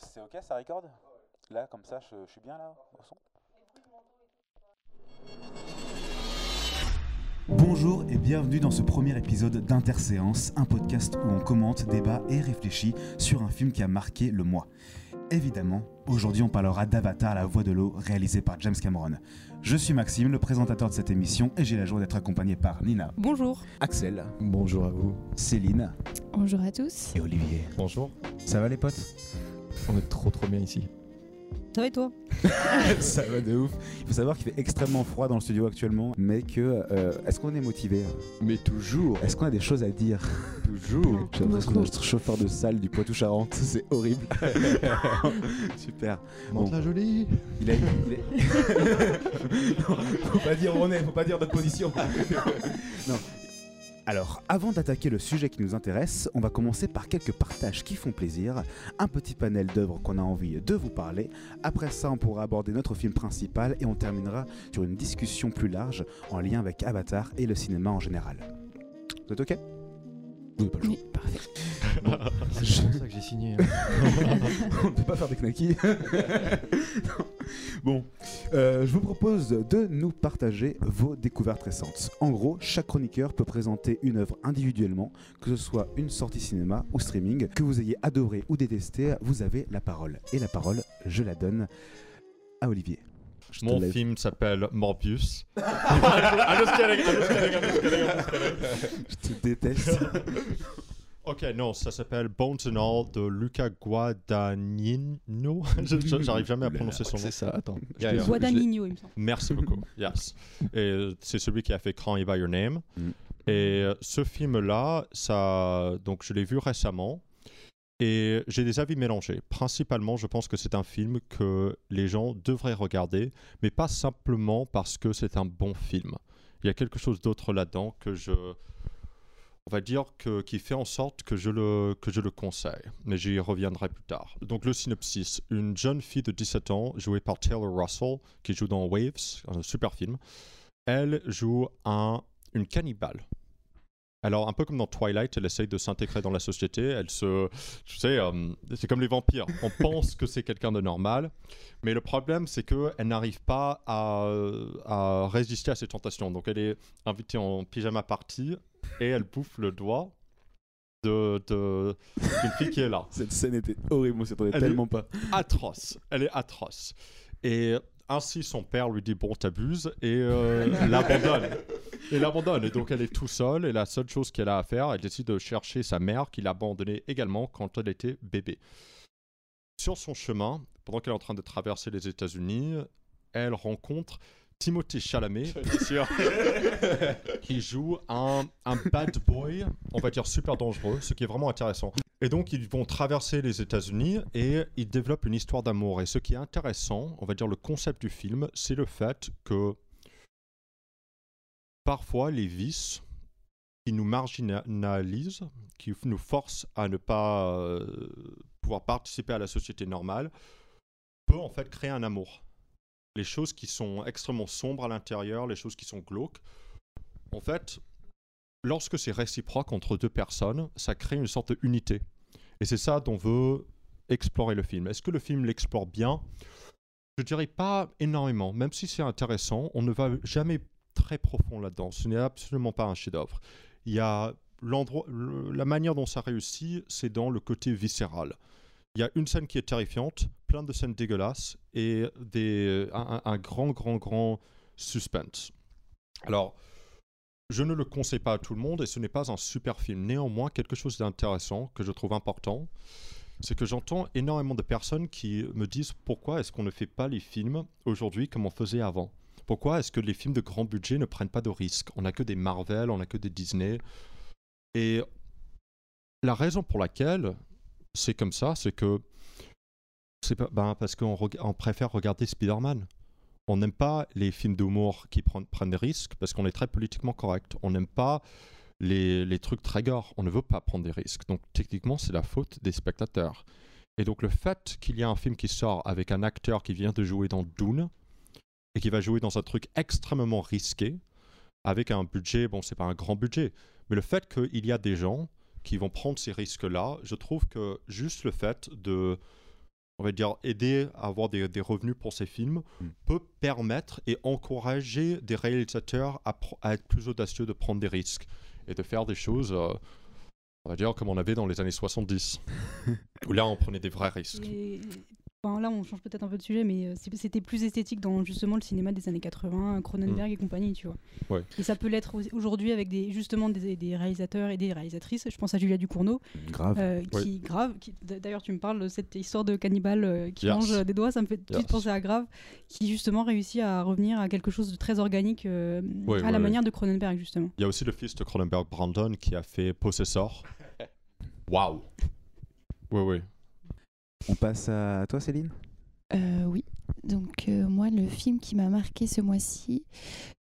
c'est ok, ça record? Là, comme ça, je, je suis bien là, au son? Bonjour et bienvenue dans ce premier épisode d'Interséance, un podcast où on commente, débat et réfléchit sur un film qui a marqué le mois. Évidemment, aujourd'hui on parlera d'Avatar, la voix de l'eau, réalisé par James Cameron. Je suis Maxime, le présentateur de cette émission, et j'ai la joie d'être accompagné par Nina, Bonjour. Axel, Bonjour à vous. Céline Bonjour à tous. et Olivier. Bonjour. Ça va les potes? On est trop trop bien ici. Ça va et toi? Ça va de ouf. Il faut savoir qu'il fait extrêmement froid dans le studio actuellement, mais que euh, est-ce qu'on est motivé? Mais toujours, Est-ce qu'on a des choses à dire? Toujours. J'ai l'impression d'être chauffeur de salle du Poitou-Charentes, c'est horrible. Super. Monte la jolie. Il a, il est- Non, faut pas dire où on est, faut pas dire notre position. non. Alors, avant d'attaquer le sujet qui nous intéresse, on va commencer par quelques partages qui font plaisir, un petit panel d'œuvres qu'on a envie de vous parler. Après ça, on pourra aborder notre film principal et on terminera sur une discussion plus large en lien avec Avatar et le cinéma en général. Vous êtes ok? Oui, pas le choix. Oui, parfait. C'est pour ça que j'ai signé. hein. on ne peut pas faire des knackis. Bon, euh, je vous propose de nous partager vos découvertes récentes. En gros, chaque chroniqueur peut présenter une œuvre individuellement, que ce soit une sortie cinéma ou streaming, que vous ayez adoré ou détesté, vous avez la parole. Et la parole, je la donne à Olivier. Je Mon film s'appelle Morbius. I'm just kidding, I'm just kidding, I'm just kidding, I'm just kidding. Je te déteste. Ok, non, ça s'appelle Bones and All de Luca Guadagnino. J'arrive jamais à prononcer son nom. C'est ça, attends. Yeah, yeah. Guadagnino, il me semble. Merci beaucoup. Yes. Et euh, c'est celui qui a fait Call Me By Your Name. Mm. Et euh, ce film-là, ça, donc je l'ai vu récemment. Et j'ai des avis mélangés. Principalement, je pense que c'est un film que les gens devraient regarder, mais pas simplement parce que c'est un bon film. Il y a quelque chose d'autre là-dedans que je, on va dire que qui fait en sorte que je le que je le conseille. Mais j'y reviendrai plus tard. Donc le synopsis une jeune fille de 17 ans jouée par Taylor Russell qui joue dans Waves, un super film. Elle joue un une cannibale. Alors, un peu comme dans Twilight, elle essaye de s'intégrer dans la société. Elle se. Tu sais, euh, c'est comme les vampires. On pense que c'est quelqu'un de normal. Mais le problème, c'est qu'elle n'arrive pas à, à résister à ses tentations. Donc, elle est invitée en pyjama party et elle bouffe le doigt de, de, d'une fille qui est là Cette scène était horrible, on s'y attendait tellement pas. atroce. Elle est atroce. Et ainsi, son père lui dit Bon, t'abuses, et euh, l'abandonne. Et l'abandonne. Et donc, elle est tout seule, et la seule chose qu'elle a à faire, elle décide de chercher sa mère, qui l'a abandonnée également quand elle était bébé. Sur son chemin, pendant qu'elle est en train de traverser les États-Unis, elle rencontre Timothée Chalamet, bien sûr, qui joue un, un bad boy, on va dire super dangereux, ce qui est vraiment intéressant. Et donc, ils vont traverser les États-Unis et ils développent une histoire d'amour. Et ce qui est intéressant, on va dire le concept du film, c'est le fait que parfois les vices qui nous marginalisent, qui nous forcent à ne pas euh, pouvoir participer à la société normale, peut en fait créer un amour. Les choses qui sont extrêmement sombres à l'intérieur, les choses qui sont glauques, en fait, lorsque c'est réciproque entre deux personnes, ça crée une sorte d'unité. Et c'est ça dont veut explorer le film. Est-ce que le film l'explore bien? Je dirais pas énormément. Même si c'est intéressant, on ne va jamais très profond là-dedans. Ce n'est absolument pas un chef-d'œuvre. Il y a l'endroit, le- la manière dont ça réussit, c'est dans le côté viscéral. Il y a une scène qui est terrifiante, plein de scènes dégueulasses et des, un, un- un grand, grand, grand suspense. Alors, je ne le conseille pas à tout le monde et ce n'est pas un super film. Néanmoins, quelque chose d'intéressant que je trouve important, c'est que j'entends énormément de personnes qui me disent pourquoi est-ce qu'on ne fait pas les films aujourd'hui comme on faisait avant? Pourquoi est-ce que les films de grand budget ne prennent pas de risques? On n'a que des Marvel, on n'a que des Disney. Et la raison pour laquelle c'est comme ça, c'est que c'est pas, ben, parce qu'on préfère regarder Spider-Man. On n'aime pas les films d'humour qui prennent, des risques parce qu'on est très politiquement correct. On n'aime pas les, les trucs très gore. On ne veut pas prendre des risques. Donc techniquement, c'est la faute des spectateurs. Et donc le fait qu'il y ait un film qui sort avec un acteur qui vient de jouer dans Dune et qui va jouer dans un truc extrêmement risqué, avec un budget, bon, c'est pas un grand budget, mais le fait qu'il y a des gens qui vont prendre ces risques-là, je trouve que juste le fait de on va dire, aider à avoir des, des revenus pour ces films, Mm. peut permettre et encourager des réalisateurs à, être plus audacieux, de prendre des risques et de faire des choses, euh, on va dire, comme on avait dans les années 70, où là, on prenait des vrais risques. Et- enfin, là, on change peut-être un peu de sujet, mais euh, c'était plus esthétique dans justement le cinéma des années 80, Cronenberg et compagnie, tu vois. Mm. Ouais. Et ça peut l'être au- aujourd'hui avec des, justement des, des réalisateurs et des réalisatrices. Je pense à Julia Ducournau, Grave. euh, Ouais. qui grave. qui- D'ailleurs, tu me parles de cette histoire de cannibale euh, qui Yes. mange des doigts, ça me fait tout de suite Yes. penser à Grave, qui justement réussit à revenir à quelque chose de très organique euh, Ouais, à ouais, la ouais. manière de Cronenberg justement. Il y a aussi le fils de Cronenberg, Brandon, qui a fait Possessor. Waouh! Oui, oui. On passe à toi, Céline? Euh, oui. Donc euh, moi, le film qui m'a marqué ce mois-ci,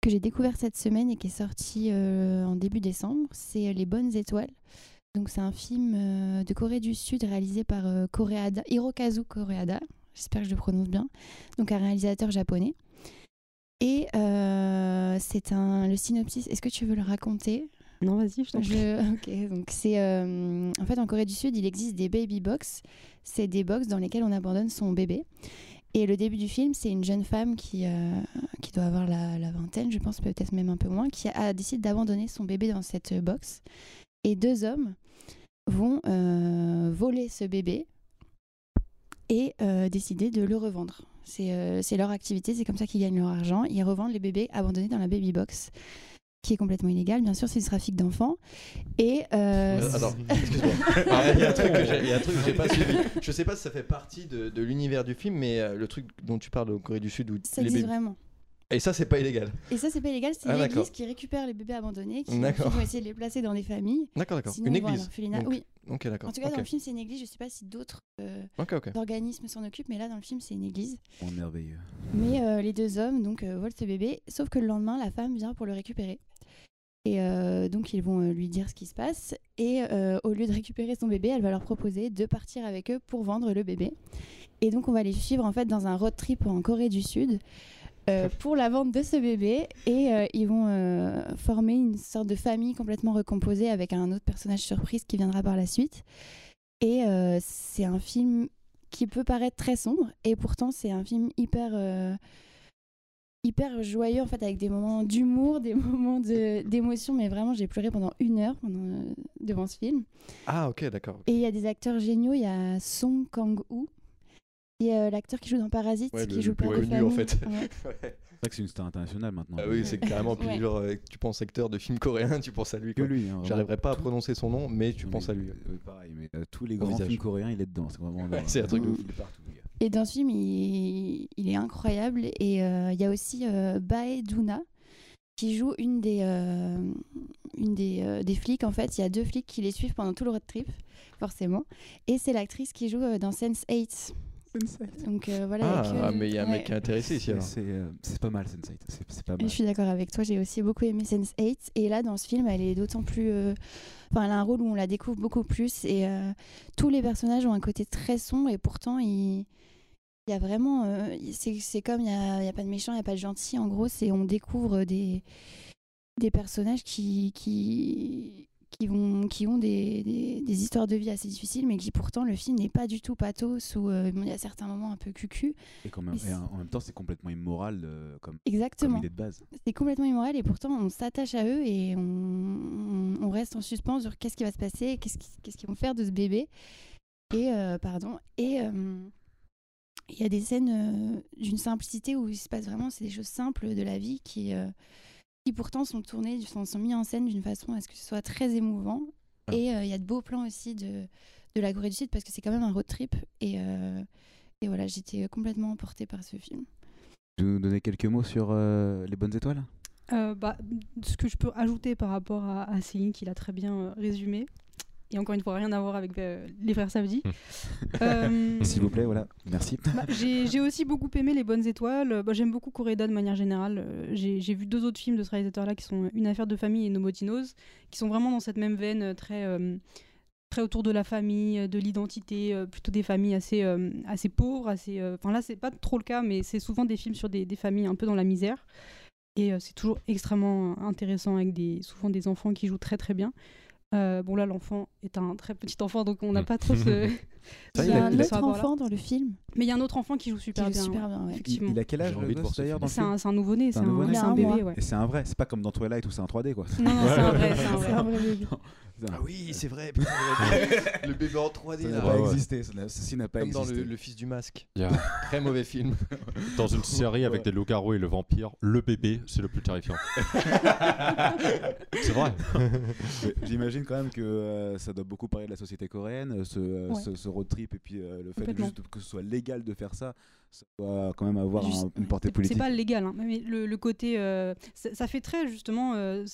que j'ai découvert cette semaine et qui est sorti euh, en début décembre, c'est Les Bonnes Étoiles. Donc c'est un film de Corée du Sud réalisé par Koreada, Hirokazu Koreada. J'espère que je le prononce bien. Donc un réalisateur japonais. Et c'est un le synopsis. Est-ce que tu veux le raconter? Non, vas-y, je t'en prie. je... Ok, donc c'est euh, en fait en Corée du Sud, il existe des baby box. C'est des box dans lesquelles on abandonne son bébé. Et le début du film, c'est une jeune femme qui, euh, qui doit avoir la, la vingtaine, je pense peut-être même un peu moins, qui a, décide d'abandonner son bébé dans cette box. Et deux hommes vont euh, voler ce bébé et euh, décider de le revendre. C'est c'est leur activité, c'est comme ça qu'ils gagnent leur argent. Ils revendent les bébés abandonnés dans la baby box, qui est complètement illégal. Bien sûr, c'est du trafic d'enfants. Et euh, Euh, attends, excuse-moi. Il y a un truc que j'ai- il y a un truc que j'ai pas suivi. Je sais pas si ça fait partie de, de l'univers du film, mais euh, le truc dont tu parles au Corée du Sud où ça les existe bébés- vraiment. Et ça, c'est pas illégal. Et ça, c'est pas illégal, c'est Ah, l'église qui récupère les bébés abandonnés, qui ensuite vont essayer de les placer dans des familles. D'accord, d'accord. Une église. l'orphelinat. Donc, Oui, Ok, d'accord. en tout cas, dans le film, c'est une église. Je sais pas si d'autres euh, organismes s'en occupent, mais là, dans le film, c'est une église. Oh, merveilleux. Mais euh, les deux hommes donc euh, volent ce bébé, sauf que le lendemain, la femme vient pour le récupérer. Et euh, donc ils vont euh, lui dire ce qui se passe. Et euh, au lieu de récupérer son bébé, elle va leur proposer de partir avec eux pour vendre le bébé. Et donc on va les suivre en fait dans un road trip en Corée du Sud euh, pour la vente de ce bébé. Et euh, ils vont euh, former une sorte de famille complètement recomposée avec un autre personnage surprise qui viendra par la suite. Et c'est un film qui peut paraître très sombre et pourtant c'est un film hyper hyper joyeux en fait avec des moments d'humour des moments de- d'émotion mais vraiment j'ai pleuré pendant une heure pendant, euh, devant ce film Ah, ok, d'accord. et il y a des acteurs géniaux il y a Song Kang-woo et euh, l'acteur qui joue dans Parasite Ouais, qui le- joue le plein plus de connu, en fait. Ouais. Ouais. C'est vrai que c'est une star internationale maintenant. Ah oui, c'est carrément. Puis Ouais. genre, euh, tu penses acteur de film coréen, tu penses à lui. que lui. hein. J'arriverai pas à prononcer son nom, mais tu Non, penses mais, à lui. euh, pareil, mais euh, tous les grands visage. films coréens, il est dedans. C'est vraiment. Ouais, c'est un truc de ouf. Il est partout. Et dans ce film il, il est incroyable. Et euh, il y a aussi euh, Bae Doona qui joue une des, euh, une des, euh, des flics. En fait il y a deux flics qui les suivent pendant tout le road trip forcément. Et c'est l'actrice qui joue euh, dans Sense8 donc euh, voilà avec, Ah, euh, mais il y a un ouais. mec qui est intéressé ici C'est euh, pas mal, Sense8. C'est c'est pas Et mal. Je suis d'accord avec toi, j'ai aussi beaucoup aimé Sense8 et là dans ce film elle est d'autant plus... euh, Enfin elle a un rôle où on la découvre beaucoup plus. Et euh, tous les personnages ont un côté très sombre. Et pourtant il, il y a vraiment... euh, c'est comme il n'y a, y a pas de méchant, il n'y a pas de gentil en gros, c'est on découvre des, des personnages qui... qui qui, vont, qui ont des, des, des histoires de vie assez difficiles, mais qui pourtant le film n'est pas du tout pathos, ou euh, il y a certains moments un peu cucu. Et, quand même, Mais et en même temps, c'est complètement immoral euh, comme, idée de base. c'est complètement immoral et pourtant on s'attache à eux et on, on- on reste en suspens sur qu'est-ce qui va se passer, qu'est-ce qui- qu'est-ce qu'ils vont faire de ce bébé. Et euh, pardon. Et il y a des scènes euh, d'une simplicité où il se passe vraiment, c'est des choses simples de la vie qui, euh, qui pourtant sont tournées, sont, sont mis en scène d'une façon à ce que ce soit très émouvant. Ah. Et euh, il y a de beaux plans aussi de, de la Corée du Sud parce que c'est quand même un road trip. Et, euh, et voilà, j'étais complètement emportée par ce film. Tu veux nous donner quelques mots sur euh, les bonnes étoiles? Euh, bah, ce que je peux ajouter par rapport à, à Céline, qui l'a très bien euh, résumé, et encore une fois, rien à voir avec euh, les frères Savdi. Euh, S'il vous plaît, voilà. Merci. bah, j'ai aussi beaucoup aimé Les Bonnes Étoiles. Bah, J'aime beaucoup Coréda de manière générale. Euh, J'ai vu deux autres films de ce réalisateur-là qui sont Une affaire de famille et Nomotinos, qui sont vraiment dans cette même veine, euh, très, euh, très autour de la famille, de l'identité, plutôt des familles assez, assez pauvres. Assez, Enfin là, c'est pas trop le cas, mais c'est souvent des films sur des, des familles un peu dans la misère. Et c'est toujours extrêmement intéressant avec des, souvent des enfants qui jouent très très bien. Euh, bon là, l'enfant est un très petit enfant, donc on n'a Mm. pas trop ce. Ça, Il y a a- un autre enfant dans le film Mais il y a un autre enfant qui joue qui super joue bien. super ouais, bien. ouais. Il, Effectivement. il a quel âge d'ailleurs dans le C'est film un, c'est un nouveau-né, C'est un bébé. Et c'est un vrai, c'est pas comme dans Twilight où c'est un 3D quoi. Non, c'est un vrai, c'est un vrai. bébé. Ah oui, c'est vrai. le bébé en 3D Ça n'a pas existé, ça n'a- ceci n'a pas Comme dans existé. le, fils du masque. Très mauvais film. dans une série avec des loups-garous et le vampire, le bébé, c'est le plus terrifiant. c'est vrai. J'imagine quand même que euh, ça doit beaucoup parler de la société coréenne, euh, ce, road trip et puis euh, le fait juste que ce soit légal de faire ça, ça doit quand même avoir Juste- un- une portée politique. C'est pas légal, hein, mais le, le côté. euh, ça, ça fait très justement. euh,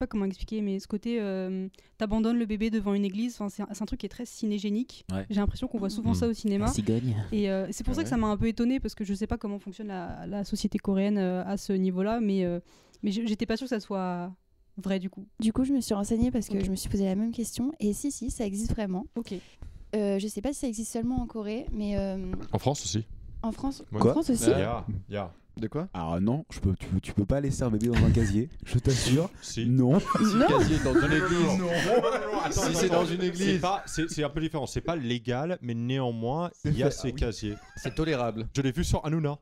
pas comment expliquer, mais ce côté. euh, T'abandonnes le bébé devant une église, enfin, c'est un, truc qui est très cinégénique. Ouais. J'ai l'impression qu'on voit souvent Mm. ça au cinéma. cigogne. Et euh, c'est pour Ah ça que ça m'a un peu étonné parce que je sais pas comment fonctionne la, la société coréenne euh, à ce niveau-là, mais, euh, mais j'étais pas sûre que ça soit vrai du coup. Du coup, je me suis renseignée parce que je me suis posé la même question. Et si, si, ça existe vraiment. Ok. Euh, je sais pas si ça existe seulement en Corée, mais euh, En France aussi. en France, Ouais. en Quoi France aussi. Il y Ouais. a, il y a. De quoi? Alors non, je peux, tu, tu peux pas laisser un bébé dans un casier, je t'assure. Si. Non. Non. Casier dans une église. Attends, Si c'est dans une C'est église. pas- C'est un peu différent. C'est pas légal, mais néanmoins, il y a fait- ces ah oui. casiers. C'est tolérable. Je l'ai vu sur Hanouna.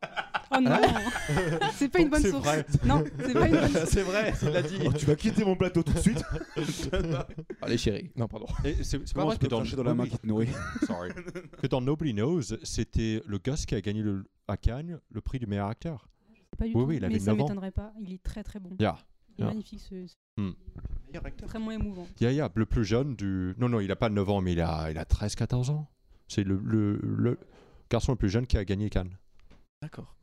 Oh non C'est pas une bonne source. vrai. Non, c'est pas une bonne source. c'est vrai, il l'a dit. Oh, tu vas quitter mon plateau tout de suite. Allez chérie. Non, pardon. C'est pas vrai que dans, dans la main oui, qui te nourrit sorry. que dans Nobody Knows, c'était le gosse qui a gagné le, à Cannes le prix du meilleur acteur. Pas du Oui, tout. oui, il avait mais ça 9 ans. m'étonnerait pas. Il est très très bon. Yeah. Il est Yeah. magnifique, ce, acteur. extrêmement émouvant. Yeah, yeah, le plus jeune du. Non, non, il a pas 9 ans, mais il a, il a 13-14 ans. C'est le, le, le garçon le plus jeune qui a gagné Cannes. D'accord.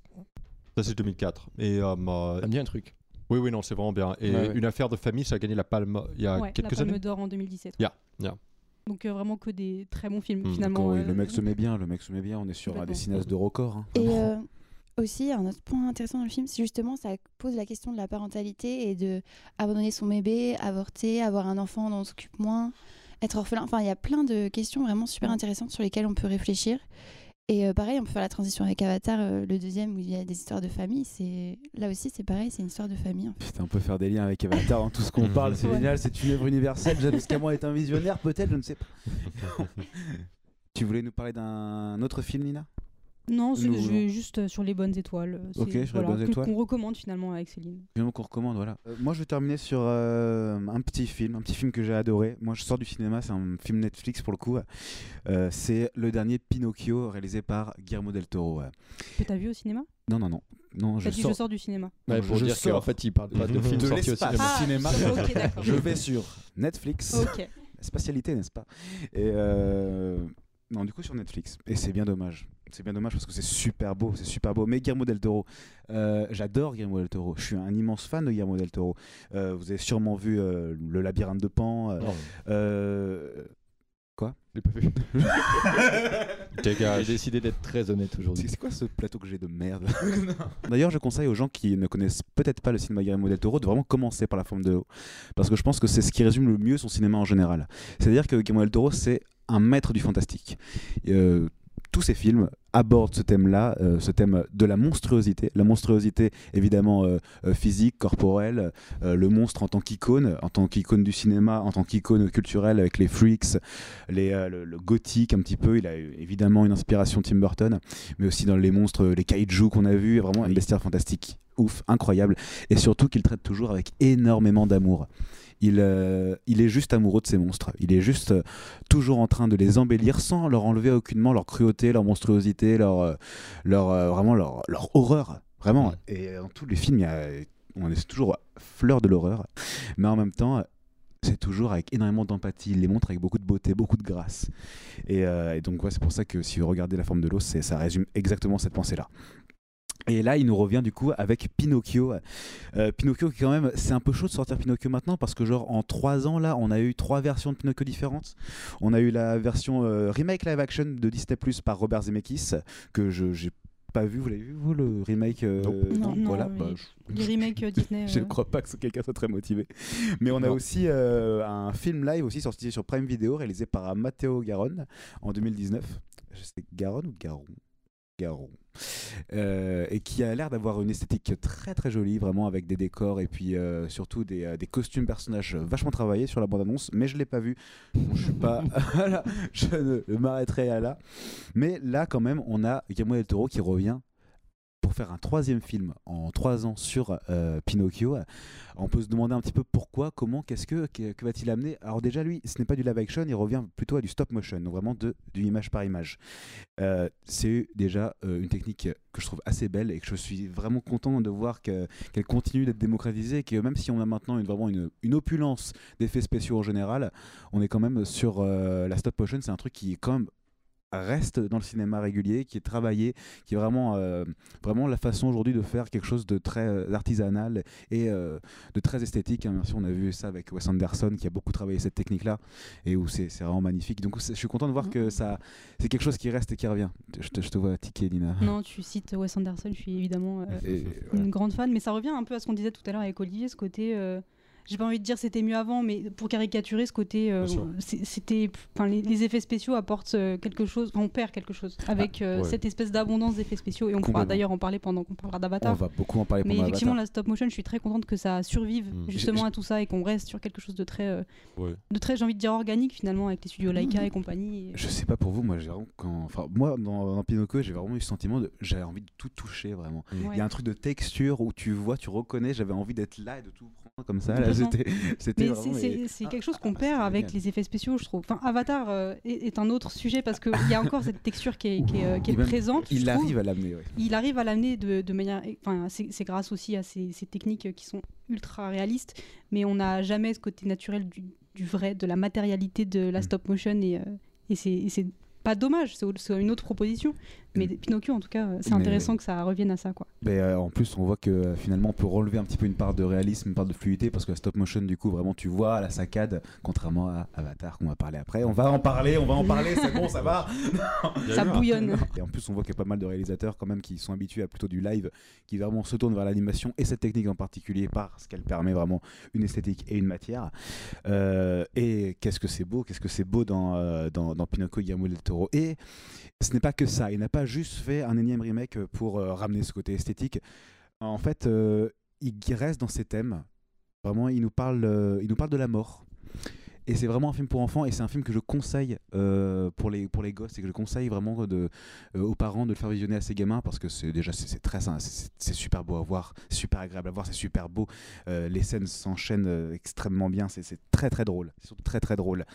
Ça, c'est 2004. Et, euh, euh, Ça me dit un truc. oui, oui, non, c'est vraiment bien. Et Ouais, ouais. une affaire de famille, ça a gagné la palme il y a ouais, la quelques Palme années. d'Or en 2017. Yeah, yeah. Donc euh, vraiment que des très bons films Hmm, finalement. D'accord, oui, euh, le mec se met bien, le mec se met bien, on est sur un des Complètement. cinéastes de record. hein. Et euh, aussi, un autre point intéressant dans le film, c'est justement ça pose la question de la parentalité et de abandonner son bébé, avorter, avoir un enfant dont on s'occupe moins, être orphelin. Enfin, il y a plein de questions vraiment super intéressantes sur lesquelles on peut réfléchir. Et euh, pareil, on peut faire la transition avec Avatar, euh, le deuxième où il y a des histoires de famille. C'est là aussi, c'est pareil, c'est une histoire de famille. en fait. Putain, on peut faire des liens avec Avatar dans tout ce qu'on parle, c'est Ouais. génial, c'est une œuvre universelle. James Cameron est un visionnaire, peut-être, je ne sais pas. tu voulais nous parler d'un autre film, Nina? Non, je vais juste euh, sur les bonnes étoiles. euh, Ok, c'est- sur les bonnes que- étoiles. Qu'on recommande finalement avec Céline. Film qu'on recommande, voilà. Euh, moi, je vais terminer sur euh, un petit film, un petit film que j'ai adoré. Moi, je sors du cinéma, c'est un film Netflix pour le coup. Euh, c'est le dernier Pinocchio réalisé par Guillermo del Toro. ouais. Que t'as vu au cinéma? Non, non, non. Non, je T'as dit sors je sors du cinéma. Ouais, pour je dire sors qu'en fait, il parle pas de film de sorti au cinéma. Ah. Je vais sur Netflix. Ok. spatialité, n'est-ce pas? Et euh, non, du coup sur Netflix. Et c'est bien dommage. C'est bien dommage parce que c'est super beau, c'est super beau. Mais Guillermo del Toro, euh, j'adore Guillermo del Toro. Je suis un immense fan de Guillermo del Toro. Euh, vous avez sûrement vu euh, Le Labyrinthe de Pan. euh, euh, je l'ai pas vu. J'ai décidé d'être très honnête aujourd'hui. c'est quoi ce plateau que j'ai de merde? D'ailleurs, je conseille aux gens qui ne connaissent peut-être pas le cinéma Guillermo del Toro de vraiment commencer par La Forme de l'eau. Parce que je pense que c'est ce qui résume le mieux son cinéma en général. C'est-à-dire que Guillermo del Toro, c'est un maître du fantastique. Euh, tous ses films abordent ce thème-là, euh, ce thème de la monstruosité. La monstruosité, évidemment, euh, physique, corporelle, euh, le monstre en tant qu'icône, en tant qu'icône du cinéma, en tant qu'icône culturelle avec les freaks, les, le, le gothique un petit peu. Il a évidemment une inspiration Tim Burton, mais aussi dans les monstres, les kaiju qu'on a vus, vraiment un bestiaire fantastique. Ouf, incroyable. Et surtout qu'il traite toujours avec énormément d'amour. Il, euh, il est juste amoureux de ces monstres. Il est juste euh, toujours en train de les embellir sans leur enlever aucunement leur cruauté, leur monstruosité, leur, euh, leur, vraiment leur, leur horreur. Vraiment. Et dans tous les films, il y a, on est toujours fleur de l'horreur. Mais en même temps, c'est toujours avec énormément d'empathie. Il les montre avec beaucoup de beauté, beaucoup de grâce. Et, euh, et donc, ouais, c'est pour ça que si vous regardez La forme de l'eau, ça résume exactement cette pensée-là. Et là, il nous revient du coup avec Pinocchio. Euh, Pinocchio, qui quand même, c'est un peu chaud de sortir Pinocchio maintenant parce que, genre, en trois ans, là, on a eu trois versions de Pinocchio différentes. On a eu la version euh, remake live action de Disney Plus par Robert Zemeckis, que je j'ai pas vu. Vous l'avez vu, vous, le remake euh. Non, non, voilà, mais bah, je- Les remakes euh, Disney. je ne crois pas que quelqu'un soit très motivé. Mais on a Non. aussi euh, un film live aussi sorti sur Prime Video réalisé par Matteo Garonne en 2019. Je sais Garonne ou Garon Garon. Euh, et qui a l'air d'avoir une esthétique très très jolie, vraiment avec des décors et puis euh, surtout des, euh, des costumes personnages vachement travaillés sur la bande-annonce, mais je l'ai pas vu. Bon, je suis pas, je ne m'arrêterai à là. Mais là, quand même, on a Guillermo del Toro qui revient pour faire un troisième film en trois ans sur euh, Pinocchio. On peut se demander un petit peu pourquoi, comment, qu'est-ce que, que, va-t-il amener? Alors déjà, lui, ce n'est pas du live action, il revient plutôt à du stop motion, donc vraiment de, image par image. Euh, c'est déjà euh, une technique que je trouve assez belle et que je suis vraiment content de voir que- qu'elle continue d'être démocratisée et que même si on a maintenant une, vraiment une, une opulence d'effets spéciaux en général, on est quand même sur euh, la stop motion, c'est un truc qui est quand même reste dans le cinéma régulier, qui est travaillé, qui est vraiment, euh, vraiment la façon aujourd'hui de faire quelque chose de très euh, artisanal et euh, de très esthétique. hein. Merci, on a vu ça avec Wes Anderson qui a beaucoup travaillé cette technique-là et où c'est vraiment magnifique. Donc je suis content de voir que ça, c'est quelque chose qui reste et qui revient. Je te, je te vois tiquer, Lina. Non, tu cites Wes Anderson, je suis évidemment Et, une grande fan, mais ça revient un peu à ce qu'on disait tout à l'heure avec Olivier, ce côté. J'ai pas envie de dire c'était mieux avant, mais pour caricaturer ce côté, euh, c'était, enfin les, les effets spéciaux apportent euh, quelque chose, on perd quelque chose avec euh, ouais. cette espèce d'abondance d'effets spéciaux et on pourra d'ailleurs en parler pendant qu'on parlera on d'Avatar. va beaucoup en parler Mais pendant effectivement, Avatar. la stop motion, je suis très contente que ça survive Mm. justement à tout ça et qu'on reste sur quelque chose de très, euh, Ouais. de très, j'ai envie de dire organique finalement avec les studios Laika et compagnie. Je sais pas pour vous, moi j'ai vraiment quand, enfin moi dans, dans Pinocchio j'ai vraiment eu ce sentiment de j'avais envie de tout toucher vraiment. Ouais. Il y a un truc de texture où tu vois, tu reconnais, j'avais envie d'être là et de tout comme ça. Là, c'était, c'était Mais c'est- mais- Ah, quelque chose ah, qu'on ah, perd avec génial. les effets spéciaux, je trouve. Enfin, Avatar euh, est, est un autre sujet parce qu'il y a encore cette texture qui est, qui est, euh, qui est présente. Il trouve. arrive à l'amener. ouais. Il arrive à l'amener de, de manière. Enfin, c'est grâce aussi à ces, ces techniques qui sont ultra réalistes, mais on n'a jamais ce côté naturel du, du vrai, de la matérialité de la Mm. stop motion et, euh, et c'est- pas dommage, c'est une autre proposition. Mais. Pinocchio, en tout cas, c'est intéressant que ça revienne à ça. Quoi. Mais euh, en plus, on voit que euh, finalement, on peut relever un petit peu une part de réalisme, une part de fluidité, parce que la stop motion, du coup, vraiment, tu vois la saccade, contrairement à Avatar, qu'on va parler après. On va en parler, on va en parler, c'est bon, ça va. Ça un- bouillonne. Et en plus, on voit qu'il y a pas mal de réalisateurs quand même qui sont habitués à plutôt du live, qui vraiment se tournent vers l'animation et cette technique en particulier parce qu'elle permet vraiment une esthétique et une matière. Euh, et qu'est-ce que c'est beau, qu'est-ce que c'est beau dans, euh, dans, dans Pinocchio et Guillermo del Toro. Et ce n'est pas que ça, il n'a pas juste fait un énième remake pour euh, ramener ce côté esthétique. En fait, euh, il reste dans ses thèmes. Vraiment, il nous parle, euh, il nous parle de la mort. Et c'est vraiment un film pour enfants et c'est un film que je conseille euh, pour, les, pour les gosses et que je conseille vraiment euh, aux parents de le faire visionner à ses gamins parce que c'est déjà c'est très c'est- super beau à voir, super agréable à voir, c'est super beau. Euh, les scènes s'enchaînent extrêmement bien, c'est très très drôle, c'est très très drôle.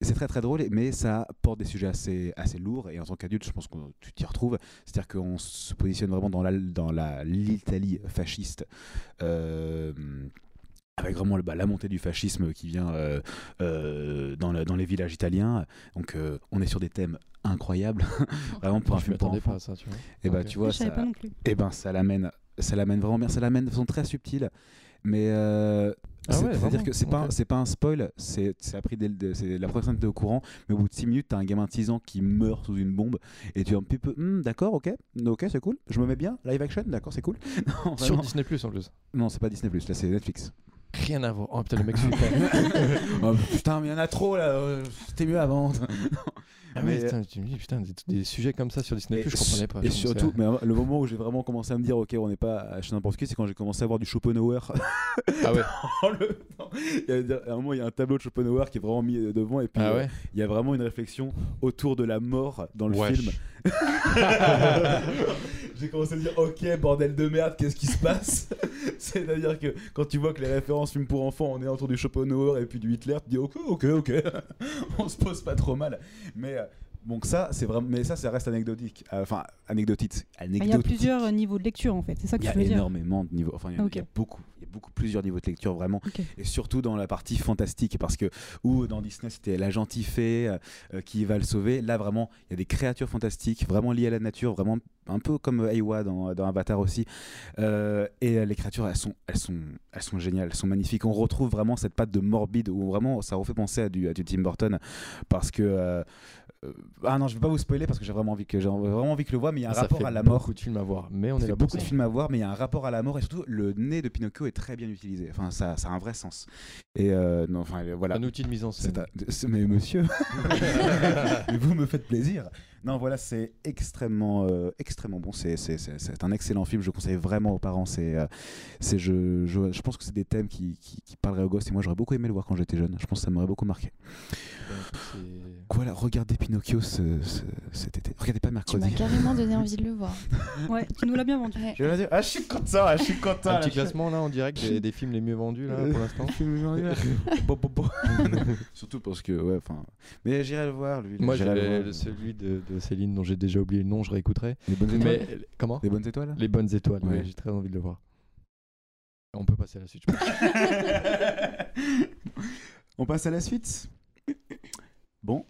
C'est très très drôle, mais ça porte des sujets assez, assez lourds et en tant qu'adulte, je pense que tu t'y retrouves. C'est-à-dire qu'on se positionne vraiment dans la dans l'Italie fasciste. Avec vraiment bah, la montée du fascisme qui vient euh, euh, dans, le- dans les villages italiens. Donc euh, on est sur des thèmes incroyables, vraiment pour un film pour enfants. pas à ça, tu vois. Et bah Ok. tu vois, ça, pas non plus. et ben ça l'amène, ça l'amène vraiment bien, ça l'amène de façon très subtile, mais euh, Ah c'est- ouais, c'est-à-dire que c'est pas, Ok. c'est pas un spoil, c'est dès la première scène t'es au courant, mais au bout de 6 minutes t'as un gamin de 6 ans qui meurt sous une bombe et tu es un petit peu, Hmm, d'accord, ok, ok c'est cool, je me mets bien, live action, d'accord c'est cool. non, Sur. Disney Plus en plus. non c'est pas Disney là c'est Netflix. Rien à voir. Oh putain, le mec pas. Oh, putain mais il y en a trop là, euh, c'était mieux avant. Ah Mais- putain, tu me dis, putain, des, des sujets comme ça sur Disney Plus, je comprenais pas. Et surtout, mais le moment où j'ai vraiment commencé à me dire, ok, on n'est pas chez n'importe qui, c'est quand j'ai commencé à voir du Schopenhauer. Ah ouais. dans le- il y a, un moment, il y a un tableau de Schopenhauer qui est vraiment mis euh, devant, et puis Ah euh, ouais. il y a vraiment une réflexion autour de la mort dans le Wesh. film. j'ai commencé à dire, ok, bordel de merde, qu'est-ce qui se passe? C'est-à-dire que quand tu vois que les références films pour enfants, on est autour du Schopenhauer et puis du Hitler, tu te dis, ok, ok, ok, on se pose pas trop mal. Mais. euh, Donc ça, c'est vraiment, mais ça, ça reste anecdotique. Euh, Enfin, anecdotique. Ah, Il y a anecdotique. plusieurs euh, niveaux de lecture en fait, c'est ça que Il y tu a veux dire. énormément de niveaux. Enfin, il y, a- il y a beaucoup, il y a beaucoup plusieurs niveaux de lecture vraiment, et surtout dans la partie fantastique, parce que où dans Disney c'était la gentille fée euh, qui va le sauver. Là vraiment, il y a des créatures fantastiques, vraiment liées à la nature, vraiment un peu comme Aiwa dans, dans Avatar aussi. Euh, et les créatures, elles sont, elles sont, elles sont géniales, elles sont magnifiques. On retrouve vraiment cette patte de morbide où vraiment ça refait penser à du, à du Tim Burton, parce que euh, ah non, je vais pas vous spoiler parce que j'ai vraiment envie que j'ai vraiment envie que le voit, mais il y a un Ça rapport à la mort. Beaucoup de films à voir, mais on Il est là beaucoup de films à voir, mais il y a un rapport à la mort et surtout le nez de Pinocchio est très bien utilisé. Enfin, ça, ça a un vrai sens. Et euh, non, enfin euh, voilà. Un outil de mise en scène. un- Mais monsieur, mais vous me faites plaisir. Non, voilà, c'est extrêmement, euh, extrêmement bon. C'est, un excellent film. Je le conseille vraiment aux parents. C'est, euh, c'est, je, je, je pense que c'est des thèmes qui, qui, qui parleraient aux gosses. Et moi, j'aurais beaucoup aimé le voir quand j'étais jeune. Je pense que ça m'aurait beaucoup marqué. Voilà, regardez Pinocchio ce, ce- cet été. Regardez pas Tu m'as mercredi. carrément donné envie de le voir. Ouais, tu nous l'as bien vendu. Ouais. Je vais dire, ah, je suis content, ah, je suis content. Un là, petit classement là en direct des, des films les mieux vendus là pour l'instant. Surtout parce que, ouais, enfin. Mais j'irai le voir, lui. Moi j'irai le j'ai voir. celui de, de Céline dont j'ai déjà oublié le nom, je réécouterai. Les bonnes étoiles? Mais comment? Les bonnes étoiles? Les bonnes étoiles, ouais, j'ai très envie de le voir. On peut passer à la suite. je pense. On passe à la suite? Bon.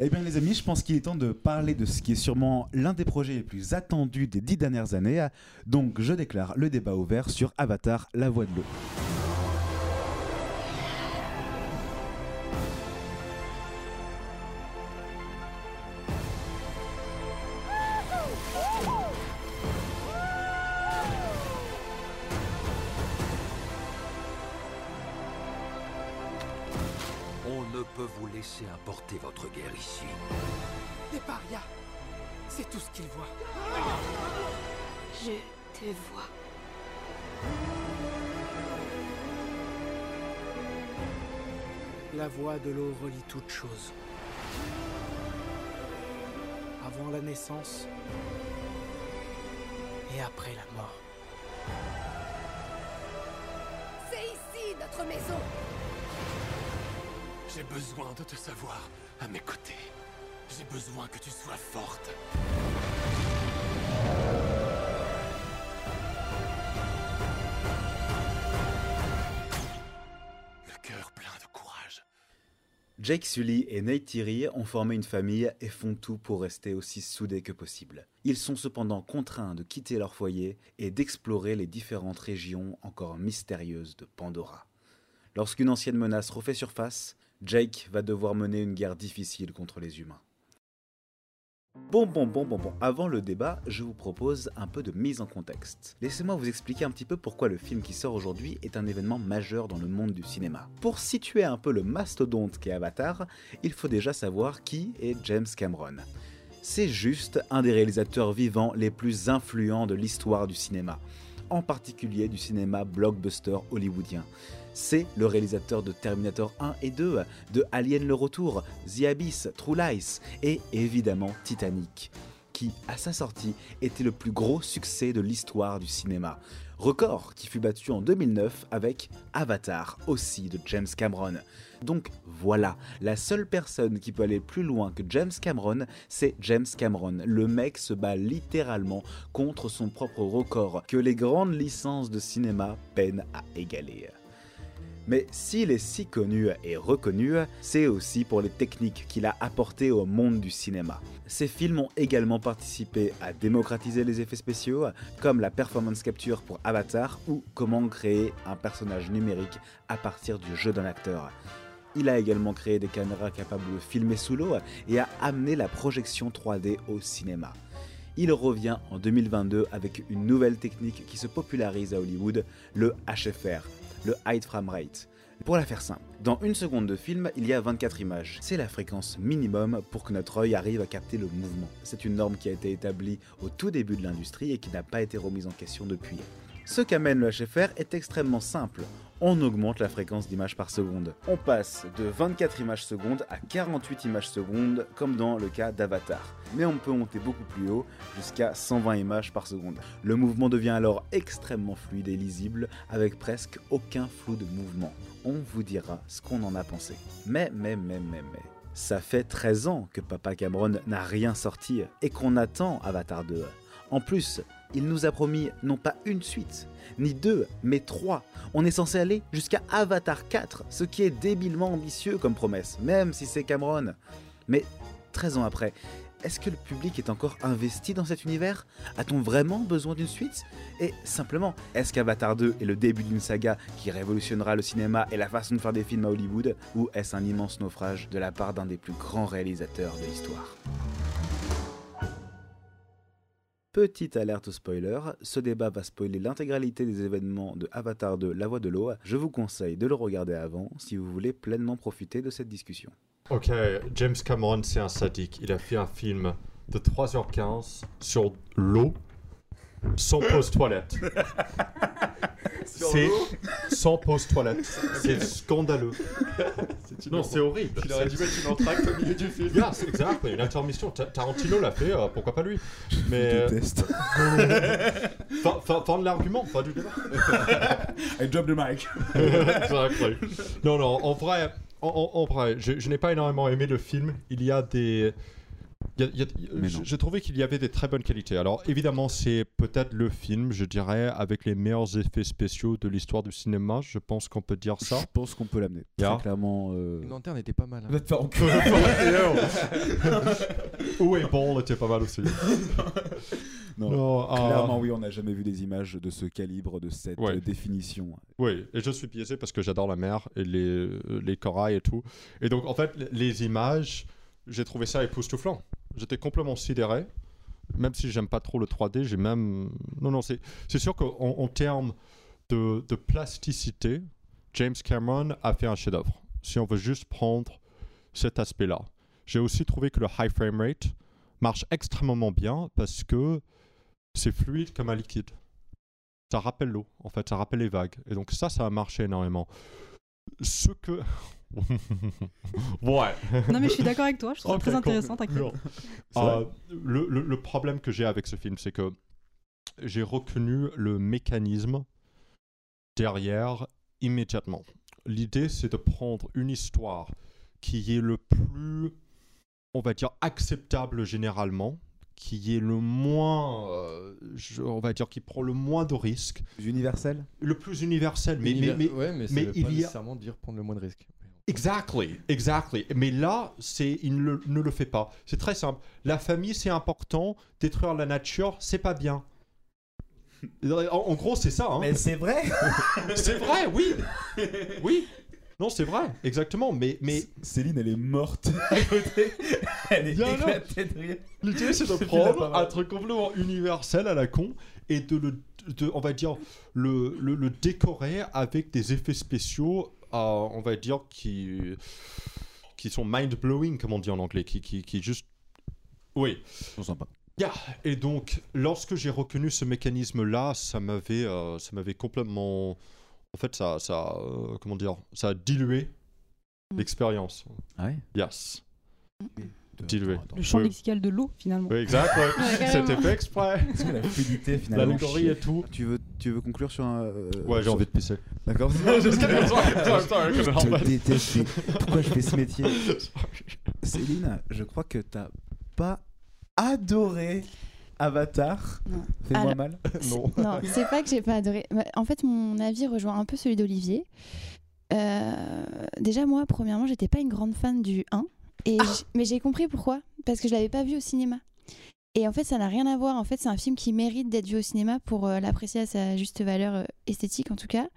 Eh bien les amis, je pense qu'il est temps de parler de ce qui est sûrement l'un des projets les plus attendus des dix dernières années. Donc je déclare le débat ouvert sur Avatar, la voix de l'eau. Importer votre guerre ici. Des parias C'est tout ce qu'ils voient. Je te vois. La voie de l'eau relie toutes choses. Avant la naissance et après la mort. C'est ici notre maison. J'ai besoin de te savoir à mes côtés. J'ai besoin que tu sois forte. Le cœur plein de courage. Jake Sully et Nate Thierry ont formé une famille et font tout pour rester aussi soudés que possible. Ils sont cependant contraints de quitter leur foyer et d'explorer les différentes régions encore mystérieuses de Pandora. Lorsqu'une ancienne menace refait surface, Jake va devoir mener une guerre difficile contre les humains. Bon, bon, bon, bon, bon. Avant le débat, je vous propose un peu de mise en contexte. Laissez-moi vous expliquer un petit peu pourquoi le film qui sort aujourd'hui est un événement majeur dans le monde du cinéma. Pour situer un peu le mastodonte qu'est Avatar, il faut déjà savoir qui est James Cameron. C'est juste un des réalisateurs vivants les plus influents de l'histoire du cinéma, en particulier du cinéma blockbuster hollywoodien. C'est le réalisateur de Terminator 1 et 2, de Alien le Retour, The Abyss, True Lies et évidemment Titanic, qui à sa sortie était le plus gros succès de l'histoire du cinéma. Record qui fut battu en 2009 avec Avatar, aussi de James Cameron. Donc voilà, la seule personne qui peut aller plus loin que James Cameron, c'est James Cameron. Le mec se bat littéralement contre son propre record que les grandes licences de cinéma peinent à égaler. Mais s'il est si connu et reconnu, c'est aussi pour les techniques qu'il a apportées au monde du cinéma. Ses films ont également participé à démocratiser les effets spéciaux, comme la performance capture pour Avatar ou comment créer un personnage numérique à partir du jeu d'un acteur. Il a également créé des caméras capables de filmer sous l'eau et a amené la projection 3D au cinéma. Il revient en 2022 avec une nouvelle technique qui se popularise à Hollywood, le HFR, le High Frame Rate. Pour la faire simple, dans une seconde de film, il y a 24 images. C'est la fréquence minimum pour que notre œil arrive à capter le mouvement. C'est une norme qui a été établie au tout début de l'industrie et qui n'a pas été remise en question depuis. Ce qu'amène le HFR est extrêmement simple. On augmente la fréquence d'images par seconde. On passe de 24 images secondes à 48 images secondes, comme dans le cas d'Avatar. Mais on peut monter beaucoup plus haut, jusqu'à 120 images par seconde. Le mouvement devient alors extrêmement fluide et lisible, avec presque aucun flou de mouvement. On vous dira ce qu'on en a pensé. Mais, mais, mais, mais, mais. Ça fait 13 ans que Papa Cameron n'a rien sorti et qu'on attend Avatar 2. En plus, il nous a promis non pas une suite, ni deux, mais trois. On est censé aller jusqu'à Avatar 4, ce qui est débilement ambitieux comme promesse, même si c'est Cameron. Mais 13 ans après, est-ce que le public est encore investi dans cet univers? A-t-on vraiment besoin d'une suite? Et simplement, est-ce qu'Avatar 2 est le début d'une saga qui révolutionnera le cinéma et la façon de faire des films à Hollywood? Ou est-ce un immense naufrage de la part d'un des plus grands réalisateurs de l'histoire? Petite alerte spoiler, ce débat va spoiler l'intégralité des événements de Avatar 2 La Voix de l'eau. Je vous conseille de le regarder avant si vous voulez pleinement profiter de cette discussion. Ok, James Cameron, c'est un sadique. Il a fait un film de 3h15 sur l'eau, sans pause toilette. C'est sans pause toilette. C'est scandaleux. Non, c'est horrible. Il aurait dû mettre une entracte au milieu du film? Yeah, c'est exact. Une intermission. Ta- Tarantino l'a fait, euh, pourquoi pas lui? Mais. euh, déteste. fin, fin- fin de l'argument, pas du débat. I drop the mic. Exactly. Non, non, en vrai, en, en- en vrai, je, je n'ai pas énormément aimé le film. Il y a des. Il y a- il y a- Mais je, non. je trouvais qu'il y avait des très bonnes qualités. Alors, évidemment, c'est peut-être le film, je dirais, avec les meilleurs effets spéciaux de l'histoire du cinéma. Je pense qu'on peut dire ça. Je pense qu'on peut l'amener. Yeah. Très clairement. euh, Une lanterne était pas mal. hein. Enculer. Où est bon, était pas mal aussi. Non, Non, ah, Clairement, oui, on n'a jamais vu des images de ce calibre, de cette Ouais. euh, définition. Oui, et je suis biaisé parce que j'adore la mer et les, euh, les corails et tout. Et donc, en fait, les- les images, j'ai trouvé ça époustouflant. J'étais complètement sidéré. Même si j'aime pas trop le 3D, j'ai même. Non, non, c'est sûr qu'en en termes de, de plasticité, James Cameron a fait un chef-d'œuvre. Si on veut juste prendre cet aspect-là. J'ai aussi trouvé que le high frame rate marche extrêmement bien parce que c'est fluide comme un liquide ça rappelle l'eau, en fait, ça rappelle les vagues. Et donc ça, ça a marché énormément. Ce que... ouais. Non, mais je suis d'accord avec toi, je trouve ça très intéressant, t'inquiète. Euh, le, le- le problème que j'ai avec ce film, c'est que j'ai reconnu le mécanisme derrière immédiatement. L'idée, c'est de prendre une histoire qui est le plus, on va dire, acceptable généralement, qui est le moins, euh, je- on va dire, qui prend le moins de risques, Universel le plus universel. Mais, mais, Univers- mais, ouais, mais, ça mais veut il pas y a- nécessairement dire prendre le moins de risques. Exactly, exactly. Mais là, c'est, il ne le, ne le fait pas. C'est très simple. La famille, c'est important. Détruire la nature, c'est pas bien. En, en gros, c'est ça. Hein. c'est vrai C'est vrai, oui. Oui. Non, c'est vrai, exactement. Mais, mais Céline, elle est morte à côté. Elle est éclatée de rire. l'idée, c'est de prendre un truc complètement universel à la con et de le, de, on va dire, le, le, le décorer avec des effets spéciaux, on va dire, qui, qui sont mind-blowing, comme on dit en anglais, qui, qui, qui juste... Oui. Ils sont sympas. Et donc, lorsque j'ai reconnu ce mécanisme-là, ça m'avait, euh, ça m'avait complètement, en fait, ça, ça, euh, comment dire, ça a dilué Mm. l'expérience. Ah ouais? Yes. Dilué. Le champ Oui. lexical de l'eau, finalement. Oui, exact. ouais. Ouais, carrément. C'était fait exprès. Est-ce que la fluidité finalement L'allégorie et tout. Tu veux, tu veux conclure sur un. euh, Ouais, j'ai envie de pisser. D'accord. je te déteste. Pourquoi je fais ce métier Céline, je crois que t'as pas adoré Avatar. Fais-moi mal. Non. C'est- Non, c'est pas que j'ai pas adoré. Bah, En fait, mon avis rejoint un peu celui d'Olivier. Euh, déjà, moi, premièrement, j'étais pas une grande fan du 1. Et j- mais j'ai compris pourquoi. Parce que je l'avais pas vu au cinéma. Et en fait, ça n'a rien à voir. En fait, c'est un film qui mérite d'être vu au cinéma pour euh, l'apprécier à sa juste valeur euh, esthétique, en tout cas.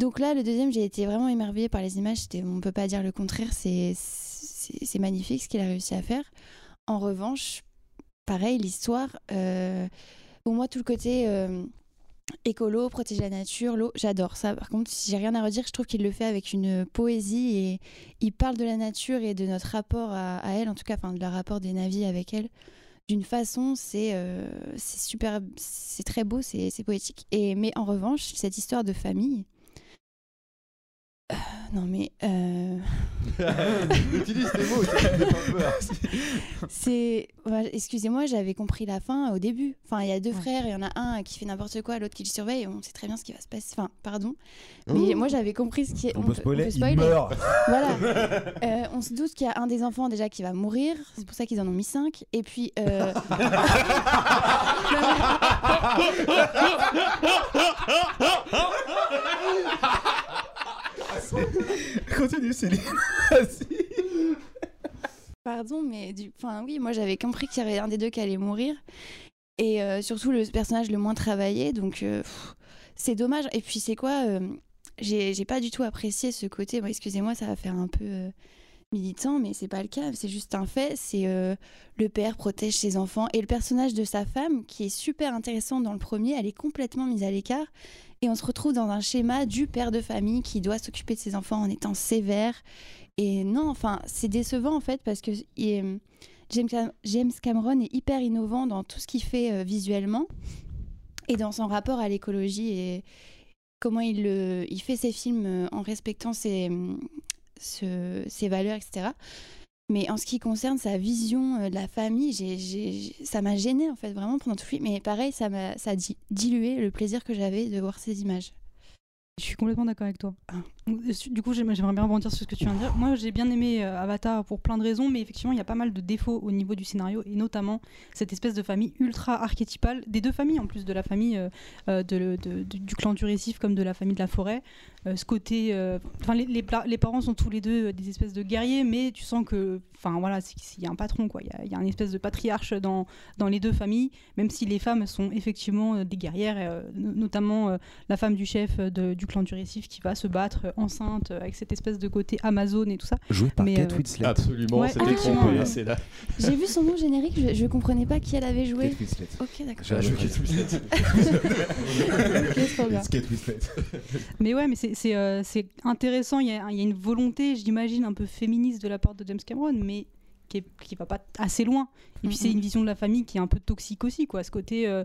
Donc là, le deuxième, j'ai été vraiment émerveillée par les images. On peut pas dire le contraire. C'est magnifique ce qu'il a réussi à faire. En revanche, pareil, l'histoire. euh, pour moi, tout le côté euh, écolo, protéger la nature, l'eau, j'adore ça. Par contre, si j'ai rien à redire, je trouve qu'il le fait avec une poésie et il parle de la nature et de notre rapport à, elle, en tout cas, enfin, de leur rapport des navires avec elle. D'une façon, c'est euh, super, c'est très beau, c'est c'est poétique. Et mais en revanche, cette histoire de famille. Euh, non mais euh, Utilise tes mots, ça fait pas peur. C'est. Excusez-moi, j'avais compris la fin au début. Enfin, il y a deux Ouais. frères, il y en a un qui fait n'importe quoi, l'autre qui le surveille, et on sait très bien ce qui va se passer. Enfin, pardon. Mais moi, j'avais compris ce qui est. On, peut spoiler, il spoiler. meurt. Voilà. Euh, on se doute qu'il y a un des enfants déjà qui va mourir. C'est pour ça qu'ils en ont mis cinq. Et puis. euh, Continue, Céline. Vas-y. pardon, mais du... enfin, oui, moi j'avais compris qu'il y avait un des deux qui allait mourir. Et euh, surtout le personnage le moins travaillé, donc euh, c'est dommage. Et puis c'est quoi euh, J'ai pas du tout apprécié ce côté. Bon, Excusez-moi, ça va faire un peu militant, mais c'est pas le cas. C'est juste un fait. C'est le père protège ses enfants et le personnage de sa femme, qui est super intéressant dans le premier, elle est complètement mise à l'écart. Et on se retrouve dans un schéma du père de famille qui doit s'occuper de ses enfants en étant sévère. Et non, enfin, c'est décevant en fait parce que est- James, Cam- James Cameron est hyper innovant dans tout ce qu'il fait euh, visuellement et dans son rapport à l'écologie et comment il, fait ses films euh, en respectant ses, hum, valeurs, etc. Mais en ce qui concerne sa vision euh, de la famille, ça m'a gêné en fait vraiment pendant tout le film. Mais pareil, ça m'a ça a di- dilué le plaisir que j'avais de voir ces images. Je suis complètement d'accord avec toi. Du coup, j'aimerais bien rebondir sur ce que tu viens de dire. Moi, j'ai bien aimé euh, Avatar pour plein de raisons, mais effectivement, il y a pas mal de défauts au niveau du scénario, et notamment cette espèce de famille ultra archétypale, des deux familles en plus, de la famille euh, euh, du clan du récif comme de la famille de la forêt. Ce côté, les, parents sont tous les deux des espèces de guerriers, mais tu sens que, enfin voilà, il y a un patron, quoi. Il y y, a une espèce de patriarche dans, dans les deux familles, même si les femmes sont effectivement des guerrières, no- notamment la femme du chef de- du clan du récif qui va se battre euh, enceinte euh, avec cette espèce de côté Amazon et tout ça. Joué par Mais, Kate euh, Winslet. Absolument, Ouais, c'était trompé. ouais. C'est là. J'ai vu son nom générique, je, je comprenais pas qui elle avait joué. Kate Winslet. Ok, d'accord. J'ai joué Kate Winslet. It's Kate Winslet. Mais ouais, mais c'est- c'est euh, c'est intéressant. Il y, a, il y a une volonté, j'imagine, un peu féministe de la part de James Cameron, mais qui, est, qui va pas assez loin. Et puis c'est Mhm. une vision de la famille qui est un peu toxique aussi, quoi. Ce côté, euh,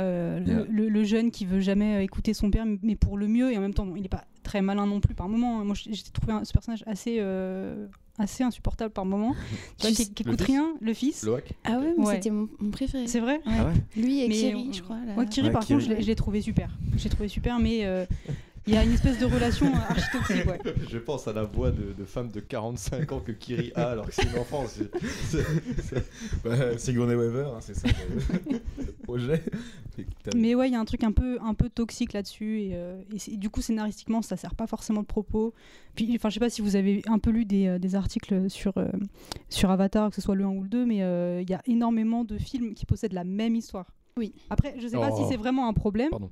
euh, le, Yeah. le- le jeune qui veut jamais euh, écouter son père, mais pour le mieux, et en même temps, bon, il est pas très malin non plus par moment. Moi, j'ai trouvé un- ce personnage assez, euh, assez insupportable par moment. Tu vois, qui, qui Le écoute fils rien, le fils. Ah ouais, c'était mon, mon préféré. C'est vrai? Ouais. Ah ouais? Lui et Mais, Kiri, je crois. là. Moi, Kiri, Ouais, par Kiri. contre, je l'ai- je l'ai trouvé super. J'ai trouvé super, mais euh, il y a une espèce de relation archi-toxique, ouais. Je pense à la voix de, de femme de 45 ans que Kiri a alors que c'est une enfant. c'est- c'est- c'est- Bah, Sigourney Weaver, hein, c'est ça le le projet. Mais ouais, il y a un truc un peu, un peu toxique là-dessus. Et, euh, et du coup, scénaristiquement, ça sert pas forcément de propos. Puis, enfin, je sais pas si vous avez un peu lu des, euh, des articles sur, euh, sur Avatar, que ce soit le 1 ou le 2, mais euh, il y a énormément de films qui possèdent la même histoire. Oui. Après, je sais pas Oh. si c'est vraiment un problème, Pardon.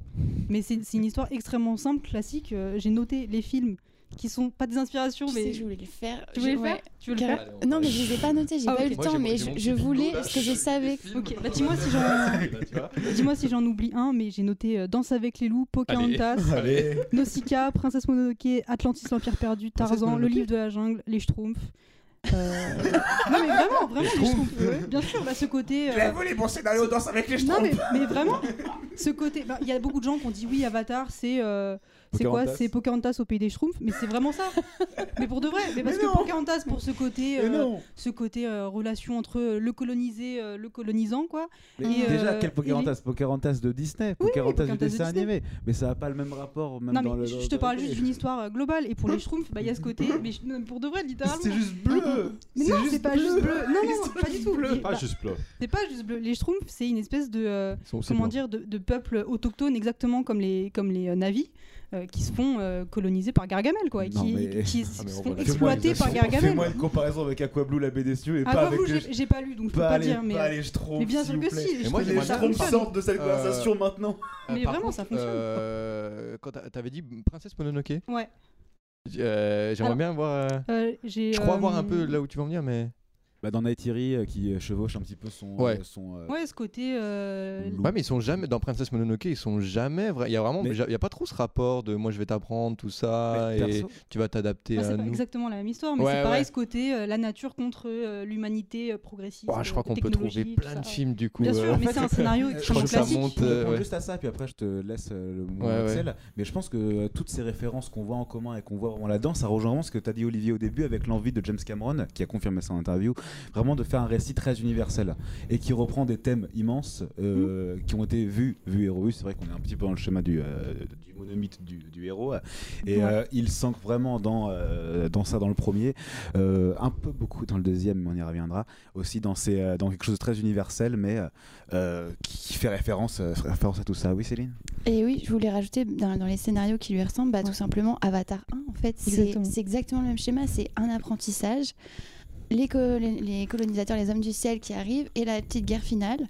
mais c'est c'est une histoire extrêmement simple, classique. Euh, J'ai noté les films qui sont pas des inspirations, Tu sais, mais. je voulais le faire. Tu voulais Je- le faire ouais. Tu veux le faire Non, mais je les ai pas notés, j'ai Ah, pas eu le temps, mais je, voulais, parce que je savais. Ok, bah dis-moi si j'en. Vois. Dis-moi si j'en oublie un, mais j'ai noté euh, Danse avec les loups, Pocahontas, Allez. Nausicaa, Princesse Mononoke, Atlantis, l'Empire perdu, Tarzan, Le Livre de la Jungle, Les Schtroumpfs. Euh, non mais vraiment, vraiment, Les Schtroumpfs, ouais, bien sûr, bah, ce côté... euh, les bons scénarios danse avec les Non mais, mais vraiment, ce côté... bah, Il y a beaucoup de gens qui ont dit oui, Avatar, c'est... euh, c'est quoi. C'est Pocahontas au pays des Schtroumpfs, mais c'est vraiment ça. mais pour de vrai, mais parce Mais que. Pocahontas pour ce côté, euh, ce côté euh, relation entre euh, le colonisé, euh, le colonisant, quoi. Mais Et, déjà, euh, quel Pocahontas Pocahontas de Disney, Oui, Pocahontas du de dessin Disney. animé. Mais ça n'a pas le même rapport, même non dans mais le. je te parle juste d'une histoire globale et pour les Schtroumpfs, bah, il y a ce côté, mais pour de vrai littéralement. C'est juste bleu Mais non, c'est pas juste bleu. Non, non, pas du tout. Les- Pas juste bleu. C'est pas juste bleu. Les Schtroumpfs, c'est une espèce de comment dire de, de peuple autochtone exactement comme les comme les navis euh, qui se font euh, coloniser par Gargamel quoi et Non, qui, mais- qui Ah, se on font exploiter par Gargamel. Fais-moi une comparaison avec Aquablue, la cieux, et Ah, pas avec les. j'ai pas lu donc je peux Pas les, dire mais pas euh, les Schtroumpfs, mais bien s'il sûr vous que plaît. si. moi, Les Schtroumpfs sortent de cette conversation maintenant. Mais vraiment, ça fonctionne. quand t'a- t'avais dit Princesse Mononoke, Ouais. euh, j'aimerais bien voir. euh, Euh, je crois euh, voir un peu là où tu en venir, mais. Bah, dans Nightiri euh, qui euh, chevauche un petit peu son. Ouais. euh, son euh, Ouais, ce côté euh. Ouais, mais ils sont jamais dans Princess Mononoke, ils sont jamais vrais. Il y a vraiment, Mais- il y a pas trop ce rapport de moi je vais t'apprendre tout ça mais et perso, tu vas t'adapter à c'est pas nous. exactement la même histoire, mais Ouais, c'est pareil ouais. ce côté euh, la nature contre euh, l'humanité progressiste. Oh, je crois qu'on peut trouver plein de films du coup. Bien euh, sûr, en mais fait, c'est un scénario extrêmement crois que ça classique. euh, juste à ça, puis après je te laisse euh, le mot Ouais, ouais. Axel. Mais je pense que toutes ces références qu'on voit en commun et qu'on voit vraiment là-dedans, ça rejoint vraiment ce que tu as dit Olivier au début avec l'envie de James Cameron, qui a confirmé ça en interview, vraiment de faire un récit très universel et qui reprend des thèmes immenses euh, qui ont été vus, vus et revus. C'est vrai qu'on est un petit peu dans le schéma du, euh, du monomythe du, du héros. Et Ouais. euh, il s'ancre vraiment dans, euh, dans ça dans le premier, euh, un peu beaucoup dans le deuxième, mais on y reviendra. Aussi dans, ces, euh, dans quelque chose de très universel, mais euh, qui fait référence, euh, référence à tout ça. Oui, Céline? Et oui, je voulais rajouter dans, dans les scénarios qui lui ressemblent, bah, tout simplement Avatar 1. En fait, c'est Exactement. c'est exactement le même schéma. C'est un apprentissage. Les, co- les- colonisateurs, les hommes du ciel qui arrivent et la petite guerre finale.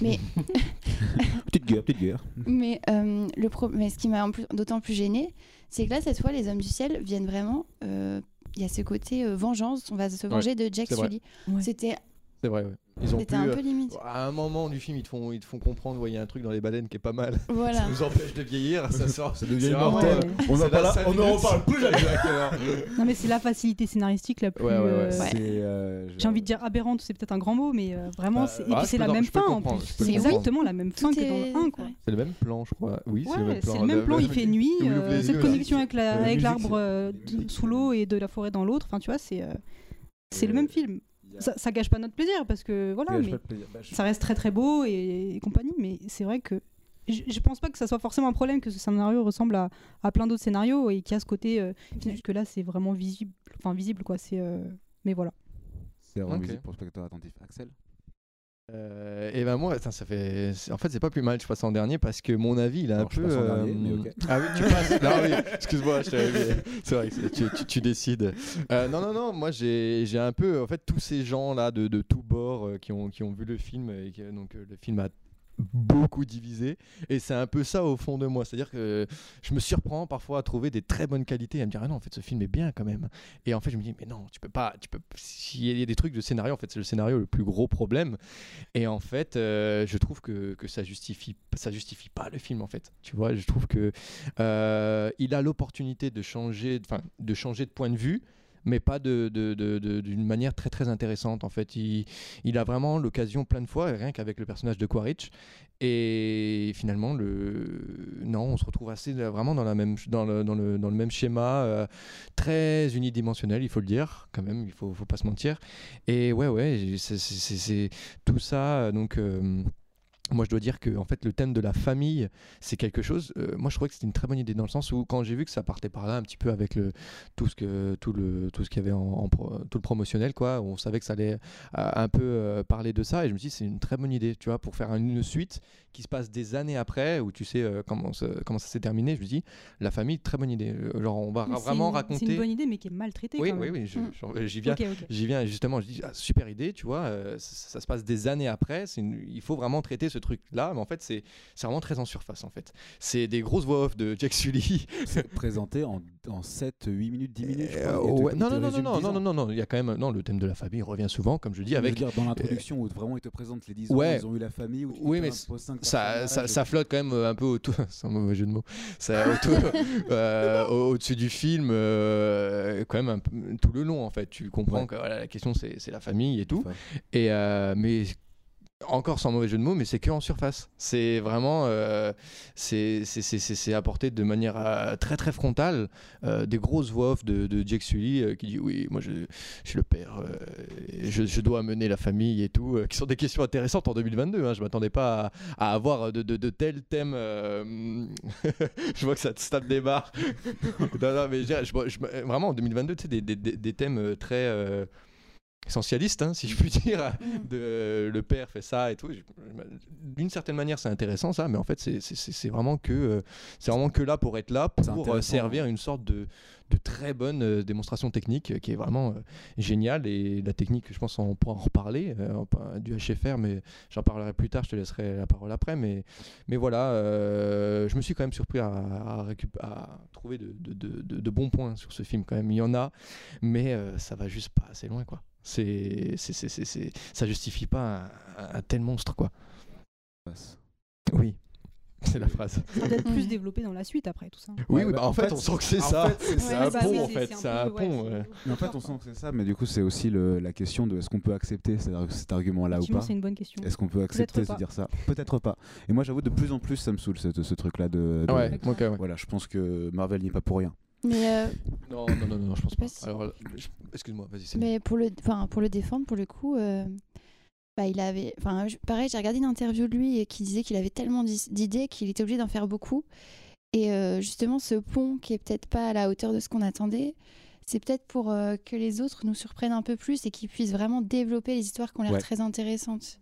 Mais, Petite guerre, petite guerre. mais, euh, le pro- mais ce qui m'a en plus- d'autant plus gêné, c'est que là, cette fois, les hommes du ciel viennent vraiment. euh, Il y a ce côté euh, vengeance, on va se venger de Jack. Sully. Ouais. C'était C'est vrai, ouais. Ils ont pu, un euh, peu limite. à un moment du film, ils te font, ils te font comprendre, ouais, il y a un truc dans les baleines qui est pas mal. Ça Voilà. nous empêche de vieillir, ça sort. Ça devient euh, On en c'est parle- la cinq on en minutes. reparle plus jamais. Non, mais c'est la facilité scénaristique la plus. Ouais, ouais, ouais. euh, euh, J'ai envie de dire aberrante, c'est peut-être un grand mot, mais euh, vraiment, c'est- et ah, puis je c'est la même fin en plus. C'est exactement la même fin que dans le 1, quoi. ouais. C'est le même plan, je crois. Oui, c'est le même plan. c'est le même plan, il fait nuit, euh, cette connexion avec l'arbre sous l'eau et de la forêt dans l'autre, enfin tu vois, c'est c'est le même film. Ça, ça gâche pas notre plaisir parce que voilà, mais. Bah, je- ça reste très très beau et, et compagnie, mais c'est vrai que je, je pense pas que ça soit forcément un problème que ce scénario ressemble à, à plein d'autres scénarios et qu'il y a ce côté euh, que là c'est vraiment visible, enfin visible quoi, c'est euh, mais voilà. C'est vraiment Ok. visible pour le spectateur attentif. Axel? Euh, et ben moi, ça fait. En fait, c'est pas plus mal. Je passe en dernier parce que mon avis, il est un peu. euh, dernier. Ah oui, tu passes. oui, excuse-moi, je t'avais- C'est vrai que tu, tu- tu décides. Euh, non, non, non. Moi, j'ai un peu, en fait, tous ces gens là de, de tous bords euh, qui ont qui ont vu le film et que, donc le film a beaucoup divisé. Et c'est un peu ça au fond de moi. C'est à dire que je me surprends parfois à trouver des très bonnes qualités et à me dire ah non en fait ce film est bien quand même. Et en fait je me dis mais non tu peux pas tu peux s'il y a des trucs de scénario en fait c'est le scénario le plus gros problème. Et en fait euh, je trouve que, que ça justifie ça justifie pas le film en fait. Tu vois je trouve que euh, il a l'opportunité de changer de changer de point de vue mais pas d'une manière très très intéressante en fait. Il, a vraiment l'occasion plein de fois rien qu'avec le personnage de Quaritch et finalement le non on se retrouve assez euh, vraiment dans la même dans le, dans le, dans le même schéma euh, très unidimensionnel il faut le dire quand même il faut, faut pas se mentir. Et ouais ouais c'est, tout ça euh, donc moi, je dois dire que en fait, le thème de la famille, c'est quelque chose. euh, moi, je trouvais que c'était une très bonne idée dans le sens où, quand j'ai vu que ça partait par là, un petit peu avec le tout ce que tout le tout ce qu'il y avait en, en pro- tout le promotionnel, quoi. On savait que ça allait euh, un peu euh, parler de ça, et je me dis c'est une très bonne idée, tu vois, pour faire une suite qui se passe des années après, où tu sais comment se- comment ça s'est terminé. Je me dis la famille, très bonne idée. Genre, on va ra- vraiment une- raconter. C'est une bonne idée, mais qui est maltraitée. Oui, quand oui, même. oui, Mm. j'y viens. Ok, ok. J'y viens justement, je dis ah, super idée, tu vois, ça, ça se passe des années après, une- il faut vraiment traiter ce truc-là, mais en fait c'est vraiment très en surface en fait. C'est des grosses voix off de Jack Sully. Présenté en, en 7, 8 minutes, 10 minutes. Euh, crois. Ouais, non, non, non, non, 10 non, ans. non, non, non, il y a quand même, non, le thème de la famille revient souvent, comme je dis, Je veux avec dire, dans l'introduction où vraiment ils te présentent les 10 ans, Ouais. ils ont eu la famille. Où Oui, mais ça, ça, ça flotte quand même euh, un peu autour, c'est un mauvais jeu de mots, euh, au- au-dessus du film, euh, quand même un peu- tout le long en fait. Tu comprends Ouais. que voilà, la question c'est la famille et tout. Ouais. Et euh, mais encore sans mauvais jeu de mots, mais c'est que en surface. C'est vraiment, euh, c'est apporté de manière euh, très très frontale. euh, des grosses voix off de, de Jake Sully euh, qui dit oui, moi je, suis le père, je, je dois amener la famille et tout, qui sont des questions intéressantes en 2022. Hein, je m'attendais pas à, avoir de, de- tels thèmes. je vois que ça te tape des barres. non, non, mais je, je- vraiment en 2022, tu sais, des, des- des- thèmes très essentialistes, hein, si je puis dire. De, euh, le père fait ça et tout. D'une certaine manière, c'est intéressant ça, mais en fait, c'est- vraiment que euh, c'est vraiment que là pour être là, pour euh, servir une sorte de, de très bonne euh, démonstration technique qui est vraiment géniale. Et la technique, je pense, on pourra en reparler du HFR, mais j'en parlerai plus tard. Je te laisserai la parole après. Mais, mais voilà, je me suis quand même surpris à, à, récup- à trouver de, de- bons points sur ce film quand même. Il y en a, mais ça va juste pas assez loin, quoi. C'est, c'est, c'est, c'est- c'est- ça justifie pas un, un tel monstre, quoi. Oui, c'est la phrase. Ça doit être plus développé dans la suite après tout ça. Oui, Ouais, oui, bah, bah, en, fait, fait, on sent que c'est ça. fait, c'est ça. un bah pont, en fait. ouais, pont. en fait, on sent que c'est ça, mais du coup, c'est aussi le- la question de est-ce qu'on peut accepter cet, ar- cet argument-là ou pas c'est une bonne question. Est-ce qu'on peut accepter de dire ça? Peut-être pas. Et moi, j'avoue, de plus en plus, ça me saoule ce, ce truc-là de. de- Ouais, ok, ouais. Voilà, je pense que Marvel n'y est pas pour rien. Mais, euh, Non, non, non, non, je pense pas. si- Alors, excuse-moi, vas-y. c'est mais pour le, enfin, pour le défendre, pour le coup, euh, bah, il avait, enfin, pareil, j'ai regardé une interview de lui et qui disait qu'il avait tellement d'idées qu'il était obligé d'en faire beaucoup. Et euh, justement, ce pont qui est peut-être pas à la hauteur de ce qu'on attendait, c'est peut-être pour euh, que les autres nous surprennent un peu plus et qu'ils puissent vraiment développer les histoires qui ont l'air Ouais. très intéressantes.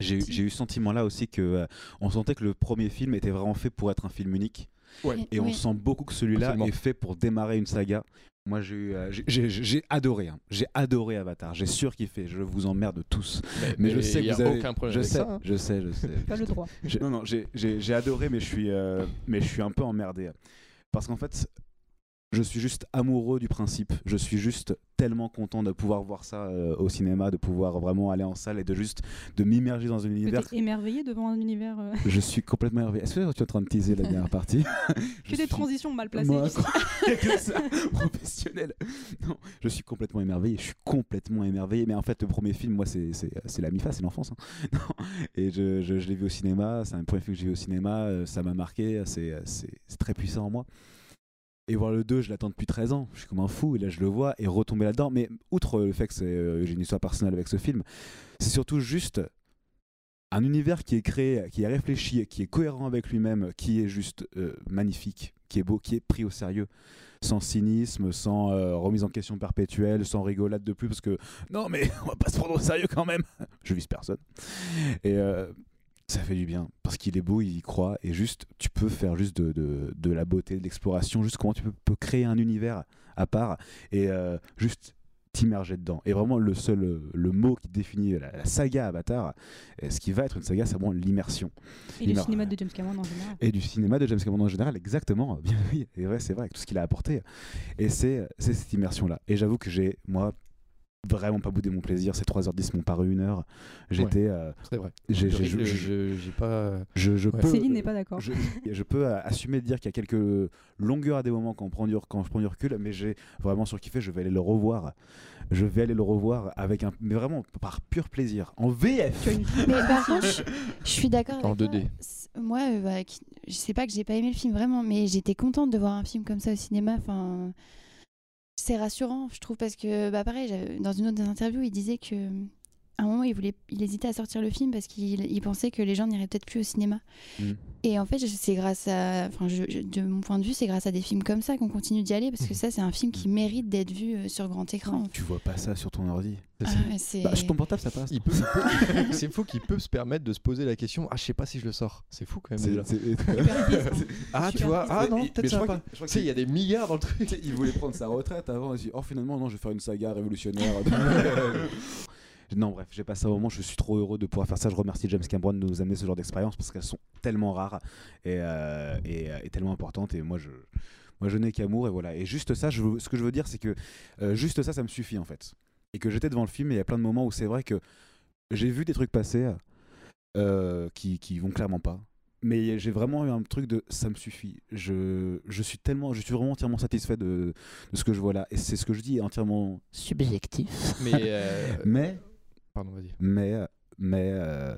J'ai eu- j'ai eu ce sentiment-là aussi que euh, on sentait que le premier film était vraiment fait pour être un film unique. Ouais. Et on Oui. sent beaucoup que celui-là est fait pour démarrer une saga. Moi, j'ai euh, j'ai- adoré. hein. J'ai adoré Avatar. J'ai surkiffé. Je vous emmerde tous. Mais, je sais que vous avez. aucun problème je avec sais, ça. hein. je sais, je sais. Pas le droit. Non, non, j'ai adoré, mais je suis, euh, mais je suis un peu emmerdé. Parce qu'en fait, je suis juste amoureux du principe. Je suis juste tellement content de pouvoir voir ça euh, au cinéma, de pouvoir vraiment aller en salle et de juste de m'immerger dans un univers. t'es émerveillé devant un univers. euh, Je suis complètement émerveillé. Est-ce que tu es en train de teaser la dernière partie? Que des suis- transitions mal placées. Moi, tu que ça, professionnel. Non, je suis complètement émerveillé. Je suis complètement émerveillé. Mais en fait, le premier film, moi, c'est c'est c'est la MIFA, c'est l'enfance. hein. Et je, je, je l'ai vu au cinéma. C'est un premier film que j'ai vu au cinéma. euh, Ça m'a marqué. C'est très puissant en moi. Et voir le 2, je l'attends depuis 13 ans. Je suis comme un fou. Et là, je le vois et retomber là-dedans. Mais outre le fait que euh, j'ai une histoire personnelle avec ce film, c'est surtout juste un univers qui est créé, qui est réfléchi, qui est cohérent avec lui-même, qui est juste euh, magnifique, qui est beau, qui est pris au sérieux, sans cynisme, sans euh, remise en question perpétuelle, sans rigolade de plus, parce que non mais on va pas se prendre au sérieux quand même. Je vise personne. Et ça fait du bien, parce qu'il est beau, il y croit, et juste tu peux faire juste de, de, de la beauté, de l'exploration, juste comment tu peux, peux créer un univers à part, et euh, juste t'immerger dedans. Et vraiment, le seul le mot qui définit la, la saga Avatar, euh, ce qui va être une saga, c'est vraiment l'immersion. Et Immer- cinéma de James Cameron en général. Et du cinéma de James Cameron en général, exactement. Bien oui, c'est vrai, avec tout ce qu'il a apporté. Et c'est c'est cette immersion-là. Et j'avoue que j'ai, moi, vraiment pas boudé mon plaisir. Ces 3h10 m'ont paru une heure. J'étais. euh, C'est vrai. j'ai- Je- j'ai- je- je- je- J'ai pas. je, je Ouais. peux, Céline n'est pas d'accord. je, je peux euh, assumer de dire qu'il y a quelques longueurs à des moments quand, on prend du, quand je prends du recul, mais j'ai vraiment surkiffé. Je vais aller le revoir. Je vais aller le revoir avec un, mais vraiment par pur plaisir en VF. Mais par contre, je, suis d'accord avec En toi. 2D. C'est- Moi, euh, bah, je sais pas que j'ai pas aimé le film vraiment, mais j'étais contente de voir un film comme ça au cinéma. Enfin, c'est rassurant, je trouve, parce que, bah, pareil, dans une autre des interviews, il disait que à un moment, il voulait, il hésitait à sortir le film parce qu'il il pensait que les gens n'iraient peut-être plus au cinéma. Mm. Et en fait, c'est grâce à, enfin, je- je- de mon point de vue, c'est grâce à des films comme ça qu'on continue d'y aller parce que ça, c'est un film qui mérite d'être vu euh, sur grand écran. Tu vois pas ça sur ton ordi. Ah c'est- Bah, ton portable, ça passe. Il peut, il peut- c'est fou qu'il peut se permettre de se poser la question ah je sais pas si je le sors c'est fou quand même C'est- déjà ah tu Super vois ah non peut-être pas tu sais il y a des milliards dans le truc il voulait prendre sa retraite avant. Il dit, oh finalement non, je vais faire une saga révolutionnaire. non bref, j'ai passé un moment. Je suis trop heureux de pouvoir faire ça. Je remercie James Cameron de nous amener ce genre d'expérience parce qu'elles sont tellement rares et, euh, et, euh, et tellement importantes. Et moi je, moi je n'ai qu'amour et voilà. Et juste ça, je veux- ce que je veux dire, c'est que euh, juste ça, ça me suffit en fait. Et que j'étais devant le film et il y a plein de moments où c'est vrai que j'ai vu des trucs passer euh, qui, qui vont clairement pas. Mais j'ai vraiment eu un truc de ça me suffit. Je, je suis tellement, je suis vraiment entièrement satisfait de, de ce que je vois là. Et c'est ce que je dis entièrement subjectif. mais euh, Mais, pardon vas-y mais, mais, euh,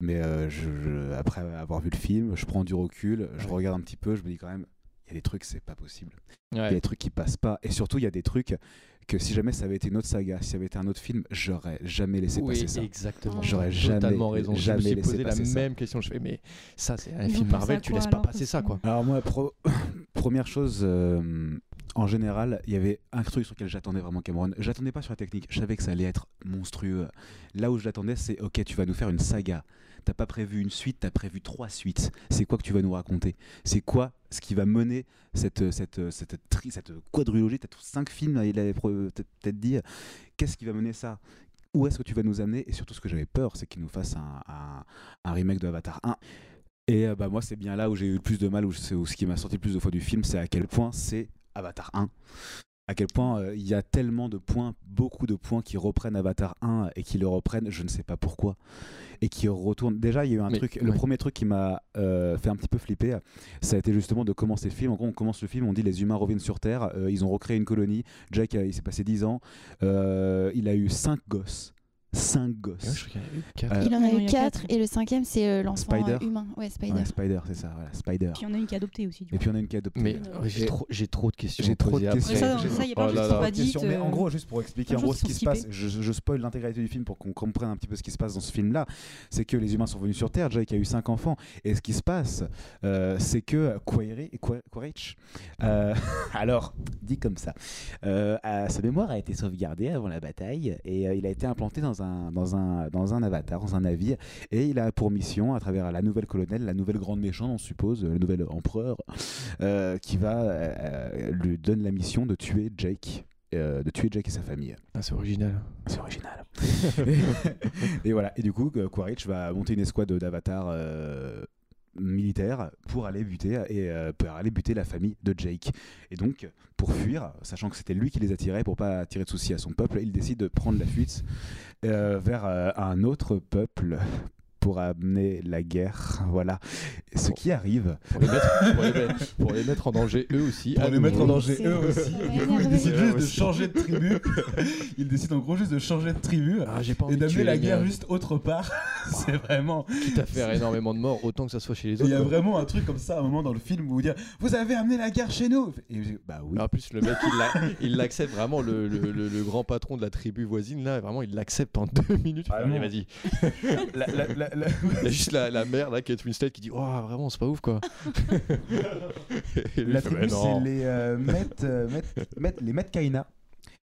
mais euh, je, je- après avoir vu le film, je prends du recul, je Ouais. regarde un petit peu, je me dis quand même, il y a des trucs, c'est pas possible. Il y a des trucs qui passent pas. Et surtout, il y a des trucs que si jamais ça avait été une autre saga, si ça avait été un autre film, j'aurais jamais laissé oui passer ça. exactement J'aurais jamais, totalement raison je jamais me suis laissé posé la ça. même question je fais mais ça c'est un film Marvel tu laisses pas alors, passer ça quoi Alors moi, pro- première chose, euh, en général, il y avait un truc sur lequel j'attendais vraiment Cameron. J'attendais pas sur la technique, je savais que ça allait être monstrueux. Là où je l'attendais, c'est ok, tu vas nous faire une saga. T'as pas prévu une suite, t'as prévu trois suites. C'est quoi que tu vas nous raconter? C'est quoi ce qui va mener cette, cette, cette, tri- cette quadrilogie? T'as cinq films, il avait peut-être dit. Qu'est-ce qui va mener ça? Où est-ce que tu vas nous amener? Et surtout, ce que j'avais peur, c'est qu'il nous fasse un, remake de Avatar 1. Et euh, bah, moi, c'est bien là où j'ai eu le plus de mal, où, où ce qui m'a sorti le plus de fois du film, c'est à quel point c'est Avatar 1. À quel point euh, il y a tellement de points, beaucoup de points qui reprennent Avatar 1 et qui le reprennent, je ne sais pas pourquoi. Et qui retournent. Déjà, il y a eu un Mais, truc, le premier truc qui m'a euh, fait un petit peu flipper, ça a été justement de commencer le film. En gros, on commence le film, on dit les humains reviennent sur Terre, euh, ils ont recréé une colonie. Jack, il s'est passé 10 ans, il a eu 5 gosses. 5 Ouais, gosses. je crois qu'il y en a eu quatre. Euh, Il en a il eu y a quatre quatre. et le cinquième c'est euh, l'enfant Spider. euh, humain. Ouais, Spider. Ouais, Spider, c'est ça, voilà, Spider. Puis il y en a une qui a adopté aussi. Du Et coup. puis on a une qui a adopté. mais Euh, j'ai trop j'ai trop de questions J'ai trop de questions. Mais ça, il y a plein de Oh choses là qui sont là. pas dites. question, mais en euh, gros, juste pour expliquer en gros ce qui se passe, je, je spoil l'intégralité du film pour qu'on comprenne un petit peu ce qui se passe dans ce film-là. C'est que les humains sont venus sur Terre, Jake a eu cinq enfants, et ce qui se passe, euh, c'est que Quaritch, Qua- Quaritch, euh, alors dit comme ça, euh, euh, sa mémoire a été sauvegardée avant la bataille et euh, il a été implanté dans dans un, dans, un, dans un avatar, dans un navire, et il a pour mission, à travers la nouvelle colonelle, la nouvelle grande méchante, on suppose, le nouvel empereur, euh, qui va euh, lui donne la mission de tuer Jake. euh, de tuer Jake et sa famille. Ah, c'est original. C'est original. et, et voilà. Et du coup, Quaritch va monter une escouade d'avatars euh, militaires pour aller buter et euh, pour aller buter la famille de Jake. Et donc, pour fuir, sachant que c'était lui qui les attirait pour pas attirer de soucis à son peuple, il décide de prendre la fuite euh, vers euh, un autre peuple pour amener la guerre. Voilà. Ce qui arrive. Pour les, mettre, pour, les mettre, pour les mettre en danger eux aussi. Pour à les mettre en danger eux aussi. Du coup, il énervé. décide Ouais, juste de changer de tribu. il décide en gros juste de changer de tribu. Ah, Et d'amener la guerre juste autre part. C'est vraiment. Quitte à faire énormément de morts, autant que ça soit chez les Il y a autres. quoi. vraiment un truc comme ça à un moment dans le film où vous dire Vous avez amené la guerre chez nous Et je dis, Bah oui. En plus, le mec, il l'a- il l'accepte vraiment, le, le- le- le grand patron de la tribu voisine, là, vraiment, il l'accepte en deux minutes. Vraiment. Allez, vas-y. La- la- la- la- Il y a juste la, la mère, là, Kate Winslet, qui dit Oh, vraiment, c'est pas ouf, quoi. La tribu, c'est non. les euh, Met, euh, Met- Met- les Metkaina.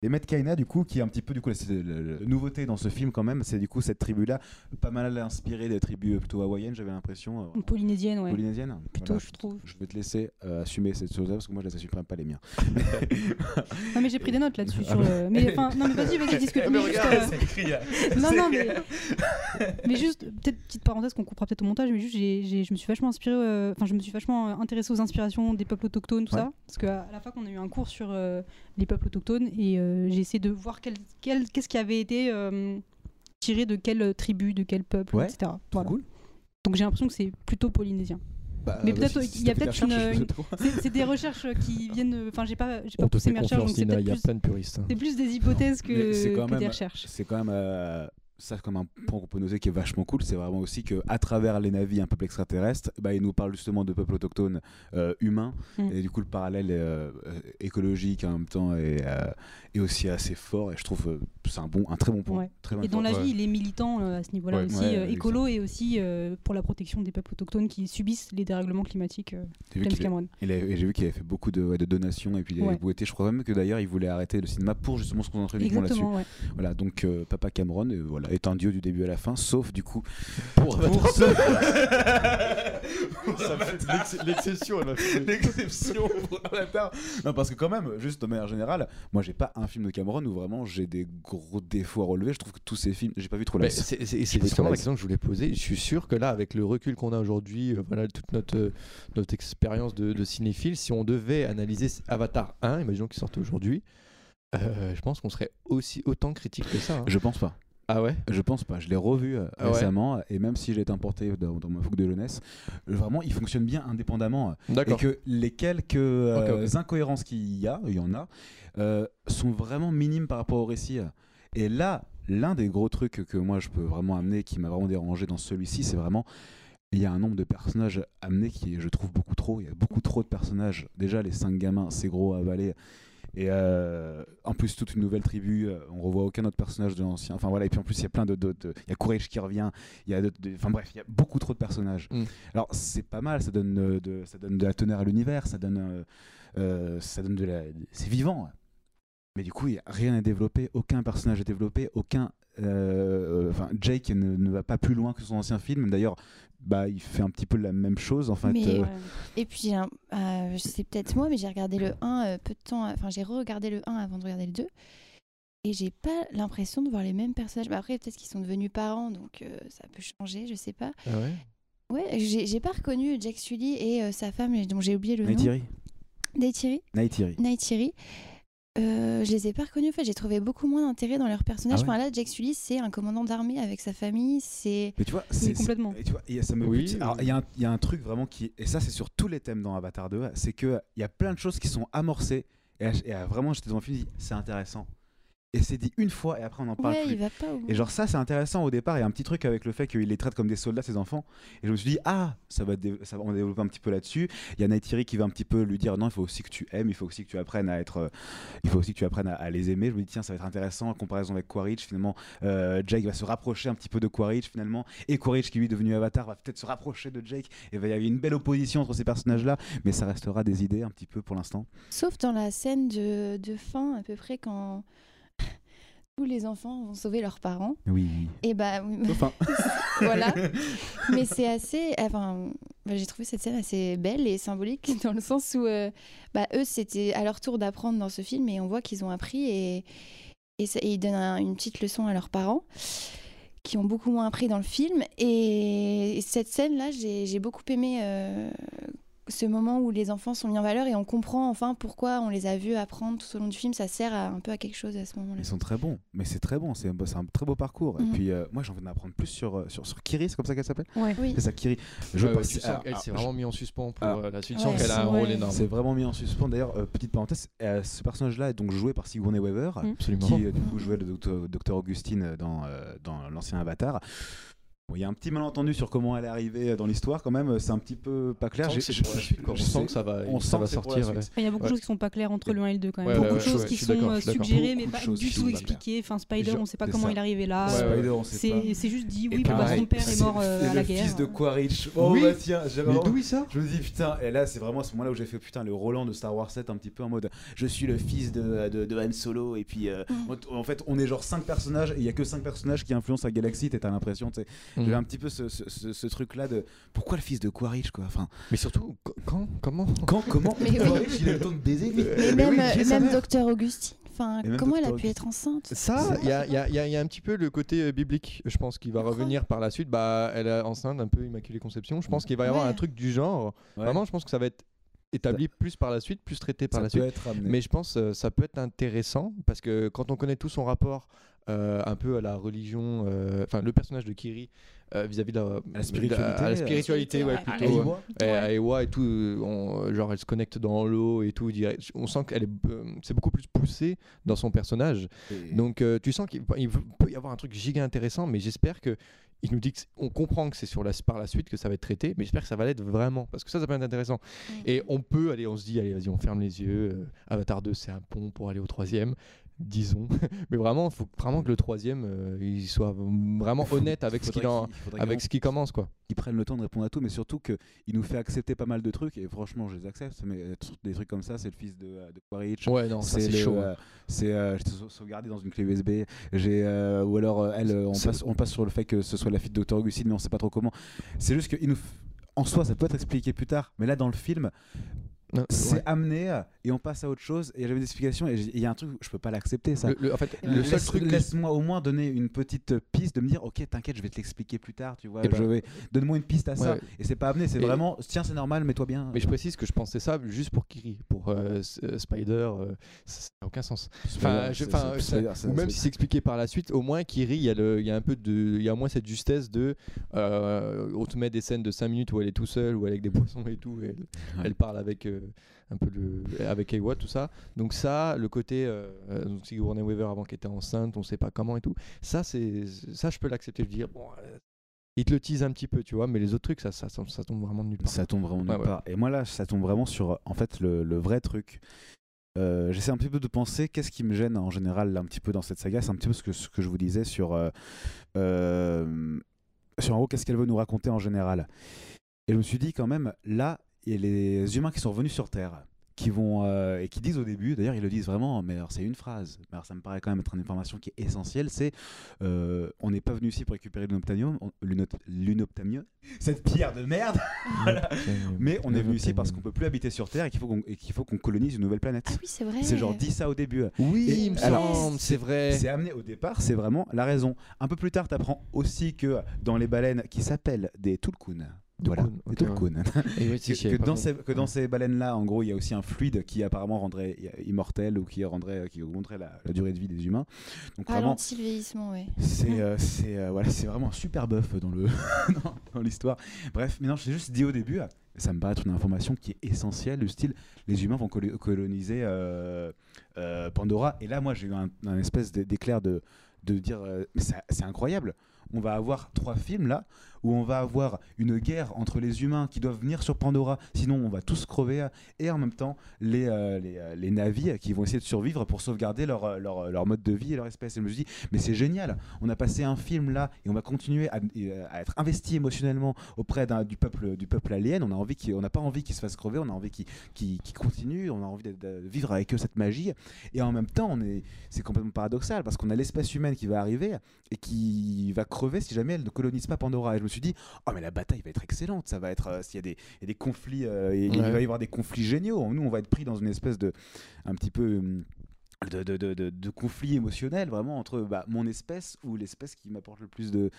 Les Metkaina, du coup, qui est un petit peu, du coup, la nouveauté dans ce film quand même, c'est du coup cette tribu-là, pas mal inspirée des tribus plutôt hawaïennes, j'avais l'impression. euh, Polynésienne, ouais. Polynésiennes Plutôt, Voilà. je trouve. Je vais te laisser euh, assumer cette chose-là parce que moi je les assumerai pas les miens. Non, mais j'ai pris des notes là-dessus. Ah sur le... Mais enfin, non, mais vas-y, vas-y, discute. mais juste, euh, écrit. Non, non, mais. mais juste, peut-être petite parenthèse qu'on coupera peut-être au montage, mais juste, j'ai, j'ai- je me suis vachement inspiré, euh, enfin, je me suis vachement intéressée aux inspirations des peuples autochtones, tout Ouais. ça. Parce qu'à la fac, on a eu un cours sur euh, les peuples autochtones et euh, j'ai essayé de voir quel, quel- qu'est-ce qui avait été euh, tiré de quelle tribu, de quel peuple, Ouais, etc. Trop Voilà. cool. Donc j'ai l'impression que c'est plutôt polynésien. Bah, Mais peut-être, il y a peut-être une-. C'est, c'est des recherches qui viennent. Enfin, j'ai pas, j'ai pas poussé mes recherches, donc c'est plus, plein de puristes. c'est plus des hypothèses que, c'est quand que même- des recherches. C'est quand même euh, ça comme un point qu'on peut noter qui est vachement cool, c'est vraiment aussi que à travers les navires un peuple extraterrestre, bah, il nous parle justement de peuples autochtones euh, humains Mm. et du coup le parallèle euh, euh, écologique en même temps est, euh, est aussi assez fort et je trouve euh, c'est un bon un très bon point. Ouais. Très bon Et dans la Ouais. vie, il est militant euh, à ce niveau-là Ouais. aussi, Ouais, euh, ouais, écolo et aussi euh, pour la protection des peuples autochtones qui subissent les dérèglements climatiques. euh, James Cameron. il a- et j'ai vu qu'il avait fait beaucoup de, ouais, de donations et puis il avait Ouais. été- Je crois même que d'ailleurs il voulait arrêter le cinéma pour justement se concentrer uniquement là-dessus. Ouais. Voilà donc euh, Papa Cameron euh, voilà, est un dieu du début à la fin, sauf du coup Pour, pour ce- L'exception, l'exception pour Avatar. Non, parce que quand même, juste de manière générale, moi j'ai pas un film de Cameron où vraiment j'ai des gros défauts à relever. Je trouve que tous ces films, j'ai pas vu trop la c'est justement la la- question que je voulais poser. Je suis sûr que là, avec le recul qu'on a aujourd'hui, euh, voilà, toute notre, euh, notre expérience de, de cinéphile, si on devait analyser Avatar 1, imaginons qu'il sorte aujourd'hui, euh, je pense qu'on serait aussi autant critique que ça. hein. Je pense pas. Ah ouais? Je pense pas. Je l'ai revu euh, Ah ouais récemment et même si j'ai été importé dans, dans ma fougue de jeunesse, euh, vraiment il fonctionne bien indépendamment. Et D'accord. que les quelques euh, incohérences qu'il y a, il y en a, euh, sont vraiment minimes par rapport au récit. Et là, l'un des gros trucs que moi je peux vraiment amener, qui m'a vraiment dérangé dans celui-ci, c'est vraiment il y a un nombre de personnages amenés qui je trouve beaucoup trop. Il y a beaucoup trop de personnages. Déjà les cinq gamins, c'est gros à avaler. Et euh, en plus toute une nouvelle tribu, euh, on revoit aucun autre personnage de l'ancien. Enfin voilà, et puis en plus il y a plein de- il y a Courage qui revient, il y a, enfin bref, il y a beaucoup trop de personnages. Mm. Alors c'est pas mal, ça donne euh, de, ça donne de la teneur à l'univers, ça donne, euh, ça donne de la, c'est vivant. Mais du coup, y a rien n'est développé, aucun personnage est développé, aucun, enfin Jake ne, ne va pas plus loin que son ancien film. D'ailleurs, bah il fait un petit peu la même chose en fait. Mais- euh, Ouais. Et puis, euh, c'est peut-être moi, mais j'ai regardé le 1 euh, peu de temps. Enfin, j'ai re-regardé le 1 avant de regarder le 2. Et j'ai pas l'impression de voir les mêmes personnages. Bah, après, peut-être qu'ils sont devenus parents, donc euh, ça peut changer, je sais pas. Ah ouais? Ouais, j'ai pas reconnu Jack Sully et euh, sa femme, dont j'ai oublié le nom. Neytiri. Neytiri. Neytiri. Euh, je les ai pas reconnus. En fait, j'ai trouvé beaucoup moins d'intérêt dans leurs personnages. Ah ouais Enfin, là, Jack Sully, c'est un commandant d'armée avec sa famille. C'est Mais tu vois, c'est complètement. c'est- et tu vois, et ça me Oui, bute. oui, Alors, oui. il y, a un- il y a un truc vraiment qui, et ça c'est sur tous les thèmes dans Avatar 2, c'est que il y a plein de choses qui sont amorcées. Et, à- et à- vraiment, j'étais devant le film, c'est intéressant. Et c'est dit une fois et après on n'en parle ouais, plus. il va pas au bout. Et genre ça c'est intéressant au départ, il y a un petit truc avec le fait qu'il les traite comme des soldats ses enfants. Et je me suis dit ah ça va, ça va on va développer un petit peu là-dessus. Il y a Neytiri qui va un petit peu lui dire non il faut aussi que tu aimes, il faut aussi que tu apprennes à être, euh, il faut aussi que tu apprennes à, à les aimer. Je me dis tiens ça va être intéressant en comparaison avec Quaritch finalement. euh, Jake va se rapprocher un petit peu de Quaritch finalement et Quaritch qui lui est devenu Avatar va peut-être se rapprocher de Jake et il va y avoir une belle opposition entre ces personnages là, mais ça restera des idées un petit peu pour l'instant. Sauf dans la scène de, de fin, à peu près, quand tous les enfants vont sauver leurs parents. Oui. Et bah, Enfin, voilà. Mais c'est assez. Enfin, bah, j'ai trouvé cette scène assez belle et symbolique dans le sens où euh, bah, eux, c'était à leur tour d'apprendre dans ce film et on voit qu'ils ont appris et, et, ça- et ils donnent un- une petite leçon à leurs parents qui ont beaucoup moins appris dans le film. Et, cette scène-là, j'ai j'ai beaucoup aimé euh, ce moment où les enfants sont mis en valeur et on comprend enfin pourquoi on les a vus apprendre tout au long du film. Ça sert à, un peu à quelque chose à ce moment-là. ils sont très bons, mais c'est très bon, c'est un, très beau parcours. Et Mhm. puis euh, moi j'ai envie d'en apprendre plus sur, euh, sur, sur Kiri, c'est comme ça qu'elle s'appelle Ouais. Oui. C'est ça, Kiri. Je Ouais, ouais, pense- alors, qu'elle alors, s'est je- vraiment mis en suspens pour alors, euh, la suite. Ouais, qu'elle a un c'est- rôle ouais. énorme. C'est vraiment mis en suspens. D'ailleurs, euh, petite parenthèse, euh, ce personnage-là est donc joué par Sigourney Weaver, Mm. Qui euh, du coup jouait le docteur, docteur Augustine dans, euh, dans l'ancien Avatar. Bon, Il y a un petit malentendu sur comment elle est arrivée dans l'histoire quand même, c'est un petit peu pas clair. Que je- suite, sais- que ça va, on ça sent que sortir. ouais. Il y a beaucoup Ouais. de choses qui sont pas claires entre le 1 et le 2 quand même. Ouais, beaucoup ouais, de choses ouais, qui sont euh, suggérées mais pas du tout expliquées. Enfin, Spider, on sait pas comment ça. il est arrivé là. Ouais, Euh, Spider, on sait pas. C'est juste dit, oui, bah, pareil, son père est mort euh, le à la fils guerre. de Quaritch. Oh Oui. bah tiens, j'avais d'où il sort Je me dis putain, et là c'est vraiment à ce moment-là où j'ai fait putain le Roland de Star Wars 7 un petit peu en mode je suis le fils de, Han Solo et puis euh, Mm. en fait on est genre 5 personnages et il y a que 5 personnages qui influencent la galaxie, t'as l'impression, tu sais. Mm. J'avais un petit peu ce, ce, ce- ce truc là de pourquoi le fils de Quaritch quoi Enfin, Mais surtout, qu- quand Comment? Quand, comment? Mais oui. Quaritch il a le temps de baiser lui Mais Mais même, oui, Docteur Augustine, enfin, comment elle a pu être enceinte? Ça, il y a, il y y a- un petit peu le côté euh, biblique, je pense, qui va revenir par la suite. Bah, elle est enceinte, un peu immaculée conception. Je pense qu'il va y avoir Ouais. un truc du genre. Ouais. Vraiment, je pense que ça va être établi plus par la suite, plus traité par Ça la peut suite. être amené. Mais je pense que ça peut être intéressant parce que quand on connaît tout son rapport euh, un peu à la religion, euh, enfin le personnage de Kiri euh, vis-à-vis de la, À la spiritualité, à la spiritualité, ouais, plutôt. Ewa Et à Ewa et tout, on- genre elle se connecte dans l'eau et tout. On sent qu'elle est, c'est beaucoup plus poussé dans son personnage. Et- Donc euh, tu sens qu'il il peut y avoir un truc giga intéressant, mais j'espère que il nous dit que c'est- on comprend que c'est sur la par la suite que ça va être traité, mais j'espère que ça va l'être vraiment parce que ça ça peut être intéressant. Et on peut aller, on se dit allez vas-y on ferme les yeux. euh, Avatar 2 c'est un pont pour aller au troisième. Disons, mais vraiment, il faut vraiment que le troisième, euh, il soit vraiment honnête avec ce qu'il en, faudrait avec ce qui commence quoi. qu'ils prennent le temps de répondre à tout, mais surtout qu'il nous fait accepter pas mal de trucs, et franchement, je les accepte, mais des trucs comme ça, c'est le fils de, euh, de Quaritch. Ouais non, ça c'est chaud. hein. euh, c'est euh, sauvegardé dans une clé USB. J'ai ou alors elle, on passe, on passe sur le fait que ce soit la fille de Dr Augustine, mais on sait pas trop comment. C'est juste que nous, en soi, ça peut être expliqué plus tard, mais là dans le film, c'est ouais. amené et on passe à autre chose. Et j'avais des explications et il y a un truc, je peux pas l'accepter ça. Le, le- en fait, le seul Laisse- truc, laisse-moi au moins donner une petite piste de me dire ok t'inquiète je vais te l'expliquer plus tard tu vois Eh ben, je vais donne-moi une piste à ça et c'est pas amené c'est Et- vraiment tiens c'est normal mets-toi bien Mais je précise que je pensais ça juste pour Kiri, pour euh, euh, Spider, euh, ça n'a aucun sens. Enfin, je- enfin, C'est- ça- c'est- c'est- Ou même si c'est expliqué par la suite, au moins Kiri, il y a, le, il y a un peu de, il y a au moins cette justesse de, euh, on te met des scènes de 5 minutes où elle est tout seule, ou avec des poissons et tout, et elle, elle parle avec euh, un peu le, avec Ewa, tout ça. Donc ça, le côté, euh, euh, donc Sigourney Weaver avant qu'elle était enceinte, on sait pas comment et tout. Ça, c'est, ça je peux l'accepter, je veux dire bon. euh, il te le tease un petit peu, tu vois, mais les autres trucs, ça, ça, ça, ça tombe vraiment de nulle part. ça tombe vraiment nulle Ouais, ouais. part et moi là ça tombe vraiment sur en fait le, le vrai truc Euh, j'essaie un petit peu de penser qu'est-ce qui me gêne en général là, un petit peu dans cette saga c'est un petit peu ce que, ce que je vous disais sur euh, euh, sur en gros qu'est-ce qu'elle veut nous raconter en général et je me suis dit quand même là il y a les humains qui sont revenus sur Terre qui vont euh, et qui disent au début d'ailleurs ils le disent vraiment mais alors c'est une phrase mais alors ça me paraît quand même être une information qui est essentielle c'est euh, on n'est pas venu ici pour récupérer l'unoptamium l'unoptamium cette pierre de merde mais on est venu ici parce qu'on peut plus habiter sur Terre et qu'il faut qu'on colonise une nouvelle planète Ah oui, c'est vrai. c'est genre dit ça au début Oui, c'est vrai. c'est amené au départ, c'est vraiment la raison. Un peu plus tard, tu apprends aussi que dans les baleines qui s'appellent des tulkuns, voilà, tulkuns, Et oui, que, si, que pas dans ces, que dans ces baleines-là, en gros, il y a aussi un fluide qui apparemment rendrait immortel ou qui rendrait, qui augmenterait la, la durée de vie des humains. Donc vraiment, le vieillissement, ouais. c'est euh, c'est euh, voilà, c'est vraiment un super buff dans le dans, l'histoire. Bref, mais non, j'ai juste dit au début, ça me paraît être une information qui est essentielle, du style les humains vont colo- coloniser euh, euh, Pandora. Et là, moi, j'ai eu un, un espèce d'é- d'éclair de de dire, euh, mais c'est incroyable. On va avoir trois films là où on va avoir une guerre entre les humains qui doivent venir sur Pandora, sinon on va tous crever, et en même temps les, euh, les, euh, les navis qui vont essayer de survivre pour sauvegarder leur, euh, leur, leur mode de vie et leur espèce. Et je me suis dit, mais c'est génial, on a passé un film là et on va continuer à, être investi émotionnellement auprès du peuple, du peuple alien. On a n'a pas envie qu'ils se fassent crever, on a envie qu'ils qu'ils- qu'ils continuent, on a envie de, vivre avec eux cette magie. Et en même temps, est, c'est complètement paradoxal parce qu'on a l'espèce humaine qui va arriver et qui va crever si jamais elle ne colonise pas Pandora. Suis dit, oh mais la bataille va être excellente, ça va être euh, s'il y a des, il y a des conflits, euh, et- il va y avoir des conflits géniaux. Nous, on va être pris dans une espèce de, un petit peu. hum, De, de, de, de- de conflit émotionnel vraiment entre bah, mon espèce ou l'espèce qui m'apporte le plus de,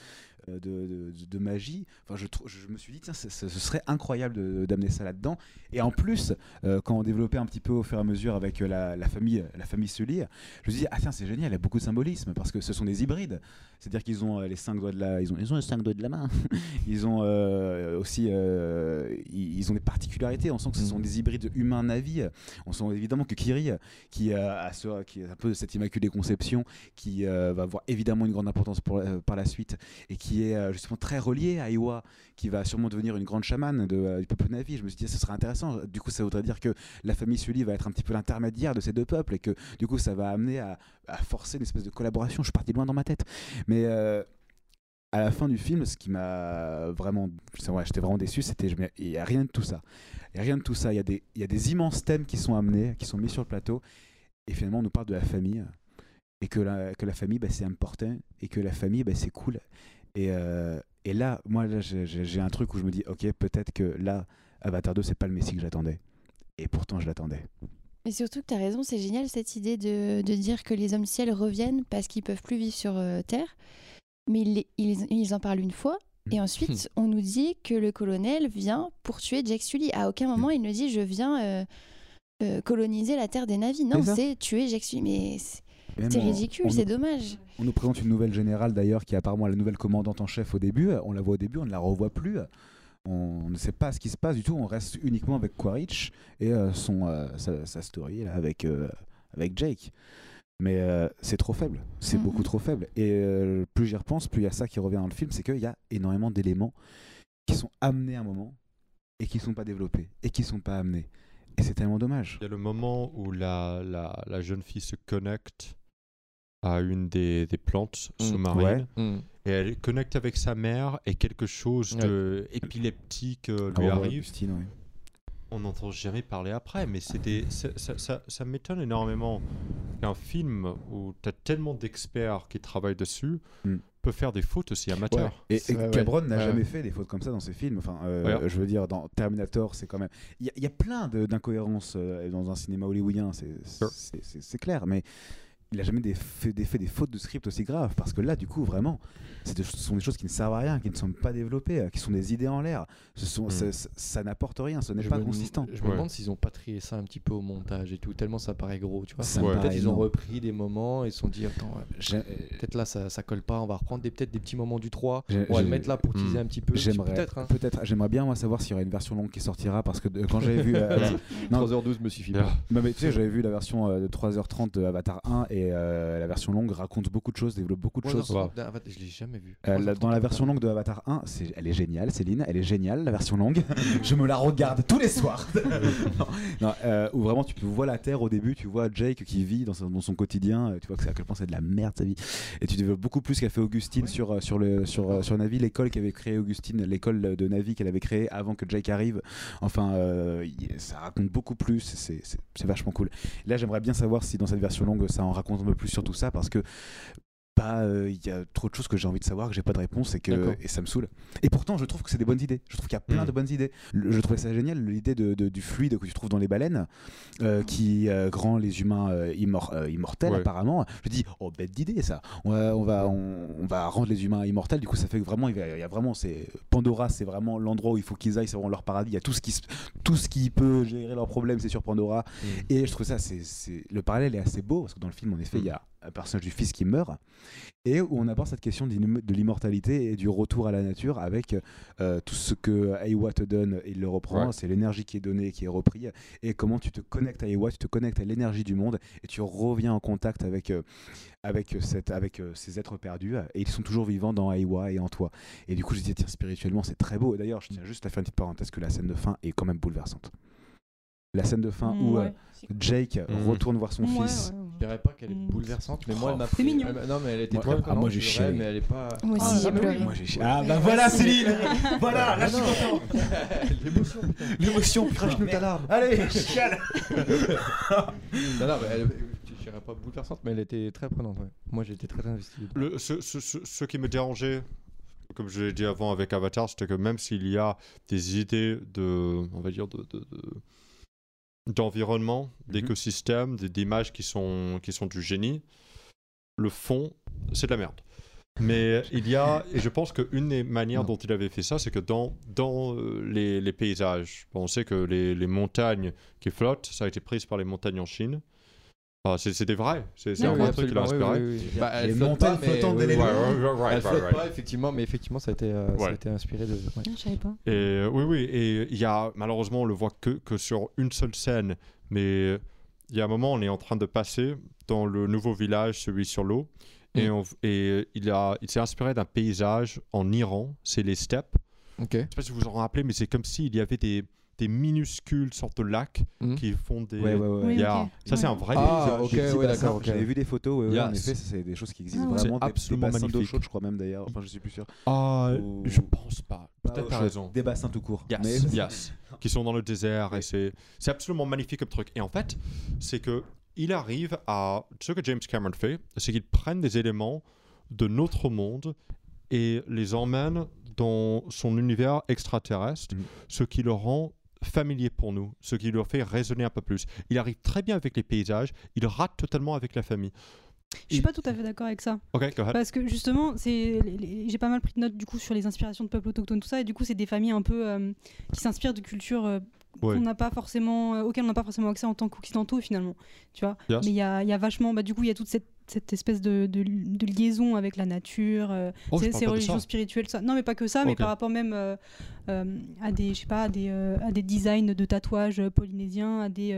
de, de- de magie. Enfin, je, me suis dit, tiens, ce, serait incroyable d'amener ça là-dedans. Et en plus, euh, quand on développait un petit peu au fur et à mesure avec euh, la, la famille, la famille Sully, je me suis dit, ah tiens, c'est génial, il y a beaucoup de symbolisme parce que ce sont des hybrides. C'est-à-dire qu'ils ont euh, les cinq doigts de la, ils ont, ils ont les cinq doigts de la main. ils ont euh, aussi, euh, ils, ont des particularités. On sent que ce sont des hybrides humains navis. On sent évidemment que Kiri, qui, euh, a ce- qui est un peu cette immaculée conception, qui euh, va avoir évidemment une grande importance pour, par la suite et qui est euh, justement très relié à Iwa, qui va sûrement devenir une grande chamane euh, du peuple Navi. Je me suis dit, ce serait intéressant. Du coup, ça voudrait dire que la famille Sully va être un petit peu l'intermédiaire de ces deux peuples et que du coup, ça va amener à, forcer une espèce de collaboration. Je suis parti loin dans ma tête. Mais euh, à la fin du film, ce qui m'a vraiment. vrai, J'étais vraiment déçu, c'était. Il n'y a rien de tout ça. Il n'y a rien de tout ça. Il y, a des- immenses thèmes qui sont amenés, qui sont mis sur le plateau. Et finalement, on nous parle de la famille. Et que la, que la famille, bah, c'est important. Et que la famille, bah, c'est cool. Et, euh, et là, moi, j'ai- un truc où je me dis, ok, peut-être que là, Avatar 2, c'est pas le Messi que j'attendais. Et pourtant, je l'attendais. Mais surtout que tu as raison, c'est génial cette idée de, de dire que les hommes ciel reviennent parce qu'ils peuvent plus vivre sur euh, Terre. Mais ils, ils, ils en parlent une fois. Mm. Et ensuite, on nous dit que le colonel vient pour tuer Jake Sully. À aucun moment, il ne dit je viens euh, euh, coloniser la terre des navis. Non, C'est tuer Jake Sully. Mais c'est ridicule, c'est dommage. On nous présente une nouvelle générale d'ailleurs qui est apparemment la nouvelle commandante en chef au début. On la voit au début, on ne la revoit plus. On ne sait pas ce qui se passe du tout. On reste uniquement avec Quaritch et euh, son, euh, sa, sa story là, avec, euh, avec Jake. Mais euh, c'est trop faible. C'est Mhm. beaucoup trop faible. Et euh, plus j'y repense, plus il y a ça qui revient dans le film c'est qu'il y a énormément d'éléments qui sont amenés à un moment et qui ne sont pas développés et qui ne sont pas amenés. Et c'est tellement dommage. Il y a le moment où la, la, la jeune fille se connecte à une des, des plantes Mm, sous-marines. ouais. Mm. Et elle connecte avec sa mère et quelque chose Ouais. de épileptique euh, lui ouais, arrive. Ouais. On n'entend jamais parler après, mais c'est des- ça, ça- ça- ça m'étonne énormément qu'un film où tu as tellement d'experts qui travaillent dessus Mm. peut faire des fautes aussi amateurs. Et, C'est et vrai, ouais. Cameron n'a Ouais. jamais fait des fautes comme ça dans ses films. Enfin, euh, Ouais. je veux dire, dans Terminator, c'est quand même. Il y, y a plein d'incohérences euh, dans un cinéma hollywoodien, c'est clair. Mais il a jamais des fait, des, fait des fautes de script aussi graves. Parce que là, du coup, vraiment, de- ce sont des choses qui ne servent à rien, qui ne sont pas développées, qui sont des idées en l'air. Ce sont- Mm. ça- ça ça n'apporte rien, ce n'est pas me- consistant. Je me Ouais. demande s'ils ont pas trié ça un petit peu au montage et tout, tellement ça paraît gros, tu vois. Ouais. Peut-être ils ont repris des moments et se sont dit, attends, peut-être là ça, ça colle pas, on va reprendre des- peut-être des petits moments du 3, j'ai- on va le mettre là pour teaser Hmm. un petit peu. J'aimerais Peut-être, hein. peut-être j'aimerais bien moi savoir s'il y aura une version longue qui sortira parce que de- quand j'avais vu euh, non, 3h12 me suffit pas. Mais tu sais, j'avais vu la version euh, de 3h30 de Avatar 1 et euh, la version longue raconte beaucoup de choses, développe beaucoup de choses. 3h30 d'un Avatar, Je l'ai jamais vu. Euh, la- dans la version longue de Avatar 1, c'est- elle est géniale, Céline, elle est géniale, la version longue. je me la regarde tous les soirs. non, non, euh, où vraiment tu vois la Terre au début, tu vois Jake qui vit dans son, dans son quotidien, tu vois que c'est à quel point c'est de la merde sa vie. Et tu développes beaucoup plus qu'a fait Augustine sur, sur, le, sur, sur Navi, l'école qu'avait créée Augustine, l'école de Navi qu'elle avait créée avant que Jake arrive. Enfin, ça raconte beaucoup plus, c'est vachement cool. Là, j'aimerais bien savoir si dans cette version longue, ça en raconte un peu plus sur tout ça, parce que euh, il y a trop de choses que j'ai envie de savoir, que j'ai pas de réponse et que et ça me saoule. Et pourtant, je trouve que c'est des bonnes idées. Je trouve qu'il y a plein Mm. de bonnes idées. Le- je trouvais ça génial, l'idée de, de- du fluide que tu trouves dans les baleines, euh, qui euh, rend les humains euh, immor- immortels Ouais. apparemment. Je dis, oh bête d'idée ça. On va, on va, on, on va rendre les humains immortels. Du coup, ça fait que vraiment, il y a, il y a vraiment, c'est Pandora, c'est vraiment l'endroit où il faut qu'ils aillent, c'est vraiment leur paradis. Il y a tout ce qui, se- tout ce qui peut gérer leurs problèmes, c'est sur Pandora. Mm. Et je trouve ça, c'est, c'est- le parallèle est assez beau parce que dans le film, en effet, il y a un personnage du fils qui meurt, et où on aborde cette question de l'immortalité et du retour à la nature avec euh, tout ce que Aiwa te donne, il le reprend, Ouais. c'est l'énergie qui est donnée, qui est repris, et comment tu te connectes à Aiwa, tu te connectes à l'énergie du monde, et tu reviens en contact avec, euh, avec, cette, avec euh, ces êtres perdus, et ils sont toujours vivants dans Aiwa et en toi. Et du coup, je disais, tiens, spirituellement, c'est très beau. Et D'ailleurs, je tiens juste à faire une petite parenthèse que la scène de fin est quand même bouleversante. La scène de fin où Ouais. euh, Jake Mhm. retourne voir son Ouais, fils. ouais, ouais. Je dirais pas qu'elle est Mm. bouleversante, mais moi, elle m'a c'est pris- mignon. elle m'a- non, mais elle était Moi- très ah, prenante, moi, j'ai chialé. Mais elle est pas. Moi aussi, Ah, j'ai bah pleuré. Moi, j'ai chi- Ah bah voilà Céline Voilà, là je suis content L'émotion. L'émotion, Crache-nous ta larme. Allez, chiale Non, non, mais elle, je dirais pas bouleversante, mais elle était très prenante. ouais. Moi, j'ai été très investi. Le- ce, ce- ce- ce qui me dérangeait, comme je l'ai dit avant avec Avatar, c'était que même s'il y a des idées de, on va dire, de, de- de- d'environnement, Mhm. d'écosystème, des- d'images qui sont, qui sont du génie, le fond, c'est de la merde. Mais il y a, et je pense qu'une des manières dont il avait fait ça, c'est que dans, dans euh, les, les paysages, on sait que les, les montagnes qui flottent, ça a été pris par les montagnes en Chine. Ah, c'est c'est un oui, vrai truc qui l'a inspiré. oui, oui, oui. Bah, elle Les flotte montagnes pas, mais-. Ouais, ouais, ouais, Elle ouais, flotte ouais. pas, effectivement, mais effectivement, ça a été, euh, ça a Ouais. été inspiré de. ouais. Ah, Je savais pas. Et euh, oui, oui, et il y a malheureusement on le voit que, que sur une seule scène, mais il y a un moment on est en train de passer dans le nouveau village, celui sur l'eau, et, Mm. on- et il a, il s'est inspiré d'un paysage en Iran, c'est les steppes. Ok. Je sais pas si vous vous en rappelez, mais c'est comme s'il y avait des, des minuscules sortes de lacs Mm. qui font des. Ouais, ouais, ouais. Oui, Yeah. ok. Ça c'est un vrai Ah, ok, d'accord. J'avais vu des photos, ouais, ouais, en effet, c'est des choses qui existent Ah vraiment. C'est des- des, absolument bassins d'eau magnifique. chaude, je crois même d'ailleurs. Enfin, je suis plus sûr. Ah, Ou- je pense pas. Pas Peut-être t'as raison. Des bassins tout court. Yes, Mais- yes. qui sont dans le désert et c'est c'est absolument magnifique comme truc. Et en fait, c'est que il arrive à ce que James Cameron fait, c'est qu'il prenne des éléments de notre monde et les emmène dans son univers extraterrestre, Mhm. ce qui le rend familier pour nous, ce qui le fait résonner un peu plus. Il arrive très bien avec les paysages, il rate totalement avec la famille. Je suis pas tout à fait d'accord avec ça. Parce que justement, c'est j'ai pas mal pris de notes du coup sur les inspirations de peuples autochtones, tout ça, et du coup, c'est des familles un peu euh, qui s'inspirent de cultures euh, Ouais. qu'on n'a pas forcément, euh, auxquelles on n'a pas forcément accès en tant qu'occidentaux finalement. Tu vois? Yes. Mais il y a, y a vachement, bah, du coup, il y a toute cette, cette espèce de, de- de liaison avec la nature, euh, Oh, ces, religions spirituelles, ça. Non, mais pas que ça, mais par rapport même euh, euh, à des, je sais pas, à des, euh, à des designs de tatouages polynésiens, à des,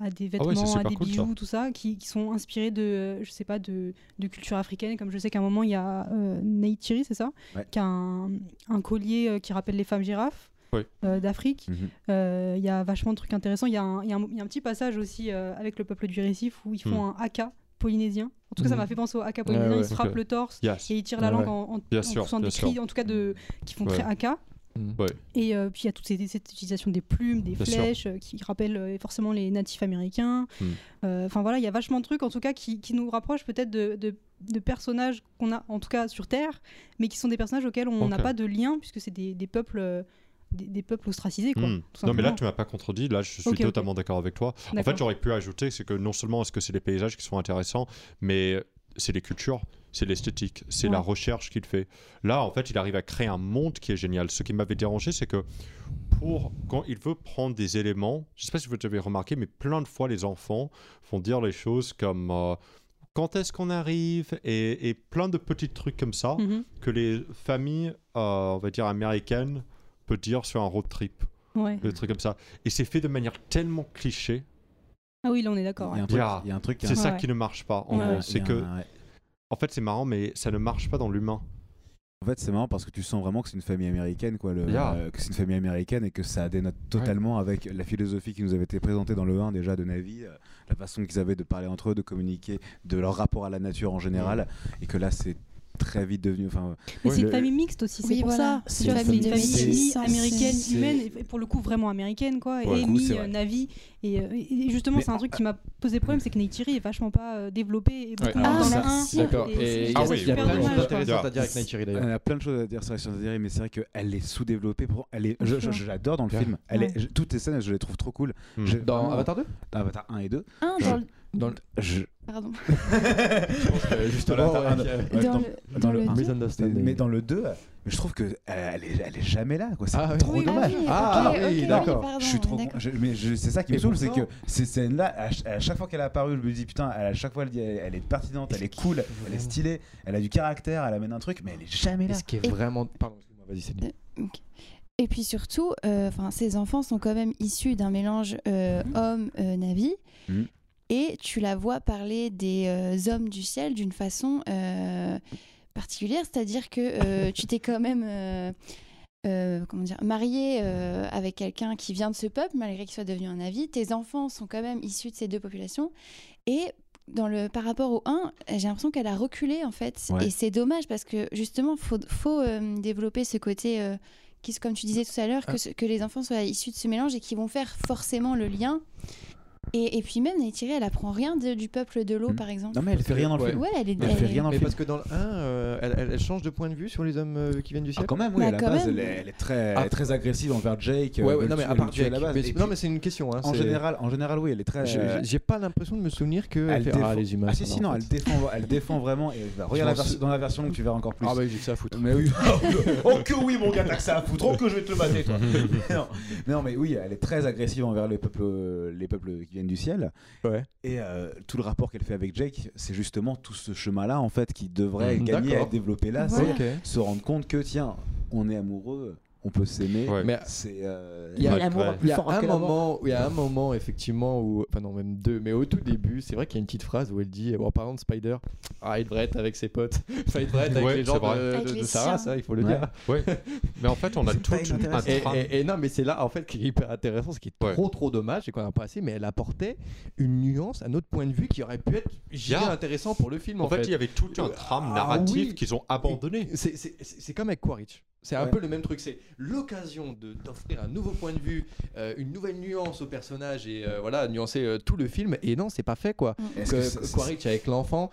à des Ah vêtements, à des cool, ça. bijoux, tout ça, qui, qui sont inspirés de, je sais pas, de, de culture africaine. Comme je sais qu'à un moment, il y a Neytiri, c'est ça Ouais. Qui a un, un collier qui rappelle les femmes girafes. Oui. euh, d'Afrique. Mhm. Euh, Il y a vachement de trucs intéressants. Il y, a un- il y y a un petit passage aussi euh, avec le peuple du récif où ils font un haka polynésien. En tout cas, ça Mhm. m'a fait penser au haka polynésien. ouais, ils se frappent le torse Yes. et ils tirent la langue ouais. en, en, en sûr, poussant des cris, sûr. en tout cas de, qui font très haka. Mm. Et euh, puis il y a toute cette, cette utilisation des plumes, des Bien flèches euh, qui rappellent euh, forcément les natifs américains. Mm. Euh, Enfin voilà, il y a vachement de trucs en tout cas qui, qui nous rapprochent peut-être de, de- de personnages qu'on a en tout cas sur Terre, mais qui sont des personnages auxquels on n'a pas de lien puisque c'est des, des peuples. Des, des peuples ostracisés quoi. Hmm. Non, mais là, tu m'as pas contredit. Là, je suis totalement d'accord avec toi. En fait, j'aurais pu ajouter, c'est que non seulement est-ce que c'est les paysages qui sont intéressants, mais c'est les cultures, c'est l'esthétique, c'est la recherche qu'il fait. Là, en fait, il arrive à créer un monde qui est génial. Ce qui m'avait dérangé, c'est que pour quand il veut prendre des éléments, je sais pas si vous avez remarqué, mais plein de fois, les enfants font dire les choses comme euh, quand est-ce qu'on arrive? et, et plein de petits trucs comme ça Mhm. que les familles, euh, on va dire américaines, peuvent dire sur un road trip Ouais. des trucs comme ça. Et c'est fait de manière tellement cliché. Ah oui, là on est d'accord. Il y a ouais. un truc, Yeah. il y a un truc qui est C'est ça Ouais. qui ne marche pas. En Ouais, gros, ouais. c'est que, un- ouais. en fait, c'est marrant, mais ça ne marche pas dans l'humain. En fait, c'est marrant parce que tu sens vraiment que c'est une famille américaine, quoi. Le, Yeah. euh, que c'est une famille américaine et que ça dénote totalement avec la philosophie qui nous avait été présentée dans le 1 déjà de Navi, euh, la façon qu'ils avaient de parler entre eux, de communiquer, de leur rapport à la nature en général, et que là, c'est très vite devenu. Enfin, Mais Ouais. c'est une Le- famille mixte aussi, c'est Oui, pour voilà. ça. C'est une famille C'est- humaine, et pour le coup vraiment américaine, quoi, et vrai. mi-Navi. Et, euh, et justement, c'est un truc qui m'a posé problème, c'est que Neytiri est vachement pas euh, développé, et beaucoup Ouais. moins Ah, dans le merci. 1. D'accord. Il y a, il y plein de choses intéressantes à dire avec Neytiri d'ailleurs. a plein de choses à dire sur Theory, mais c'est vrai qu'elle est sous-développée. Pour... Elle est... je, l'adore dans le film. Toutes les scènes, je les trouve trop cool. Hmm. Dans Avatar 2 Avatar 1 et 2. Je- dans le- Je... Pardon. Euh, justement, Dans le-. Mais dans le 2, je trouve que elle, est, elle est jamais là. quoi. C'est Ah oui. trop Oui, ah dommage. oui, Ah oui, d'accord. je suis trop. je- mais c'est ça qui me saoule, c'est que ces scènes-là, à, ch- à chaque fois qu'elle est apparue, je me dis putain, à chaque fois elle, dit, elle, elle est pertinente, elle est cool, elle est stylée, elle a du caractère, elle amène un truc, mais elle est jamais là. ce qui est Et- vraiment. Pardon, excuse-moi, vas-y, Céline. Ok. Et puis surtout, euh, enfin, ces enfants sont quand même issus d'un mélange euh, homme-navi. Mhm. Et tu la vois parler des euh, hommes du ciel d'une façon euh, particulière, c'est-à-dire que euh, tu t'es quand même euh, comment dire, marié euh, avec quelqu'un qui vient de ce peuple, malgré qu'il soit devenu un navi. Tes enfants sont quand même issus de ces deux populations. Et dans le, par rapport au 1, j'ai l'impression qu'elle a reculé en fait. Ouais. Et c'est dommage parce que justement, faut, faut euh, développer ce côté, qui, comme tu disais tout à l'heure, que, ce- que les enfants soient issus de ce mélange et qui vont faire forcément le lien. Et, et puis même, Neytiri, elle apprend rien de- du peuple de l'eau, Mm. par exemple. Non, mais elle fait rien dans le Ouais. film. Ouais, elle est. Elle elle fait rien dans le Mais film. parce que dans le 1, euh, elle, elle- elle change de point de vue sur les hommes euh, qui viennent du Ah, ciel. quand même, oui, Bah, à la base, même. elle est, elle est très, Ah. très agressive envers Jake. Ouais, euh, ouais, non, mais à part à Jake. la base. Mais Et c'est- puis, non, mais c'est une question. Hein, en général, en général, oui, elle est très. J'ai- euh, pas l'impression de me souvenir que. elle fait, défend- Ah, les humains. Ah si si non, elle défend, elle défend vraiment. Et bah, regarde dans la version longue, tu verras encore plus. Ah, bah, j'ai que ça à foutre. Mais oui. oh que oui, mon gars, t'as que ça à foutre. Oh que je vais te le mater, toi. non. mais oui, elle est très agressive envers les peuples, les peuples qui viennent du ciel. Ouais. Et euh, tout le rapport qu'elle fait avec Jake, c'est justement tout ce chemin-là, en fait, qui devrait Mhm, gagner à être développé là. C'est se rendre compte que, tiens, on est amoureux, on peut s'aimer. Ouais. Mais C'est euh, Il y a- l'amour ouais. est Il plus y a fort un moment, il y a un moment effectivement où, enfin non même deux, mais au tout début, c'est vrai qu'il y a une petite phrase où elle dit, bon, par exemple Spider, ah il devrait être avec ses potes, enfin il devrait être avec Ouais, les gens de, de- Avec de les sa chiens. race, hein, il faut le Ouais. dire. Ouais. Mais en fait, on a tout un. Et, tram. et- et non, mais c'est là en fait qui est hyper intéressant, ce qui est Ouais. trop trop dommage, et qu'on a pas assez, mais elle apportait une nuance, un autre point de vue qui aurait pu être Yeah. intéressant pour le film. En, En fait, il y avait tout un tram Ah, narratif oui. qu'ils ont abandonné. C'est- C'est c'est- c'est comme avec Quaritch. C'est un Ouais. peu le même truc. C'est l'occasion de- d'offrir un nouveau point de vue, euh, une nouvelle nuance au personnage et euh, voilà, nuancer euh, tout le film. Et non, c'est pas fait quoi. Est-ce Que- Quaritch avec l'enfant.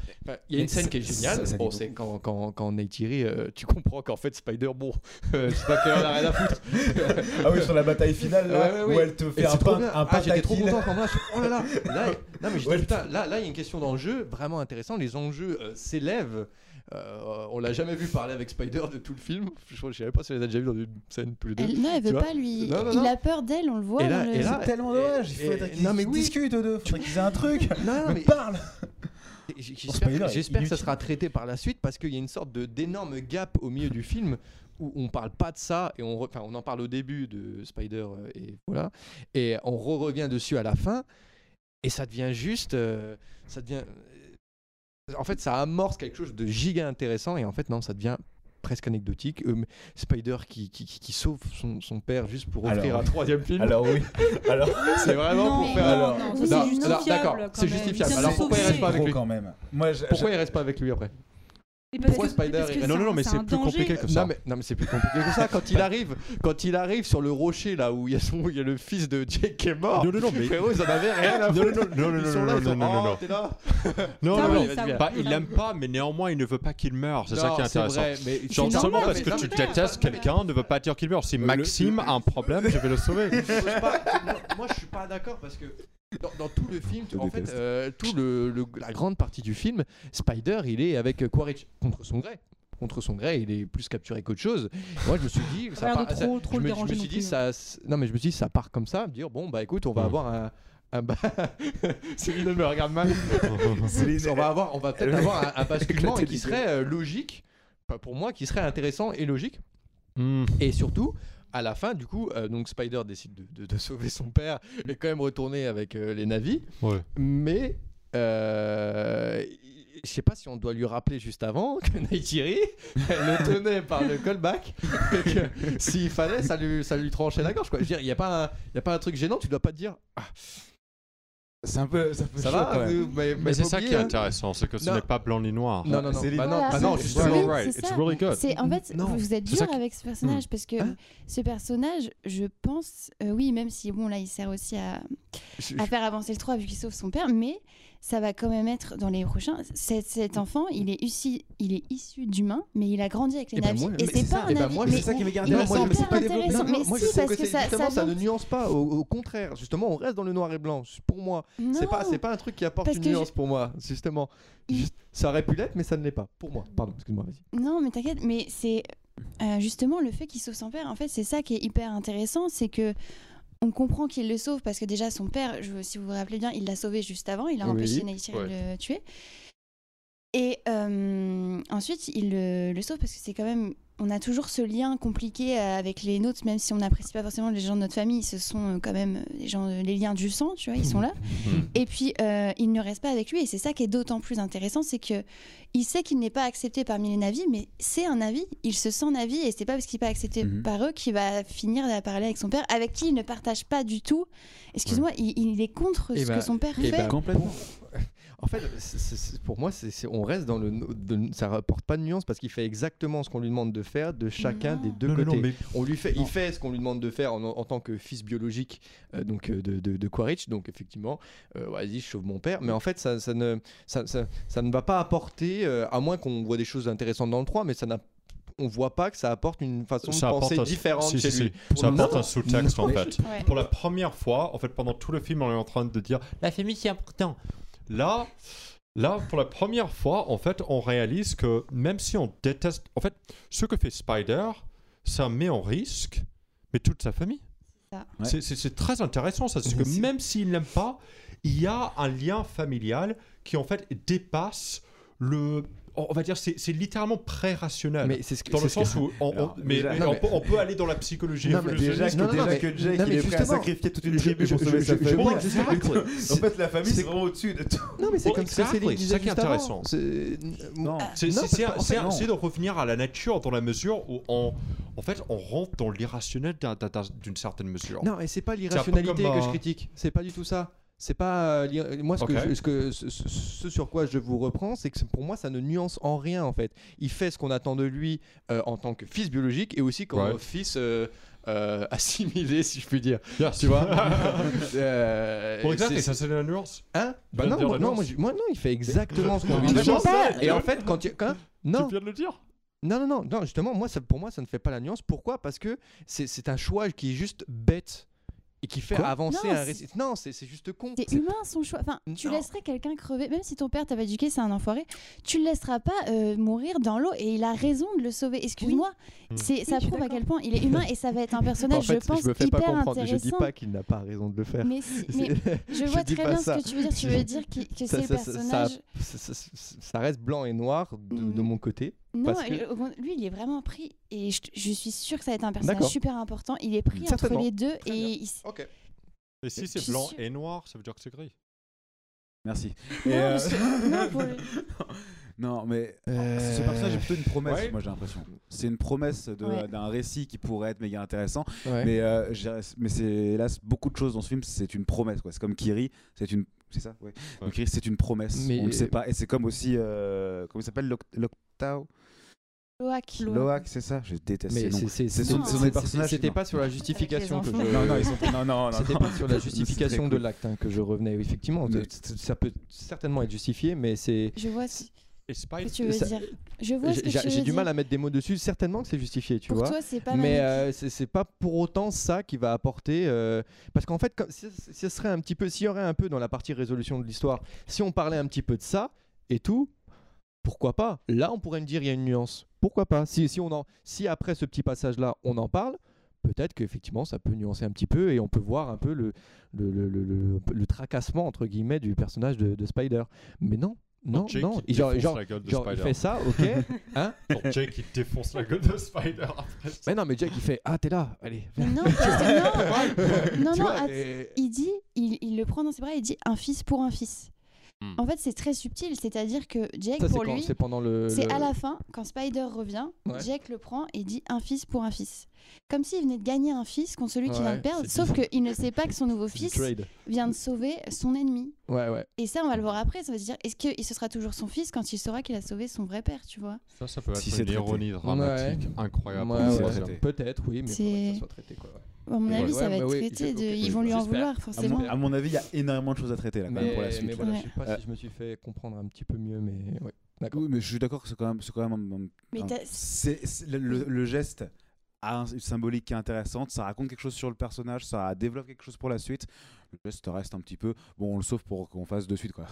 Il y a une scène qui est ça- géniale. ça Bon, c'est quand, quand, quand Neytiri, euh, tu comprends qu'en fait Spider, bon, euh, sais pas qu'elle a rien à foutre. Ah oui, sur la bataille finale, là, Ouais, ouais, ouais. où elle te fait c'est un pain, un Ah, j'étais trop content quand moi. je- Oh là là, là, non mais putain, là, là il y a une question d'enjeu vraiment intéressant. Les enjeux euh, s'élèvent. Euh, on l'a jamais vu parler avec Spider de tout le film. Je, je savais pas si on les a déjà vus dans une scène tous les deux. Elle, non, elle veut pas lui. Non, non, il a peur d'elle, on le voit. Le- C'est tellement dommage, il et- qu'ils non, mais oui. discutent eux deux, faudrait qu'ils aient un truc. Non, mais parle j'espère que ça sera traité par la suite parce qu'il y a une sorte de d'énorme gap au milieu du film où on parle pas de ça et on, re- enfin, on en parle au début de Spider euh, et voilà et on re revient dessus à la fin et ça devient juste euh, ça devient en fait ça amorce quelque chose de giga intéressant et en fait non ça devient presque anecdotique. Euh, Spider qui, qui, qui- qui sauve son, son père juste pour offrir Alors- un troisième film. Alors oui, alors c'est vraiment Non, pour faire non, alors- d'accord, c'est justifiable. Alors pourquoi il reste pas avec lui quand même. Moi, je- pourquoi je- il reste pas avec lui après Et parce Pourquoi que- Spider parce que Non, non, non, mais c'est plus danger. compliqué que ça. Non mais, non mais c'est plus compliqué que ça. Quand il arrive, quand il arrive sur le rocher là où il y a, son, où il y a le fils de Jake qui est mort. Non, non, non, mais. Frérot, ils en avaient rien à Non, foutre. non, non, non, Ils non, sont non, là, non, ils sont, non, non, oh, non. là. Non, Ça non. Bah, il l'aime pas, mais néanmoins, il ne veut pas qu'il meure. C'est ça Non, qui est intéressant. vrai, mais Genre, seulement parce que non, tu détestes quelqu'un ne veut pas dire qu'il meurt. Si Maxime a un problème, je vais le sauver. Moi, je suis pas d'accord parce que dans, dans tout le film, en fait, euh, tout le, le- la grande partie du film, Spider, il est avec euh, Quaritch contre son gré. Contre son gré, il est plus capturé qu'autre chose. Moi, je me suis dit, ça part- trop- ça- trop je le me, je me déranger suis non dit, plus, ça, non mais je me suis dit, ça part comme ça, me dire bon bah écoute, on va avoir un, Céline me regarde mal. Céline, on va avoir, on va peut-être avoir un, un basculement qui serait euh, logique, pas pour moi, qui serait intéressant et logique. Hmm. Et surtout, à la fin, du coup, euh, donc Spider décide de, de- de sauver son père et quand même retourner avec euh, les navis. Ouais. Mais euh, je sais pas si on doit lui rappeler juste avant que Neytiri le tenait par le callback et que s'il fallait, ça lui, ça lui tranchait la gorge. Quoi. Je veux dire, il n'y a, pas un- y a pas un truc gênant, tu dois pas te dire ah, C'est un peu, ça chaud, va quand même. Mais c'est ça qui est hein intéressant, c'est que ce n'est pas blanc ni noir. Non, non, non, bah non, bah non, c'est- justement. right. c'est It's ça. really good. C'est en fait, Non. vous êtes dur avec ce personnage parce que Hein ce personnage, je pense, euh, oui, même si bon là il sert aussi à, à faire avancer le 3 vu qu'il sauve son père, mais ça va quand même être dans les prochains. Cet, cet enfant, il est issu, il est issu d'humains, mais il a grandi avec les navis. moi- et mais c'est c'est pas ça. un navi. moi, mais c'est ça qui m'est gardé moi, je me suis hyper pas développé. intéressant. Non, Mais moi si, je parce que, que c'est- ça, justement ça, ça ne nuance pas. Au, au contraire, justement, on reste dans le noir et blanc. Pour moi, c'est pas c'est pas un truc qui apporte Parce une je- nuance pour moi. Justement, Il- ça aurait pu l'être, mais ça ne l'est pas. Pour moi, pardon, excuse-moi, vas-y. Non, mais t'inquiète, mais c'est euh, justement le fait qu'il sauve son père. En fait, c'est ça qui est hyper intéressant, c'est que on comprend qu'il le sauve parce que déjà son père, je, si vous vous rappelez bien, il l'a sauvé juste avant, il a Oui, empêché ouais. de le tuer. Et euh, ensuite, il le, le sauve parce que c'est quand même. On a toujours ce lien compliqué euh, avec les nôtres, même si on n'apprécie pas forcément les gens de notre famille, ce sont euh, quand même euh, les, gens, les liens du sang, tu vois, ils sont là. Et puis, euh, il ne reste pas avec lui, et c'est ça qui est d'autant plus intéressant, c'est que il sait qu'il n'est pas accepté parmi les navis, mais c'est un navi, il se sent navi, et c'est pas parce qu'il n'est pas accepté Mhm. par eux qu'il va finir à parler avec son père, avec qui il ne partage pas du tout. Excuse-moi, il, il est contre Eh ce ben, que son père eh fait. ben, Complètement. En fait, pour moi, c'est on reste dans le. de- ça rapporte pas de nuance parce qu'il fait exactement ce qu'on lui demande de faire de chacun Non. des deux Non, côtés. non, mais On lui fait, il fait ce qu'on lui demande de faire en, en tant que fils biologique euh, donc euh, de, de, de Quaritch. Donc effectivement, euh, vas-y, je sauve mon père. Mais en fait, ça, ça ne, ça, ça- ça ne va pas apporter, euh, à moins qu'on voit des choses intéressantes dans le 3, mais ça n'a on voit pas que ça apporte une façon ça de penser un- différente si, chez si, lui. si. Ça apporte non, un sous-texte en fait. Ouais. Pour la première fois, en fait, pendant tout le film, on est en train de dire la famille c'est important. Là, là, pour la première fois, en fait, on réalise que même si on déteste, en fait, ce que fait Spider, ça met en risque, mais toute sa famille. Ouais. C'est- très intéressant ça, c'est que même s'il n'aime pas, il y a un lien familial qui en fait dépasse le, on va dire, c'est littéralement pré-rationnel. Mais c'est ce que Dans le ce que- sens où on, mais, déjà- mais non, on, mais- peut, on peut aller dans la psychologie Non, mais. Déjà, que, Non, non, déjà non, mais- que Jake non, il mais est prêt à sacrifier toute une tribu pour sauver sa je- famille. En fait, la famille, c'est- vraiment au-dessus de tout. Non, mais c'est comme Céline c'est ça qui est intéressant. C'est- de revenir à la nature dans la mesure où on, en fait, on rentre dans l'irrationnel d'un- d'un- d'un- d'une certaine mesure. Non, et c'est pas l'irrationalité que je critique. C'est pas du tout ça. C'est pas euh, l'ir- moi ce, que je- ce que ce, ce- ce sur quoi je vous reprends, c'est que pour moi ça ne nuance en rien en fait. Il fait ce qu'on attend de lui euh, en tant que fils biologique et aussi comme Ouais. fils euh, euh, assimilé si je puis dire. Tu vois Euh, Bon, exact, et ça c'est la nuance. Hein? Tu Bah non, moi, non, moi, non, il fait exactement ce qu'on lui demande. Et en fait quand quand non, Tu viens de le dire. non, non, non, non, justement, moi, ça, pour moi, ça ne fait pas la nuance. Pourquoi? Parce que c'est c'est un choix qui est juste bête et qui fait Quoi avancer Non, un récit. Non, c'est juste con. C'est humain son choix. Enfin, tu Non. laisserais quelqu'un crever, même si ton père t'avait éduqué, c'est un enfoiré, tu le laisseras pas euh, mourir dans l'eau et il a raison de le sauver. Excuse-moi, Oui. c'est ça je prouve à quel point il est humain et ça va être un En personnage, fait, je pense, me fais pas hyper comprendre. Je dis intéressant. pas qu'il n'a pas raison de le faire. Mais, si- mais je vois très bien ça. ce que tu veux dire. Tu veux dire que c'est le personnage. ça, ça- ça- ça reste blanc et noir de, de Mhm. mon côté. Non, que- lui, il est vraiment pris. Et je, je suis sûre que ça va être un personnage super important. Il est pris entre les deux Très et il. Et si c'est suis blanc et noir, ça veut dire que c'est gris. Merci. Non, euh, pour mais Euh, ce personnage est plutôt une promesse, ouais. moi j'ai l'impression. C'est une promesse Ouais. d'un récit qui pourrait être méga intéressant. Ouais. Mais, euh, mais c'est hélas beaucoup de choses dans ce film, c'est une promesse. C'est comme Kiri, c'est une. C'est ça? Ouais. Ouais. Donc, Kiri, c'est une promesse. Mais- On ne sait pas. Et c'est comme aussi. euh, comment il s'appelle? Loc- Loctao? Loak. Loak, c'est ça Je déteste ces Mais noms. c'est- c'est- C'est c'est- son- c'est- son c'est- personnage, C'était non. pas sur la justification que je. Non, non, ils sont. Non, non, non. C'était pas sur la justification de l'acte hein, que je revenais. Effectivement, Mais- ça- peut certainement être justifié, mais c'est. Je vois que Spider, tu veux Ça- dire. Je vois ce que J'ai tu veux j'ai du mal dire. à mettre des mots dessus. Certainement que c'est justifié, tu Pour vois. toi, c'est pas mais euh, c'est c'est pas pour autant ça qui va apporter euh, parce qu'en fait si, si ce serait un petit peu s'il y aurait un peu dans la partie résolution de l'histoire si on parlait un petit peu de ça et tout pourquoi pas? Là on pourrait me dire il y a une nuance pourquoi pas si, si on en si après ce petit passage là on en parle peut-être qu'effectivement ça peut nuancer un petit peu et on peut voir un peu le le, le, le, le- le tracassement entre guillemets du personnage de, de Spider mais non non Jake, non il genre, défonce genre, la gueule de genre, il Spider. fait ça ok hein Genre, Jake il défonce la gueule de Spider après. mais non mais Jack il fait ah t'es là allez non, non, non, non, vois, et- il dit, il, il le prend dans ses bras, il dit un fils pour un fils. Hmm. En fait, c'est très subtil, c'est-à-dire que Jake, Ça, pour lui, C'est pendant le. c'est le- à la fin, quand Spider revient, Ouais. Jake le prend et dit un fils pour un fils. Comme s'il venait de gagner un fils contre celui qui vient Ouais, de perdre, sauf qu'il ne sait pas que son nouveau fils vient de sauver son ennemi. Ouais, ouais. Et ça, on va le voir après, ça veut dire, est-ce que ce sera toujours son fils quand il saura qu'il a sauvé son vrai père, tu vois? Ça, ça peut être Si c'est une ironie dramatique incroyable. Ouais, ouais, ouais. Peut-être, oui, mais C'est- faudrait que ça soit traité, quoi. Ouais. À mon avis, Ouais, ça va être oui, traité. de- Ils vont lui en vouloir, À forcément. mon, à mon avis, il y a énormément de choses à traiter là, quand même, pour la suite. mais voilà, Ouais. je sais pas Euh, si je me suis fait comprendre un petit peu mieux, mais ouais. D'accord. Oui, mais je suis d'accord que c'est quand même, c'est quand même un- un- Mais un- t'as- c'est, c'est- le, le- le geste a un- une symbolique qui est intéressante, ça raconte quelque chose sur le personnage, ça développe quelque chose pour la suite. Le geste reste un petit peu. Bon, on le sauve pour qu'on fasse de suite quoi.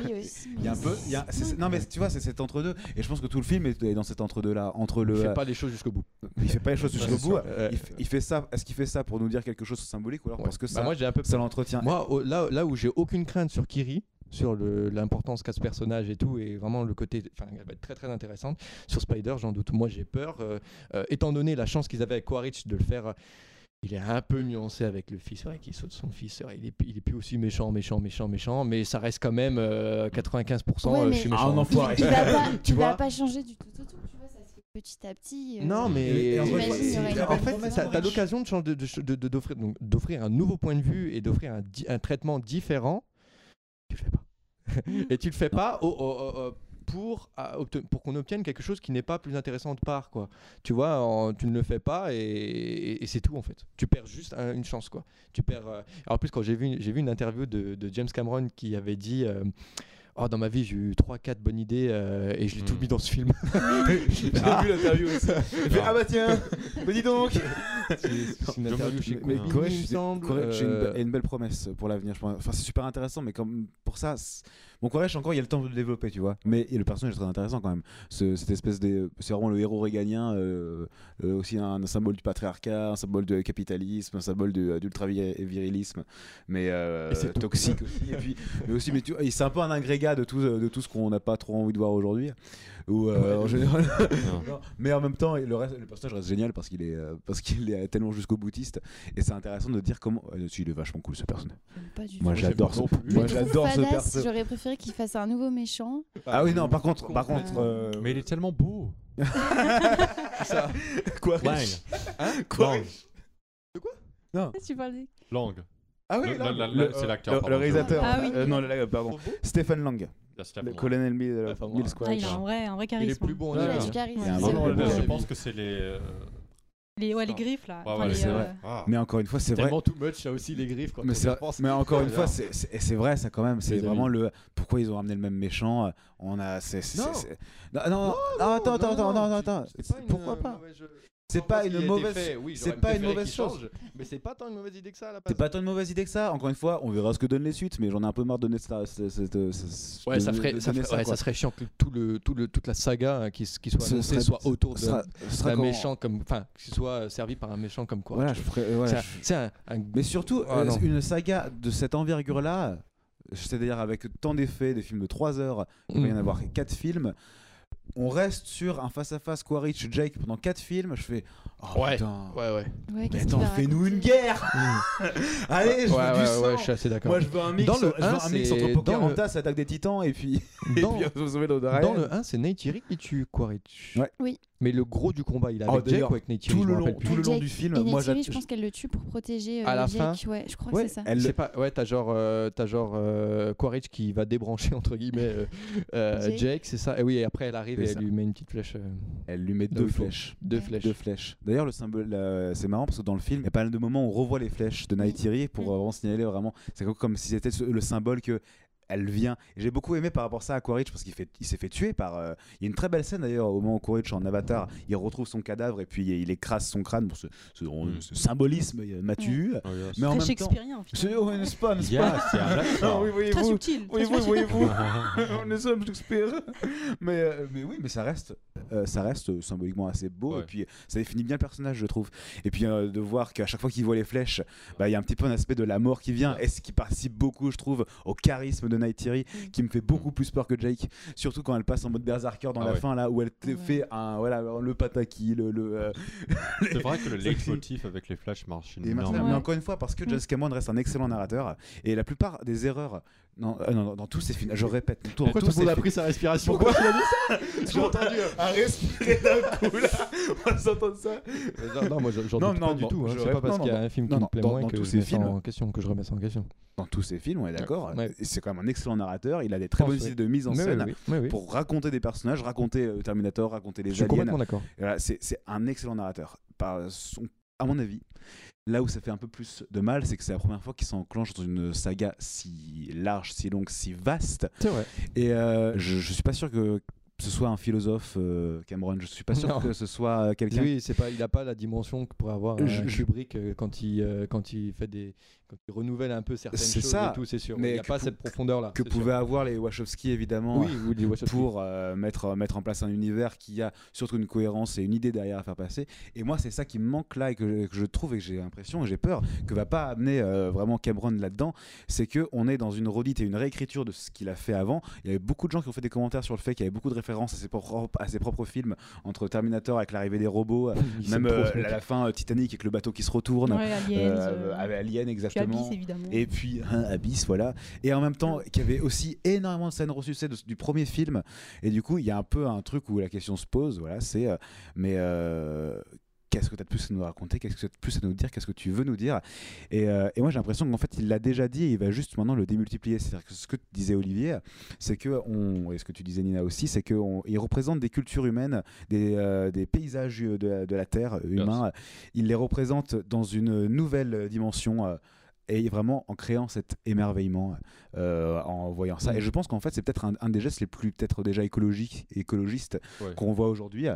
Oui, aussi. Il y a un peu. il y a- c'est- c'est- non mais tu vois, c'est cet entre-deux. Et je pense que tout le film est dans cet entre-deux là. Entre le. Il fait pas les choses jusqu'au bout. il fait pas les choses jusqu'au bout. euh, Il fait, il fait ça. Est-ce qu'il fait ça pour nous dire quelque chose de symbolique ou alors Ouais. parce que Bah, ça, moi j'ai un peu ça l'entretient? Moi, là, là où j'ai aucune crainte sur Kiri, sur l'importance qu'a ce personnage et tout, et vraiment le côté, enfin, elle va être très très intéressante. Sur Spider, j'en doute. Moi, j'ai peur, euh, euh, étant donné la chance qu'ils avaient avec Quaritch de le faire. euh, il est un peu nuancé avec le fils, c'est vrai qu'il saute son fils, il est, il est plus aussi méchant, méchant, méchant, méchant, mais ça reste quand même euh, 95%. Ouais, euh, mais- je suis Ah, méchant. un enfoiré. Il va pas, Tu pas changer du tout au tout, tu vois, ça se fait petit à petit. euh, Non, mais Et- et en fait, t'as l'occasion de changer- de- de- de- de- d'offrir donc, d'offrir un nouveau point de vue et d'offrir un, traitement différent. Tu le fais pas. et tu le fais pas au- au- au- au- pour obte- pour qu'on obtienne quelque chose qui n'est pas plus intéressant de part quoi. Tu vois, en- tu ne le fais pas et, et- et c'est tout en fait. Tu perds juste un- une chance quoi. Tu perds. euh, alors, en plus quand j'ai vu j'ai vu une interview de, de James Cameron qui avait dit. euh, Oh, dans ma vie, j'ai eu 3-4 bonnes idées euh, et je l'ai tout Hmm. mis dans ce film. J'ai vu l'interview aussi. Fait, ah bah tiens, mais dis donc. C'est une interview chez mais- Combini, Corrège, il me semble. Une, euh, be- une belle promesse pour l'avenir. Enfin, c'est super intéressant, mais comme pour ça, bon Corrège encore, il y a le temps de le développer, tu vois. Mais et le personnage est très intéressant quand même. Ce- cette espèce de, c'est vraiment le héros réganien, euh, euh, aussi un, un symbole du patriarcat, un symbole du capitalisme, un symbole du- d'ultra virilisme, mais euh, Et c'est tout. toxique aussi. Et puis, mais aussi, mais tu c'est un peu un agrégat de tout, de tout ce qu'on n'a pas trop envie de voir aujourd'hui. Ou euh, en général. Non. Mais en même temps, le, reste, le personnage reste génial parce qu'il est, euh, parce qu'il est tellement jusqu'au boutiste. Et c'est intéressant de dire comment. euh, il est vachement cool ce personnage. j'aime pas du Moi tout. j'adore ce, moi j'adore ce badass, perso. J'aurais préféré qu'il fasse un nouveau méchant. Ah oui, non, par contre, par contre. Euh, euh, Mais il est tellement beau. ça. Quoi Lang. Quoi Lang. Tu parlais. Lang. Ah oui, Le- le- le- le- c'est l'acteur, Le, pardon. le réalisateur. Ah oui. euh, non, le- pardon. Stephen Lang, le colonel Mill, Enfin, Mill moi. Squad. Ah, il a un vrai, un vrai Il charisme. est plus bon en Il a du charisme. Il y a un c'est vrai Non, vrai. non, Ouais. je pense que c'est les. euh, Les, ouais, les griffes là. Ouais, Enfin, ouais, les, c'est euh, vrai. Ah. Mais encore une fois, c'est vrai. Tellement too much, il y a aussi les griffes quand Mais, on c'est- y pense. mais encore une fois, c'est- vrai, ça quand même. C'est vraiment amis. le. Pourquoi ils ont ramené le même méchant euh, On a. c'est- c'est- Non. c'est- Non, non, non, attends, attends, attends, attends, attends. C'est pas une, Pourquoi pas C'est pas une mauvaise. fait, oui, c'est pas une mauvaise chose. change, Mais c'est pas tant une mauvaise idée que ça à la C'est pas tant une mauvaise idée que ça. Encore une fois, on verra ce que donnent les suites, mais j'en ai un peu marre de donner ça. Ouais, ça ferait, serait chiant que tout le, tout le, toute la saga hein, qui, qui soit Ce annoncée serait- soit autour de- ce sera- ce sera d'un méchant comme, enfin, qu'il soit servi par un méchant comme quoi. Voilà, je ferais. je- un- un- Mais surtout, Ah, euh, une saga de cette envergure-là, c'est-à-dire avec tant d'effets, des films de 3 heures, il va y en Mm. avoir 4 films. On reste sur un face-à-face Quaritch Jake pendant 4 films. Je fais. Oh Ouais. putain. Ouais, ouais. Ouais, Mais attends, fais-nous une guerre Allez, je veux ouais, du ouais, sang ouais, je suis assez d'accord. Moi, je veux un mix, Dans le je veux un, mix c'est- entre dans le- Pocahontas, Attaque des Titans, et puis. et Dans- puis on se met dans le Dans le 1, c'est Neytiri qui tue Quaritch. Ouais. Oui. Mais le gros du combat, il est Oh, avec Jake ou avec Neytiri tout le long, tout le du film, Et moi, Neytiri, je pense qu'elle le tue pour protéger euh, À la Jake. fin Ouais, je crois Ouais, que c'est ça. elle- pas, ouais, t'as genre, euh, t'as genre euh, Quaritch qui va débrancher entre guillemets euh, euh, Jake. C'est ça. Et oui, et après elle arrive et elle lui met une petite flèche. Elle lui met deux flèches. deux flèches. Deux flèches. D'ailleurs, le symbole, euh, c'est marrant parce que dans le film, il y a pas mal de moments où on revoit les flèches de Neytiri pour Mm. euh, vraiment signaler vraiment. C'est comme- si c'était le symbole que elle vient. J'ai beaucoup aimé par rapport à ça à Quaritch parce qu'il fait, il s'est fait tuer par. euh, Il y a une très belle scène d'ailleurs au moment où Quaritch en Avatar, il retrouve son cadavre et puis il écrase son crâne pour ce, ce- Mm. ce symbolisme m'a tué. Oh, yes. Mais en même temps, c'est oh, Yeah, c'est un. Ah, oui, Très subtil. Oui, très vous, subtil. voyez-vous. on est sommes Shakespeare. Mais, euh, mais oui, mais ça reste, euh, ça reste symboliquement assez beau. Ouais. Et puis ça définit bien le personnage, je trouve. Et puis euh, de voir qu'à chaque fois qu'il voit les flèches, bah, il y a un petit peu un aspect de la mort qui vient. Et ce qui participe beaucoup, je trouve, au charisme de Neytiri, Mm. qui me fait beaucoup plus peur que Jake. Surtout quand elle passe en mode berserker dans Ah la ouais. fin, là où elle Ouais. fait un, voilà, le pataki, le. le euh, C'est vrai que le leitmotiv avec les flashs marche énormément. mais encore une fois, parce que. James Cameron reste un excellent narrateur, et la plupart des erreurs, non, euh, non, non, dans tous ces films, je répète, dans Pourquoi tous tout le monde a pris sa respiration Pourquoi il a dit ça J'ai entendu un respirer d'un coup là. On va s'entendre ça. Euh, Non, non, moi j'en doute non, pas du tout. hein. C'est pas parce qu'il y a un film qui non, me plaît dans- moins dans que tous je films. en question, que je remets ça en question. Dans tous ces films, on est d'accord. Ouais. C'est quand même un excellent narrateur. Il a des très bonnes idées de mise en Mais scène oui, oui, oui. pour raconter des personnages, raconter euh, Terminator, raconter les Je suis aliens. complètement d'accord. C'est un excellent narrateur. À mon avis, là où ça fait un peu plus de mal, c'est que c'est la première fois qu'il s'enclenche dans une saga si large, si longue, si vaste. C'est vrai. Et euh, je, je suis pas sûr que ce soit un philosophe, euh, Cameron. Je suis pas sûr Non. que ce soit euh, quelqu'un. Oui, c'est pas, il a pas la dimension que pourrait avoir un Je- Kubrick euh, quand il euh, quand il fait des quand il renouvelle un peu certaines C'est choses ça. et tout, c'est sûr. Mais il n'y a pas cette profondeur là. que pouvaient avoir les Wachowski évidemment Oui, oui, les Wachowski. pour euh, mettre, mettre en place un univers qui a surtout une cohérence et une idée derrière à faire passer. Et moi, c'est ça qui me manque là et que, que je trouve et que j'ai l'impression et j'ai peur que va pas amener euh, vraiment Cameron là-dedans. C'est que on est dans une redite et une réécriture de ce qu'il a fait avant. Il y avait beaucoup de gens qui ont fait des commentaires sur le fait qu'il y avait beaucoup de références à ses propres, à ses propres films entre Terminator avec l'arrivée des robots, même euh, à la fin euh, Titanic avec le bateau qui se retourne. Ouais, Aliens. Euh, euh, avec Alien puis exactement. Abyss, évidemment. Et puis un Abyss, voilà. Et en même temps, qu'il y avait aussi énormément de scènes ressuscitées du premier film. Et du coup, il y a un peu un truc où la question se pose, voilà, c'est euh, mais euh, qu'est-ce que tu as de plus à nous raconter? Qu'est-ce que tu as de plus à nous dire? Qu'est-ce que tu veux nous dire? Et, euh, et moi, j'ai l'impression qu'en fait, il l'a déjà dit et il va juste maintenant le démultiplier. C'est-à-dire que ce que disait Olivier, c'est que on, et ce que tu disais Nina aussi, c'est qu'il représente des cultures humaines, des, euh, des paysages de, la- de la terre humains. Il les représente dans une nouvelle dimension. euh, et vraiment en créant cet émerveillement euh, en voyant ça. Et je pense qu'en fait, c'est peut-être un, un des gestes les plus peut-être déjà écologiques, écologistes Ouais. qu'on voit aujourd'hui.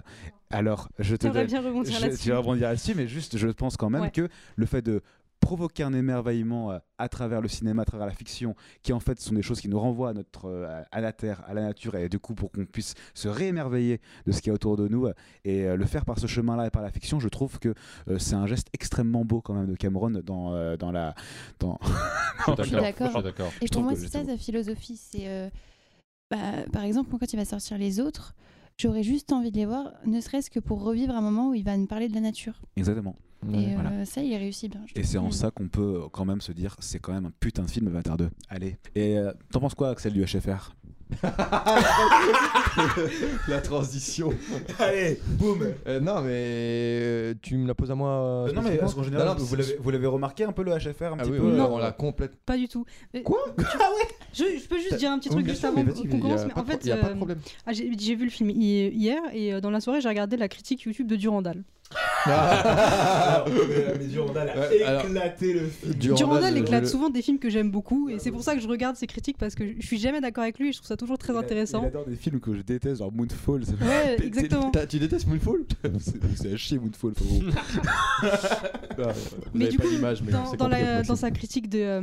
Alors, je te bien rebondir je, là-dessus. je vais rebondir là-dessus, mais juste, je pense quand même Ouais. que le fait de provoquer un émerveillement euh, à travers le cinéma, à travers la fiction, qui en fait sont des choses qui nous renvoient à notre euh, à la terre, à la nature, et du coup pour qu'on puisse se réémerveiller de ce qui est autour de nous, euh, et le faire par ce chemin-là et par la fiction, je trouve que c'est un geste extrêmement beau quand même de Cameron dans dans la dans Je suis d'accord. Et pour moi, c'est ça sa philosophie. C'est, euh, bah, par exemple, quand il va sortir les autres, j'aurais juste envie de les voir, ne serait-ce que pour revivre un moment où il va nous parler de la nature. exactement. Et euh, Voilà. ça, il réussit bien. Et c'est en ça qu'on peut euh, quand même se dire, c'est quand même un putain de film Avatar 2. Allez. Et euh, t'en penses quoi, Axel du HFR la transition. Allez, boum Euh, non, mais euh, tu me la poses à moi. euh, Non mais parce qu'en général, Non, non, vous l'avez- vous l'avez remarqué un peu le HFR un Ah petit oui, peu euh, on l'a complète. Pas du tout. Mais- Quoi je, je peux juste dire un petit truc juste sûr, avant qu'on mais y a commence. Mais pas en de fait, pro- y a pas de euh, problème. ah, j'ai j'ai vu le film hi- hier et euh, dans la soirée, j'ai regardé la critique YouTube de Durandal. Alors, mais, mais Durandal a Ouais, alors- éclaté le film. Durandal éclate souvent des films que j'aime beaucoup et c'est pour ça que je regarde ses critiques parce que je suis jamais d'accord avec lui et je trouve ça toujours très Il a- intéressant. Il adore des films que je déteste, genre Moonfall. ça Ouais, exactement. Tu détestes Moonfall? C'est à chier Moonfall, Mais du pas coup, dans, la- sa critique de, euh,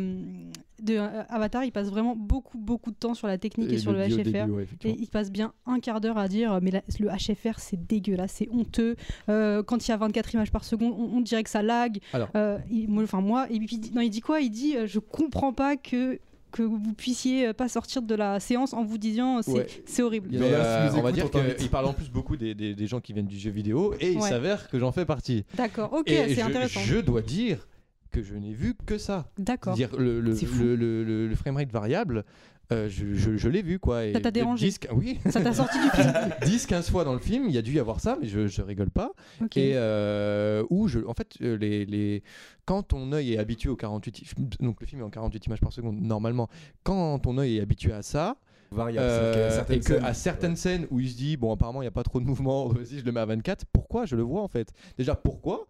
de euh, Avatar, il passe vraiment beaucoup, beaucoup de temps sur la technique et, Et sur le HFR. début, ouais, Et il passe bien un quart d'heure à dire mais la- le HFR c'est dégueulasse, c'est honteux. Euh, quand il y a 24 images par seconde, on, on dirait que ça lag. Alors. Euh, il- moi, enfin moi, et puis il dit- non, il dit quoi? Il dit je comprends pas que que vous puissiez pas sortir de la séance en vous disant c'est Ouais. horrible. Mais, euh, on va dire qu'il parle en plus beaucoup des, des- des gens qui viennent du jeu vidéo et il s'avère que j'en fais partie. D'accord, ok, c'est intéressant. je dois dire que je n'ai vu que ça. D'accord. C'est-à-dire le, le, C'est fou. le, le, le- le framerate variable, euh, je, je- je l'ai vu quoi. Et Ça t'a dérangé 10, Oui, Ça t'a sorti du film. 10-15 fois dans le film, il y a dû y avoir ça, mais je, je rigole pas. Ok. Et euh, où je, en fait, euh, les, les, quand ton œil est habitué au 48, i- donc le film est en 48 images par seconde normalement, quand ton œil est habitué à ça, Variable. euh, c'est-à-dire qu'à certaines et que scènes- à certaines scènes où il se dit bon apparemment il n'y a pas trop de mouvement, vas-y je le mets à 24, pourquoi je le vois en fait? Déjà pourquoi?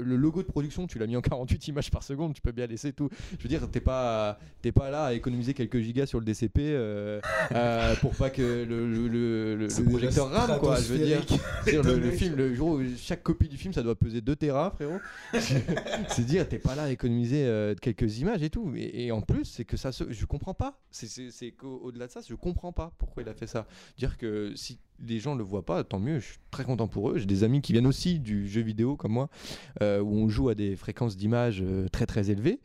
Le logo de production, tu l'as mis en 48 images par seconde, tu peux bien laisser tout. Je veux dire, t'es pas, t'es pas là à économiser quelques gigas sur le DCP euh, euh, pour pas que le, le, le- projecteur rame, quoi. Je veux dire, le, film, le jour où chaque copie du film, ça doit peser 2 Tera, frérot. c'est dire, t'es pas là à économiser euh, quelques images et tout. Et, et en plus, c'est que ça se. Je comprends pas. C'est qu'au-delà de ça, je comprends pas pourquoi il a fait ça. Dire que si les gens le voient pas, tant mieux. Je suis très content pour eux. J'ai des amis qui viennent aussi du jeu vidéo comme moi, euh, où on joue à des fréquences d'image euh, très très élevées.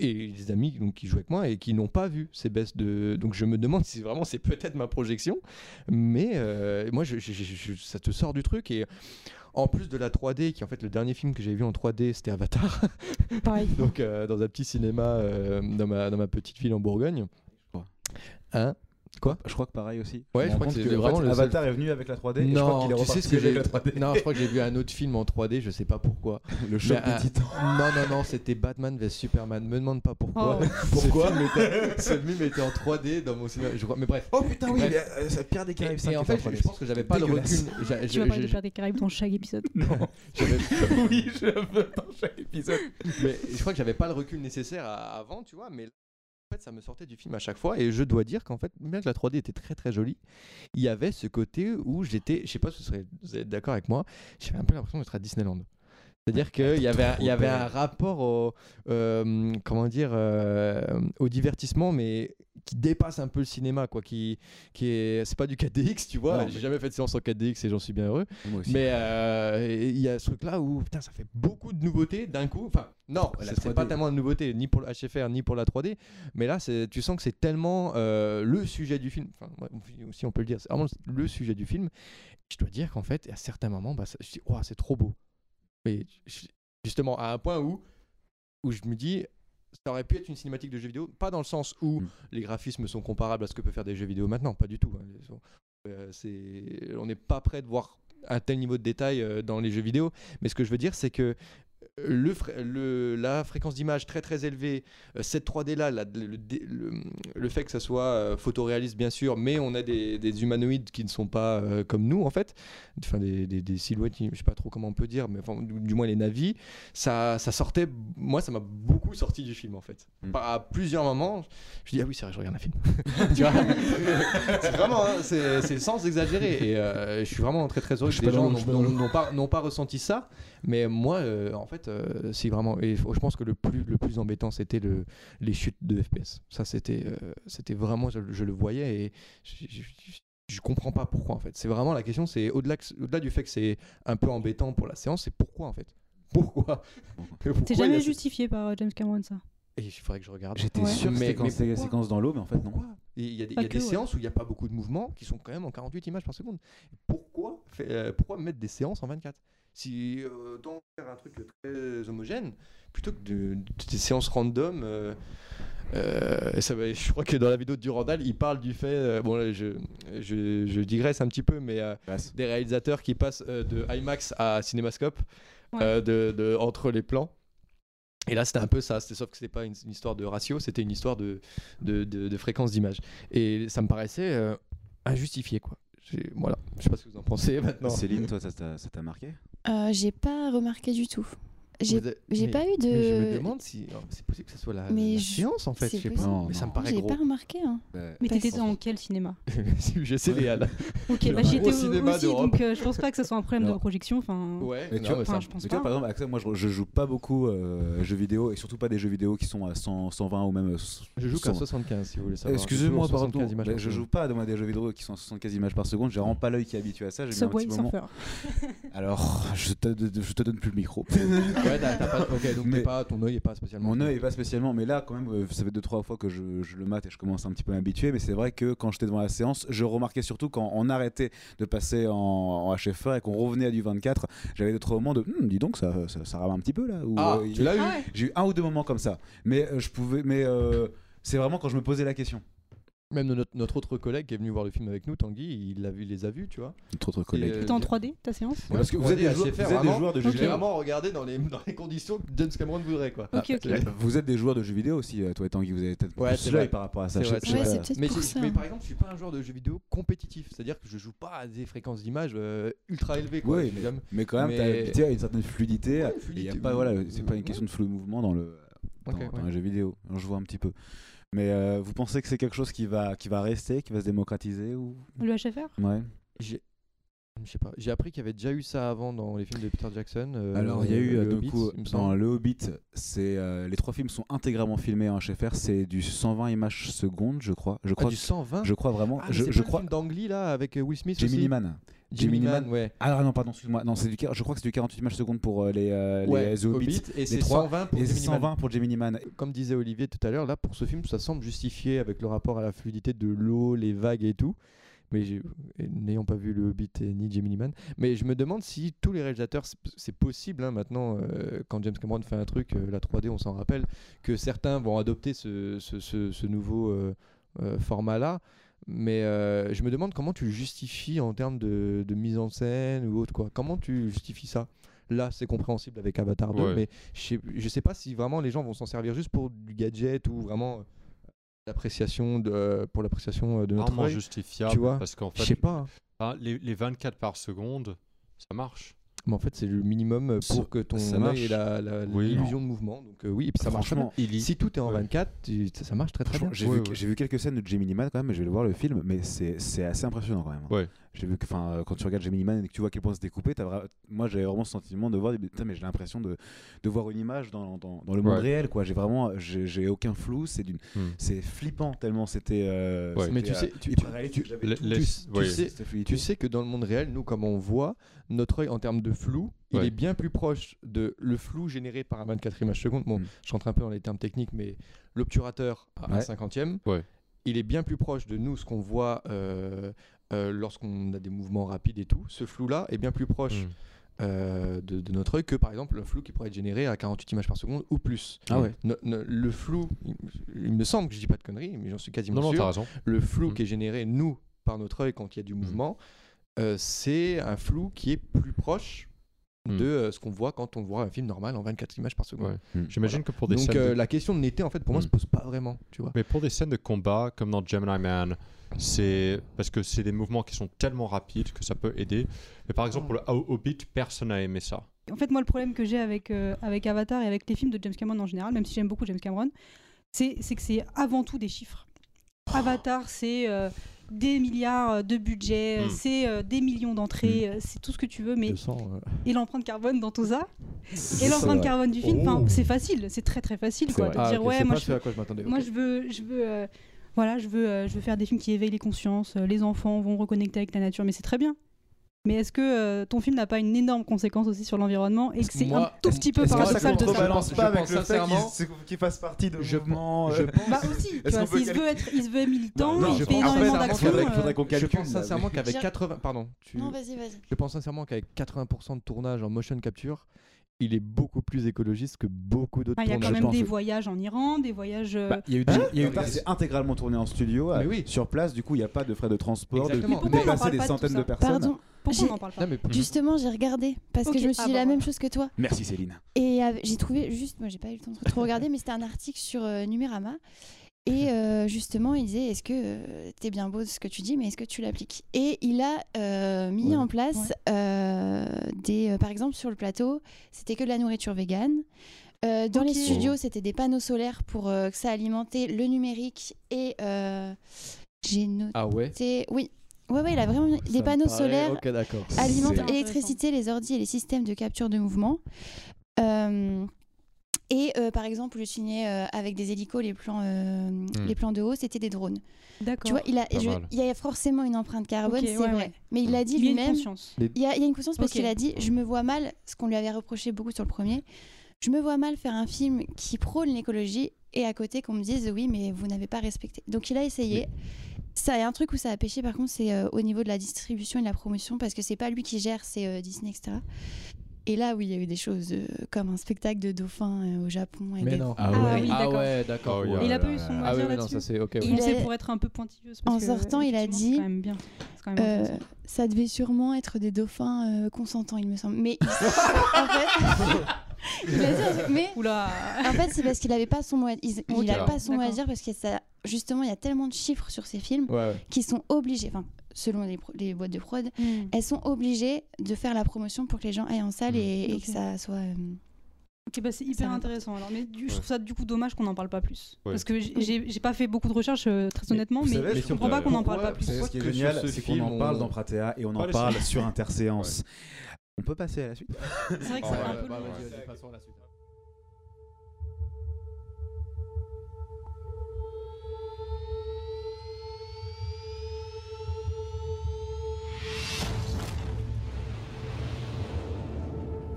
Et des amis donc, qui jouent avec moi et qui n'ont pas vu ces baisses de. Donc je me demande si vraiment c'est peut-être ma projection. Mais euh, moi, je- je- je- je- ça te sort du truc. Et en plus de la 3D, qui en fait le dernier film que j'ai vu en 3D, c'était Avatar. Pareil. donc euh, dans un petit cinéma euh, dans, ma, dans ma petite ville en Bourgogne. Hein? Quoi Je crois que pareil aussi. Ouais, je crois que en vraiment fait, le seul- Avatar est venu avec la 3D. et je crois Non, qu'il est tu sais ce que j'ai avec la 3D. Non, je crois que j'ai vu un autre film en 3D, je sais pas pourquoi. Le choc des titans. Non, non, non, c'était Batman vs Superman. Me demande pas pourquoi. Oh. Pourquoi Ce film était en 3D dans mon cinéma. Je crois... Mais bref. Oh putain, oui, Bref. mais, euh, c'est Pierre des Et, Caraïbes 5 et en fait, je, 3D. pense que j'avais pas le recul. Tu je- vas parler de Pirates des Caraïbes dans chaque épisode. Non. oui, je veux dans chaque épisode. mais je crois que j'avais pas le recul nécessaire avant, tu vois, mais en fait ça me sortait du film à chaque fois et je dois dire qu'en fait bien que la 3D était très très jolie, il y avait ce côté où j'étais, je sais pas si vous, serez- vous êtes d'accord avec moi, j'avais un peu l'impression d'être à Disneyland. C'est-à-dire qu'il y avait, un, il y avait un rapport au, euh, comment dire, euh, au divertissement, mais qui dépasse un peu le cinéma, quoi. Qui, qui est, c'est pas du 4DX, tu vois. Mais- J'ai jamais fait de séance en 4DX et j'en suis bien heureux. Moi aussi. Mais euh, il y a ce truc-là où putain, ça fait beaucoup de nouveautés d'un coup. Enfin, non, c'est c'est 3D. pas tellement de nouveautés, ni pour le HFR, ni pour la 3D. Mais là, tu sens que c'est tellement le sujet du film. Enfin, aussi, on peut le dire, c'est vraiment le sujet du film. Je dois dire qu'en fait, à certains moments, bah, ça- je dis, c'est trop beau. Mais justement, à un point où, où je me dis. Ça aurait pu être une cinématique de jeu vidéo, pas dans le sens où Mm. les graphismes sont comparables à ce que peut faire des jeux vidéo maintenant, pas du tout. hein. Euh, on n'est pas prêt de voir un tel niveau de détail euh, dans les jeux vidéo. Mais ce que je veux dire, c'est que le, la fréquence d'image très très élevée, euh, cette 3D là, la- le, fait que ça soit euh, photoréaliste bien sûr, mais on a des, des humanoïdes qui ne sont pas euh, comme nous en fait, enfin des, des- des silhouettes, je sais pas trop comment on peut dire, mais enfin, du, du moins les navis, ça, ça sortait, moi ça m'a beaucoup sorti du film en fait. Mm. Par- À plusieurs moments, je dis ah oui c'est vrai, je regarde un film. c'est vraiment, hein, c'est sans exagérer. Et euh, je suis vraiment très très heureux que des gens n'ont pas ressenti ça. Mais moi, euh, en fait, euh, c'est vraiment. Et je pense que le plus, le plus embêtant, c'était le, les chutes de FPS. Ça, c'était euh, c'était vraiment. Je, je le voyais et je, je, comprends pas pourquoi en fait. C'est vraiment la question, c'est au-delà du fait que c'est un peu embêtant pour la séance, c'est pourquoi en fait? Pourquoi? C'est Pourquoi jamais ce- justifié par euh, James Cameron, ça. Et il faudrait que je regarde. J'étais Ouais. sûr que Mais- c'était quand c'était séquence dans l'eau, mais en fait non? Pourquoi? Il y a des, Pas il y a que, des ouais. séances où il n'y a pas beaucoup de mouvements qui sont quand même en 48 images par seconde. Pourquoi, fait- euh, pourquoi mettre des séances en 24 Si euh, autant faire un truc très homogène plutôt que de, de- des séances random. euh, euh, ça, je crois que dans la vidéo de Durandal, il parle du fait. euh, bon, là, je, je, je digresse un petit peu, mais euh, des réalisateurs qui passent euh, de IMAX à Cinémascope Ouais. euh, de, de- entre les plans. Et là, c'était un peu ça, sauf que c'était pas une, une histoire de ratio, c'était une histoire de, de, de- de fréquence d'image. Et ça me paraissait euh, injustifié, quoi. J'ai- Voilà, je sais pas ce que vous en pensez maintenant. Céline, toi, ça t'a ça t'a marqué? Euh, j'ai pas remarqué du tout. J'ai avez- pas eu de. mais je me demande si oh, c'est possible que ça soit la, Mais la je- séance en fait, je sais pas. Non, mais ça me paraît J'ai pas remarqué. Hein. Bah, Mais t'étais dans quel cinéma UGC Léal. Ok, Le bah j'étais au- cinéma aussi, donc euh, je pense pas que ce soit un problème Non. de projection. Enfin, Ouais, Mais tu vois, ça- je pense Mais tu vois, pas. par exemple, Axel, moi je, je joue pas beaucoup euh, jeux vidéo et surtout pas des jeux vidéo qui sont à 100, 120 ou même. euh, je joue qu'à 100. 75 si vous voulez savoir. Excusez-moi, pardon. 75 images Mais par je joue pas des jeux vidéo qui sont à 75 images par seconde. J'ai vraiment pas l'œil qui est habitué à ça. J'ai mis un Subway petit moment. Alors, je je te donne plus le micro. Ouais, t'as- pas- ok, donc Mais- pas, ton œil est pas spécialement. Mon œil est pas spécialement, mais là quand même, euh, ça fait deux trois fois que je, je le mate et je commence un petit peu à m'habituer. Mais c'est vrai que quand j'étais devant la séance, je remarquais surtout quand on arrêtait de passer en, en et qu'on revenait à du 24, j'avais d'autres moments de, Hum, dis donc ça, ça, ça rame un petit peu là. Ou, Ah, euh, tu l'as eu. J'ai eu un ou deux moments comme ça, mais euh, je pouvais, mais c'est vraiment quand je me posais la question. Même notre, notre autre collègue qui est venu voir le film avec nous, Tanguy, il, l'a vu, il les a vus, tu vois. Notre autre collègue. euh, en 3D ta séance Ouais, Parce que vous êtes, 3D, des joueurs, HFR, vous êtes des vraiment. joueurs de jeux vidéo. vraiment regardé dans les, dans les conditions que James Cameron voudrait, quoi. Euh, Vous êtes des joueurs de jeux vidéo aussi, euh, toi et Tanguy. Vous avez peut-être Ouais, plus c'est l'œil vrai. par rapport à ça. Je- vrai, je Mais, pour c'est- ça. mais par exemple, je suis pas un joueur de jeux vidéo compétitif, c'est-à-dire que je joue pas à des fréquences d'image euh, ultra élevées. Quoi. Oui, mais, quand même, Mais- tu sais, une certaine fluidité. Ouais, et y a fluidité, pas, voilà, c'est pas une question de flou de mouvement dans le dans, les jeux vidéo. Je vois un petit peu. Mais euh, vous pensez que c'est quelque chose qui va qui va rester, qui va se démocratiser ou? Le HFR ouais. J'ai- Je sais pas. J'ai appris qu'il y avait déjà eu ça avant dans les films de Peter Jackson. euh, Alors il y a eu le euh, du Hobbit, coup dans le Hobbit, c'est euh, les trois films sont intégralement filmés en HFR. C'est du 120 images secondes, je crois. Je Ah, crois. du 120 Je crois vraiment. Ah, je c'est je le crois. d'Angly là avec Will Smith Gemini aussi Man. Gemini Man, ouais. Ah non pardon, excuse-moi. Non, c'est du. Je crois que c'est du 48 images secondes pour euh, les euh, Ouais, les The Hobbit. Hobbit, et c'est trois, 120 pour Et Gemini Man. 120 pour Gemini Man. Comme disait Olivier tout à l'heure, là pour ce film, ça semble justifié avec le rapport à la fluidité de l'eau, les vagues et tout. Mais n'ayant pas vu le Hobbit et ni Gemini Man, mais je me demande si tous les réalisateurs, c'est- possible hein, maintenant, euh, quand James Cameron fait un truc, euh, la 3D, on s'en rappelle, que certains vont adopter ce, ce, ce- ce nouveau euh, format-là. Mais euh, je me demande comment tu le justifies en termes de, de mise en scène ou autre quoi. Comment tu justifies ça? Là, c'est compréhensible avec Avatar 2, Ouais. mais je sais, je sais pas si vraiment les gens vont s'en servir juste pour du gadget ou vraiment euh, l'appréciation de, pour l'appréciation euh, de notre Rarement justifiable. tu vois, parce qu'en Je fait, sais pas. hein. les, les 24 par seconde, ça marche. Mais en fait, c'est le minimum pour que ton ça œil ait la- la- Oui. l'illusion de mouvement. Donc euh, oui, et puis ça marche. Franchement, Si tout est en Ouais. 24, tu- ça, ça marche très très bien. J'ai Ouais, vu, ouais. j'ai vu quelques scènes de Gemini Man quand même, mais je vais le voir le film, mais c'est c'est assez impressionnant quand même. J'ai vu que, enfin, euh, quand tu regardes Gemini Man et que tu vois à quel point c'est découpé, t'as vra- moi j'avais vraiment ce sentiment de voir, putain, mais j'ai l'impression de, de voir une image dans, dans, dans le monde Ouais. réel, quoi. J'ai vraiment, j'ai aucun flou, c'est d'une, Hmm. c'est flippant tellement c'était. euh, Ouais. c'était, Mais tu euh, sais- tu- sais- que dans le monde réel, nous, comme on voit, notre œil en termes de flou, il Ouais. est bien plus proche de le flou généré par un 24 images secondes. Bon, Mm. je rentre un peu dans les termes techniques, mais l'obturateur à un cinquantième, Ouais. il est bien plus proche de nous, ce qu'on voit euh, euh, lorsqu'on a des mouvements rapides et tout. Ce flou-là est bien plus proche Mm. euh, de, de notre œil que par exemple un flou qui pourrait être généré à 48 images par seconde ou plus. Ah ouais. No- no- le flou, il, il me semble que je dis pas de conneries, mais j'en suis quasiment Non, non, sûr t'as raison. le flou Mm. qui est généré, nous, par notre œil quand il y a du mouvement, euh, c'est un flou qui est plus proche de euh, ce qu'on voit quand on voit un film normal en 24 images par seconde. Ouais. J'imagine que pour des Donc scènes euh, de- la question de netteté, en fait, pour moi, se pose pas vraiment, tu vois. Mais pour des scènes de combat, comme dans Gemini Man, c'est parce que c'est des mouvements qui sont tellement rapides que ça peut aider. Mais par exemple, pour le Ho- Hobbit, personne n'a aimé ça. En fait, moi, le problème que j'ai avec, euh, avec Avatar et avec les films de James Cameron en général, même si j'aime beaucoup James Cameron, c'est c'est que c'est avant tout des chiffres. Avatar, c'est euh, des milliards de budget, euh, Mm. c'est euh, des millions d'entrées, euh, c'est tout ce que tu veux, mais 200, euh, et l'empreinte carbone dans tout ça Et l'empreinte carbone du film, Oh. c'est facile, c'est très très facile quoi, de ah, dire ok, ouais, moi pas je, ce à quoi je m'attendais. moi je veux, je veux, euh, voilà, je veux, euh, je veux faire des films qui éveillent les consciences, euh, les enfants vont reconnecter avec la nature, mais c'est très bien. Mais est-ce que euh, ton film n'a pas une énorme conséquence aussi sur l'environnement et que c'est un tout petit peu paradoxal de ça je pas avec le fait sincèrement- qu'il qu'il fasse partie de Je mouvement. je pense- Bah aussi, tu vois, se veut être, il se veut être militant, Non, non, il fait pense énormément euh, qu'on Je pense sincèrement qu'avec J'ai- 80, pardon, tu- Non, vas-y, vas-y. je pense sincèrement qu'avec 80% de tournage en motion capture, il est beaucoup plus écologiste que beaucoup d'autres enfin, Il y a quand même pense des voyages en Iran, des voyages. euh, Bah, Il y a eu, des- il y a eu c'est intégralement tourné en studio, Mais euh, oui. sur place. Du coup, il n'y a pas de frais de transport, de Exactement. En déplacer des de centaines de personnes. Pardon, Pourquoi on en parle pas Non, mais justement, j'ai regardé parce que je me suis ah dit bah la même chose que toi. Merci Céline. Et euh, j'ai trouvé juste, moi j'ai pas eu le temps de trop regarder, mais c'était un article sur euh, Numérama. Et euh, justement, il disait Est-ce que euh, t'es bien beau de ce que tu dis, mais est-ce que tu l'appliques? Et il a euh, mis Ouais. en place des. par exemple, sur le plateau, c'était que de la nourriture végane. Euh, dans les studios, c'était des panneaux solaires pour euh, que ça alimentait le numérique et. euh, j'ai noté. Ah ouais? Oui. Ouais, ouais, il a vraiment Ça des panneaux solaires Ok, d'accord. alimente C'est- l'électricité, les ordi et les systèmes de capture de mouvement. Et euh, par exemple, je signais euh, avec des hélicos les plans, euh, les plans de haut, c'était des drones. D'accord. Tu vois, il, a, je- il y a forcément une empreinte carbone, c'est ouais, vrai. ouais. Mais il a dit il y a une lui-même. conscience. Il y, a, il y a une conscience parce qu'il a dit Je me vois mal, ce qu'on lui avait reproché beaucoup sur le premier, je me vois mal faire un film qui prône l'écologie et à côté qu'on me dise Oui, mais vous n'avez pas respecté. Donc il a essayé. Ça a un truc où ça a pêché, par contre, c'est euh, au niveau de la distribution et de la promotion parce que c'est pas lui qui gère, c'est euh, Disney, etc. Et là, oui, il y a eu des choses euh, comme un spectacle de dauphins euh, au Japon. et Mais des- non. Ah ouais. oui, Ah d'accord. ouais, d'accord. Oh, il a- il a pas eu son Ah mot oui, à dire oui, non, ça c'est ok. ouais. Il c'est a- pour être un peu pointilleuse. En parce que, sortant, il a dit, C'est quand même bien. C'est quand même Euh, ça devait sûrement être des dauphins euh, consentants, il me semble. Mais il- en fait, il a dit un truc, mais Oula en fait, c'est parce qu'il avait pas son mot. À... Il, il Ok. a pas son mot à dire parce que ça, justement, il y a tellement de chiffres sur ces films Ouais, ouais. qui sont obligés, enfin, selon les, boîtes de prod, Hmm. elles sont obligées de faire la promotion pour que les gens aillent en salle Mm. et, que ça soit. euh, Ok, bah c'est hyper intéressant. Alors, mais du- je trouve ça du coup dommage qu'on n'en parle pas plus. Ouais. Parce que j'ai- pas fait beaucoup de recherches, euh, très honnêtement, vous mais, savez, je comprends pas qu'on n'en parle pas plus. Ce qui est génial, c'est qu'on en parle on- dans Pratea et on Pas en parle sur Interséance. On peut passer à la suite C'est vrai que Oh, ça va un peu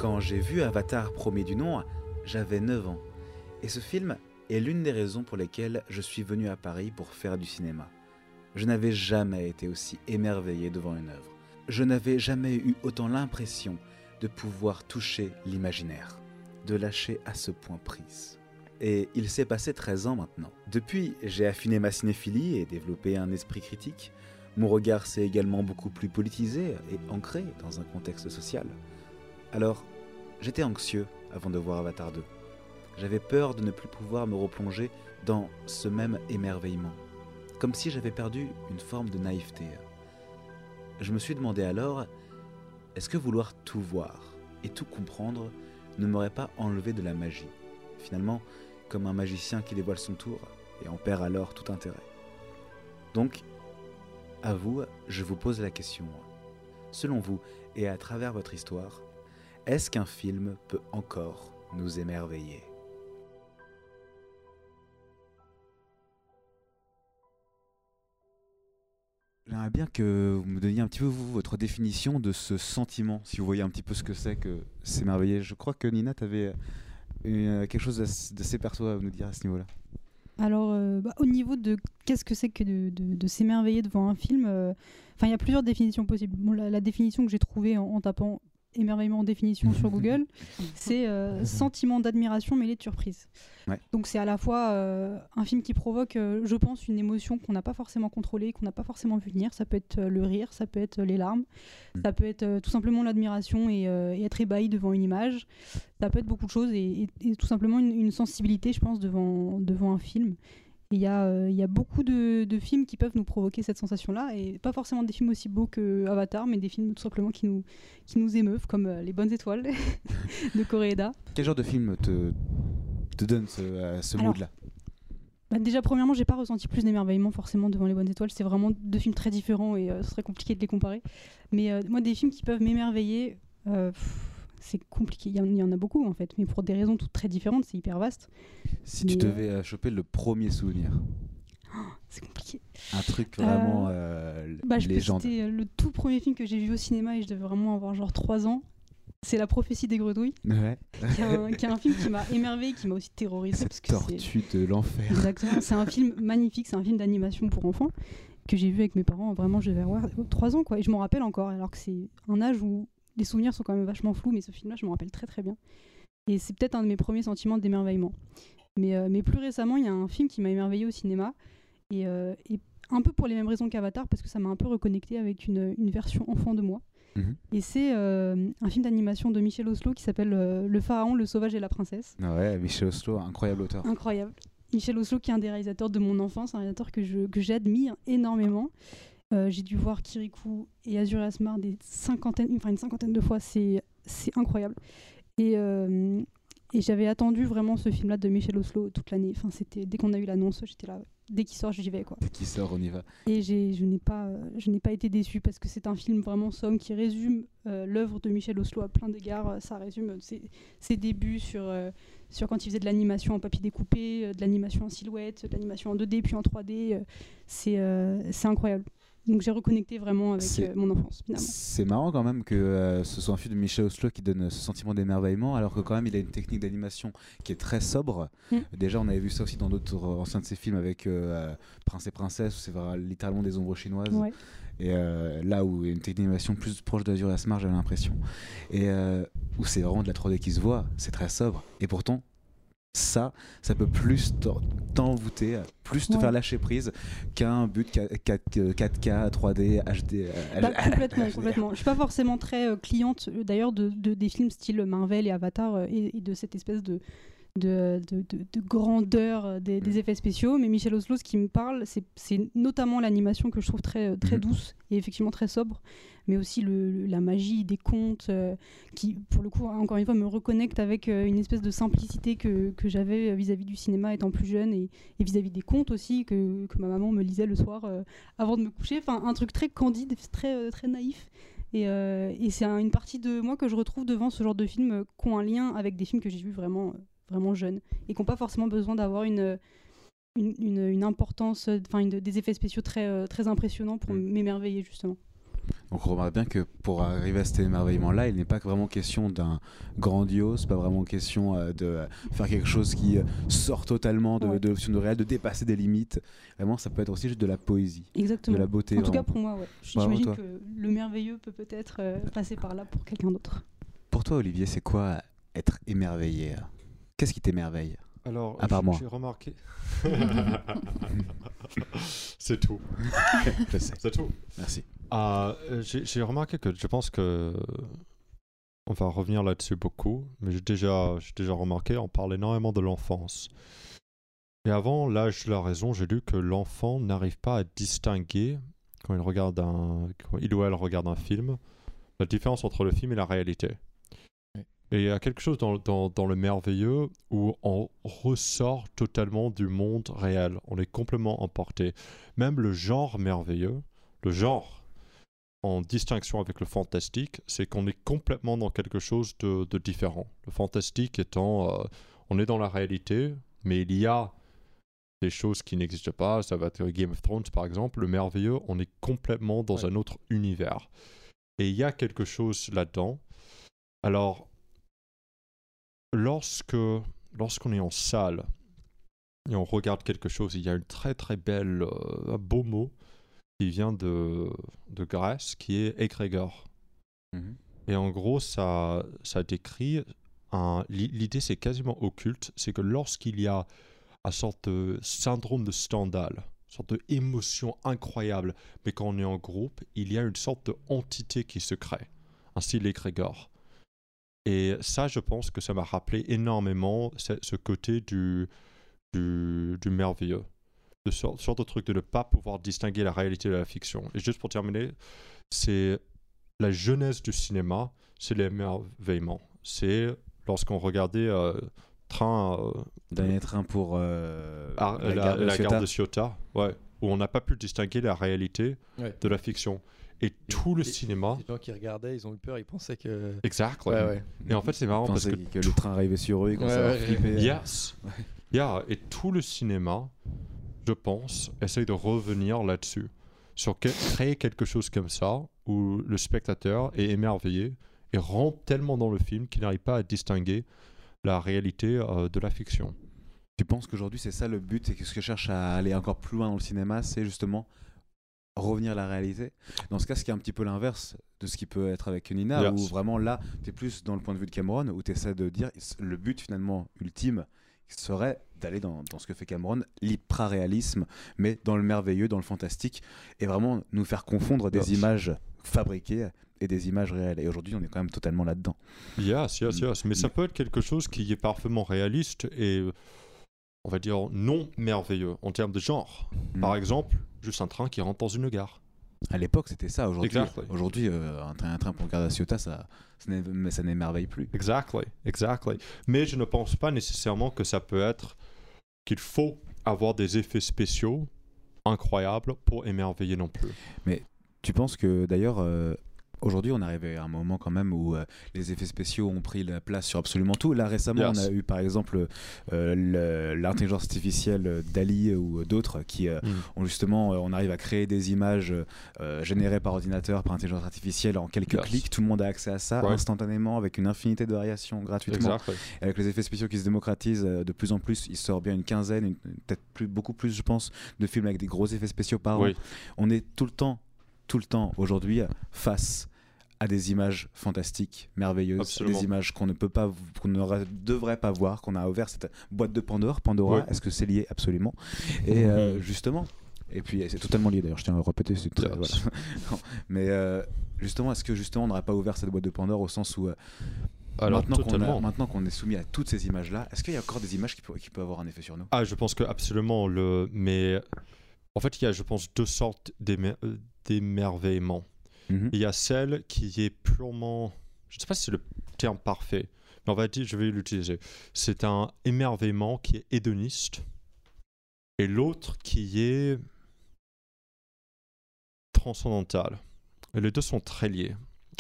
Quand j'ai vu Avatar premier du nom, j'avais 9 ans. Et ce film est l'une des raisons pour lesquelles je suis venu à Paris pour faire du cinéma. Je n'avais jamais été aussi émerveillé devant une œuvre. Je n'avais jamais eu autant l'impression de pouvoir toucher l'imaginaire, de lâcher à ce point prise. et il s'est passé 13 ans maintenant. Depuis, j'ai affiné ma cinéphilie et développé un esprit critique. Mon regard s'est également beaucoup plus politisé et ancré dans un contexte social. Alors, j'étais anxieux avant de voir Avatar 2. J'avais peur de ne plus pouvoir me replonger dans ce même émerveillement, comme si j'avais perdu une forme de naïveté. Je me suis demandé alors, est-ce que vouloir tout voir et tout comprendre ne m'aurait pas enlevé de la magie Finalement, comme un magicien qui dévoile son tour et en perd alors tout intérêt? Donc, à vous, je vous pose la question. Selon vous, et à travers votre histoire, est-ce qu'un film peut encore nous émerveiller? J'aimerais bien que vous me donniez un petit peu vous, votre définition de ce sentiment, si vous voyez un petit peu ce que c'est que s'émerveiller. Je crois que Nina, tu avais quelque chose d'assez perso à nous dire à ce niveau-là. Alors, euh, bah, au niveau de qu'est-ce que c'est que de, s'émerveiller devant un film, euh, il y a plusieurs définitions possibles. La, définition que j'ai trouvée en tapant émerveillement en définition sur Google, c'est euh, sentiment d'admiration mêlé de surprise. Ouais. Donc, c'est à la fois euh, un film qui provoque, euh, je pense, une émotion qu'on n'a pas forcément contrôlée, qu'on n'a pas forcément vu venir. Ça peut être le rire, ça peut être les larmes, Mm. ça peut être tout simplement l'admiration et, et être ébahi devant une image. Ça peut être beaucoup de choses et, et- et tout simplement une, une sensibilité, je pense, devant, devant un film. Et Il y, a, euh, il y a beaucoup de, de films qui peuvent nous provoquer cette sensation-là, et pas forcément des films aussi beaux que Avatar, mais des films tout simplement qui nous, qui nous émeuvent, comme euh, Les Bonnes Étoiles de Koreeda. Quel genre de film te, te donne ce, euh, ce mood-là? Bah, déjà, premièrement, j'ai pas ressenti plus d'émerveillement forcément devant Les Bonnes Étoiles. C'est vraiment deux films très différents et euh, ce serait compliqué de les comparer. Mais euh, moi, des films qui peuvent m'émerveiller, euh, c'est compliqué. Il y, en, il y en a beaucoup en fait, mais pour des raisons toutes très différentes, c'est hyper vaste. Si tu mais, euh, devais euh, choper le premier souvenir, C'est compliqué. un truc vraiment euh, Bah, je peux légende. citer, euh, le tout premier film que j'ai vu au cinéma et je devais vraiment avoir genre 3 ans. C'est La prophétie des grenouilles, Ouais. qui est un, qui est un film qui m'a émerveillé, qui m'a aussi terrorisé. Parce que c'est- tortue de l'enfer. Exactement. C'est un film magnifique, c'est un film d'animation pour enfants que j'ai vu avec mes parents. Vraiment, je devais avoir 3 ans, quoi. Et je m'en rappelle encore, alors que c'est un âge où les souvenirs sont quand même vachement flous, mais ce film-là, je m'en rappelle très très bien. Et c'est peut-être un de mes premiers sentiments d'émerveillement. Mais, euh, mais plus récemment, il y a un film qui m'a émerveillé au cinéma. Et, euh, et un peu pour les mêmes raisons qu'Avatar, parce que ça m'a un peu reconnecté avec une, une version enfant de moi. Mhm. Et c'est euh, un film d'animation de Michel Oslo qui s'appelle Le Pharaon, le Sauvage et la Princesse. Ah ouais, Michel Oslo, incroyable auteur. Incroyable. Michel Oslo, qui est un des réalisateurs de mon enfance, un réalisateur que j'admire énormément. Euh, J'ai dû voir Kirikou et Azur Asmar des cinquantaines, enfin une cinquantaine de fois. C'est c'est incroyable. Et, euh, et j'avais attendu vraiment ce film-là de Michel Oslo toute l'année. Enfin, c'était dès qu'on a eu l'annonce, j'étais là. Dès qu'il sort, j'y vais quoi. Dès qu'il sort, on y va. Et j'ai- je n'ai pas, je n'ai pas été déçue parce que c'est un film vraiment somme qui résume euh, l'œuvre de Michel Oslo à plein d'égards. Ça résume ses, ses débuts sur, sur quand il faisait de l'animation en papier découpé, de l'animation en silhouette, de l'animation en 2D puis en 3D. euh, c'est euh, c'est incroyable. Donc j'ai reconnecté vraiment avec euh, mon enfance. C'est marrant quand même que euh, ce soit un film de Michel Oslo qui donne ce sentiment d'émerveillement, alors que quand même il a une technique d'animation qui est très sobre. Mm. Déjà, on avait vu ça aussi dans d'autres euh, anciens de ses films avec euh, Prince et Princesse, où c'est littéralement des ombres chinoises. Ouais. Et là où il y a une technique d'animation plus proche d'Azur et Asmar, j'avais l'impression. Et où c'est vraiment de la 3D qui se voit, c'est très sobre. Et pourtant, ça, ça peut plus t'en- t'envoûter, plus te Ouais. faire lâcher prise qu'un but 4, k 3D, HD. Bah, complètement, HDR. complètement. Je suis pas forcément très euh, cliente euh, d'ailleurs de, de- des films style Marvel et Avatar euh, et, et de cette espèce de, de, de- de- de grandeur des, Mm. des effets spéciaux. Mais Michel Oslo, ce qui me parle, c'est- notamment l'animation que je trouve très, très Mhm. douce et effectivement très sobre, mais aussi le, la magie des contes euh, qui, pour le coup, encore une fois, me reconnecte avec euh, une espèce de simplicité que, que j'avais vis-à-vis du cinéma étant plus jeune et, et vis-à-vis des contes aussi que, que ma maman me lisait le soir euh, avant de me coucher. Enfin, un truc très candide, très, très naïf. Et, et c'est un- une partie de moi que je retrouve devant ce genre de films qui ont un lien avec des films que j'ai vus vraiment, vraiment jeunes et qui n'ont pas forcément besoin d'avoir une, une, une- une importance, enfin des effets spéciaux très, très impressionnants pour Mm. m'émerveiller justement. Donc on remarque bien que pour arriver à cet émerveillement-là, il n'est pas vraiment question d'un grandiose, pas vraiment question euh, de euh, faire quelque chose qui euh, sort totalement de, Ouais. de l'option de réel, de dépasser des limites. Vraiment, ça peut être aussi juste de la poésie, Exactement. de la beauté. En tout cas pour moi, ouais. J'imagine que le merveilleux peut peut-être euh, passer par là pour quelqu'un d'autre. Pour toi, Olivier, c'est quoi être émerveillé? Qu'est-ce qui t'émerveille? Alors, À part j- moi. j'ai remarqué. C'est tout. Je sais. C'est tout. Merci. Ah, euh, j'ai remarqué que je pense que on va revenir là-dessus beaucoup, mais j'ai déjà, déjà remarqué, on parle énormément de l'enfance. Et avant l'âge de la raison, j'ai lu que l'enfant n'arrive pas à distinguer quand il regarde un, quand il ou elle regarde un film, la différence entre le film et la réalité. Oui. Et il y a quelque chose dans, dans, dans le merveilleux où on ressort totalement du monde réel. On est complètement emporté. Même le genre merveilleux, le genre en distinction avec le fantastique, c'est qu'on est complètement dans quelque chose de, de différent. Le fantastique étant, euh, on est dans la réalité, mais il y a des choses qui n'existent pas. Ça va être Game of Thrones par exemple. Le merveilleux, on est complètement dans Ouais. un autre univers. Et il y a quelque chose là-dedans. Alors, lorsque lorsqu'on est en salle et on regarde quelque chose, il y a une très très belle, euh, un beau mot qui vient de, de Grèce, qui est égrégore. Mhm. Et en gros, ça, ça décrit un. l'i- L'idée, c'est quasiment occulte. C'est que lorsqu'il y a un sorte de syndrome de Stendhal, une sorte d'émotion incroyable, mais quand on est en groupe, il y a une sorte d'entité qui se crée, un style égrégore. Et ça, je pense que ça m'a rappelé énormément ce, ce côté du, du, du merveilleux. De sorte, sorte de truc de ne pas pouvoir distinguer la réalité de la fiction. Et juste pour terminer, c'est la jeunesse du cinéma, c'est l'émerveillement. C'est lorsqu'on regardait euh, Train, euh, Dernier train pour euh, à- la, gare de la gare de Ciotat, ouais, où on n'a pas pu distinguer la réalité Ouais. de la fiction. Et tout le les- cinéma, Les gens qui regardaient, ils ont eu peur, ils pensaient que. exactement. Ouais, ouais. Et en fait, c'est marrant parce que, que, le train arrivait sur eux et qu'on Ouais, s'est. Yes. Yeah, et tout le cinéma, je pense, essaye de revenir là-dessus. Sur que- créer quelque chose comme ça, où le spectateur est émerveillé et rentre tellement dans le film qu'il n'arrive pas à distinguer la réalité euh, de la fiction. Tu penses qu'aujourd'hui c'est ça le but et que ce que je cherche à aller encore plus loin dans le cinéma, c'est justement revenir à la réalité? Dans ce cas, ce qui est un petit peu l'inverse de ce qui peut être avec Nina, Yes. où vraiment là, tu es plus dans le point de vue de Cameron, où tu essaies de dire le but finalement ultime serait d'aller dans, dans ce que fait Cameron, l'hyper-réalisme, mais dans le merveilleux, dans le fantastique, et vraiment nous faire confondre des images fabriquées et des images réelles. Et aujourd'hui, on est quand même totalement là-dedans. Yes, yes, yes. Mais ça peut être quelque chose qui est parfaitement réaliste et, on va dire, non merveilleux en termes de genre. Par Mm. exemple, juste un train qui rentre dans une gare. À l'époque, c'était ça. Aujourd'hui, Exactly. aujourd'hui euh, un, train, un train pour regarder à Ciotat, ça, ça n'émerveille plus. Exactly, exactly. Mais je ne pense pas nécessairement que ça peut être qu'il faut avoir des effets spéciaux incroyables pour émerveiller non plus. Tu penses que d'ailleurs, euh, aujourd'hui, on arrive à un moment quand même où euh, les effets spéciaux ont pris la place sur absolument tout. Là, récemment, Yes. on a eu par exemple euh, l'intelligence artificielle d'Ali ou d'autres qui euh, ont justement, on arrive à créer des images générées par ordinateur, par intelligence artificielle en quelques Yes. clics. Tout le monde a accès à ça instantanément avec une infinité de variations gratuitement. Avec les effets spéciaux qui se démocratisent de plus en plus, il sort bien une quinzaine, peut-être plus, beaucoup plus, je pense, de films avec des gros effets spéciaux par an. On est tout le temps, tout le temps aujourd'hui face à des images fantastiques, merveilleuses, Absolument. des images qu'on ne peut pas, qu'on ne devrait pas voir, qu'on a ouvert cette boîte de Pandore. Pandora, Ouais. est-ce que c'est lié? Absolument Et euh, justement. Et puis c'est totalement lié d'ailleurs, je tiens à le répéter, c'est très- Yes. voilà. Non, mais euh, justement, est-ce que justement on n'aurait pas ouvert cette boîte de Pandore au sens où euh, alors maintenant qu'on a- totalement. maintenant qu'on est soumis à toutes ces images-là, est-ce qu'il y a encore des images qui, peuvent- qui peuvent avoir un effet sur nous? Ah, je pense que absolument le. Mais en fait, il y a, je pense, deux sortes d'émer- d'émerveillement. Mhm. Il y a celle qui est purement. Je ne sais pas si c'est le terme parfait, mais on va dire, je vais l'utiliser. C'est un émerveillement qui est hédoniste, et l'autre qui est transcendantal. Et les deux sont très liés.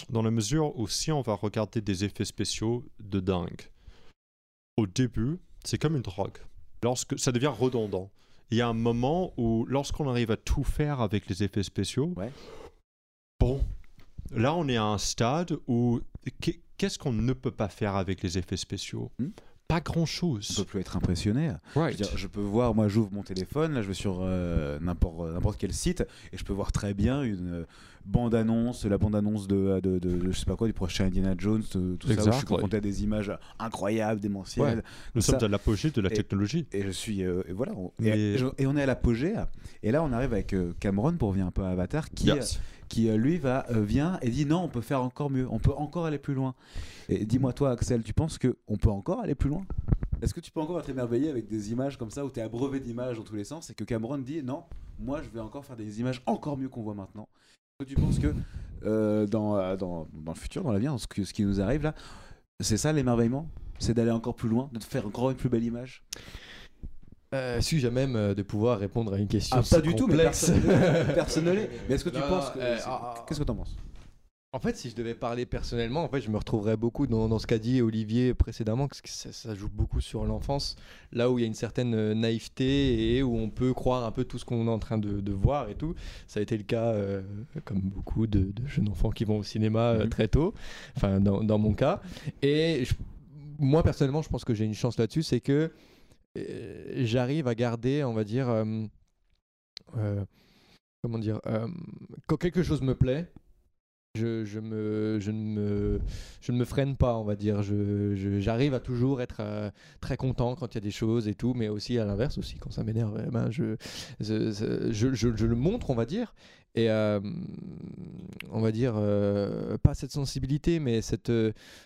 Dans la mesure où si on va regarder des effets spéciaux de dingue, au début, c'est comme une drogue. Lorsque ça devient redondant. Il y a un moment où, lorsqu'on arrive à tout faire avec les effets spéciaux, Ouais. Bon, là on est à un stade où qu'est- qu'est-ce qu'on ne peut pas faire avec les effets spéciaux? Hmm? pas On grand-chose. peut plus être impressionné. Je, dire, peux voir, moi j'ouvre mon téléphone, là je vais sur euh, n'importe n'importe quel site et je peux voir très bien une euh, bande-annonce, la bande-annonce de, de, de- de je sais pas quoi, du prochain Indiana Jones, tout ça, où je suis confronté à des images incroyables, démentielles. Ouais. Nous Ça- sommes à l'apogée de la et- technologie. Et je suis. euh, et voilà. on- Mais- et, on est à l'apogée. Et là, on arrive avec euh, Cameron, pour revenir un peu à Avatar, qui, Yes. Qui euh, lui va, euh, vient et dit non, on peut faire encore mieux, on peut encore aller plus loin. Et dis-moi, toi, Axel, tu penses qu'on peut encore aller plus loin? Est-ce que tu peux encore être émerveillé avec des images comme ça où tu es abreuvé d'images dans tous les sens et que Cameron dit non, moi je vais encore faire des images encore mieux qu'on voit maintenant? Est-ce que tu penses que euh, dans, dans, dans le futur, dans l'avenir, dans ce, que- ce qui nous arrive là, c'est ça l'émerveillement? C'est d'aller encore plus loin, de te faire encore une plus belle image? Euh, Suis-je à même euh, de pouvoir répondre à une question Ah, pas du tout, mais complexe personne personne ne l'est. Mais est-ce que tu Non, penses que. euh, c'est- ah, Qu'est-ce que tu en penses? En fait, si je devais parler personnellement, en fait, je me retrouverais beaucoup dans, dans ce qu'a dit Olivier précédemment, parce que ça, ça joue beaucoup sur l'enfance, là où il y a une certaine euh, naïveté et où on peut croire un peu tout ce qu'on est en train de, de voir et tout. Ça a été le cas, euh, comme beaucoup de, de jeunes enfants qui vont au cinéma euh, Mhm. très tôt, enfin dans, dans mon cas. Et je- moi, personnellement, je pense que j'ai une chance là-dessus, c'est que euh, j'arrive à garder, on va dire, euh, euh, comment dire, euh, quand quelque chose me plaît, je, me, je, ne me, je ne me freine pas, on va dire. J'arrive à toujours être très content quand il y a des choses et tout, mais aussi à l'inverse aussi, quand ça m'énerve, eh ben, je, je, le montre, on va dire. Et on va dire, pas cette sensibilité, mais cette,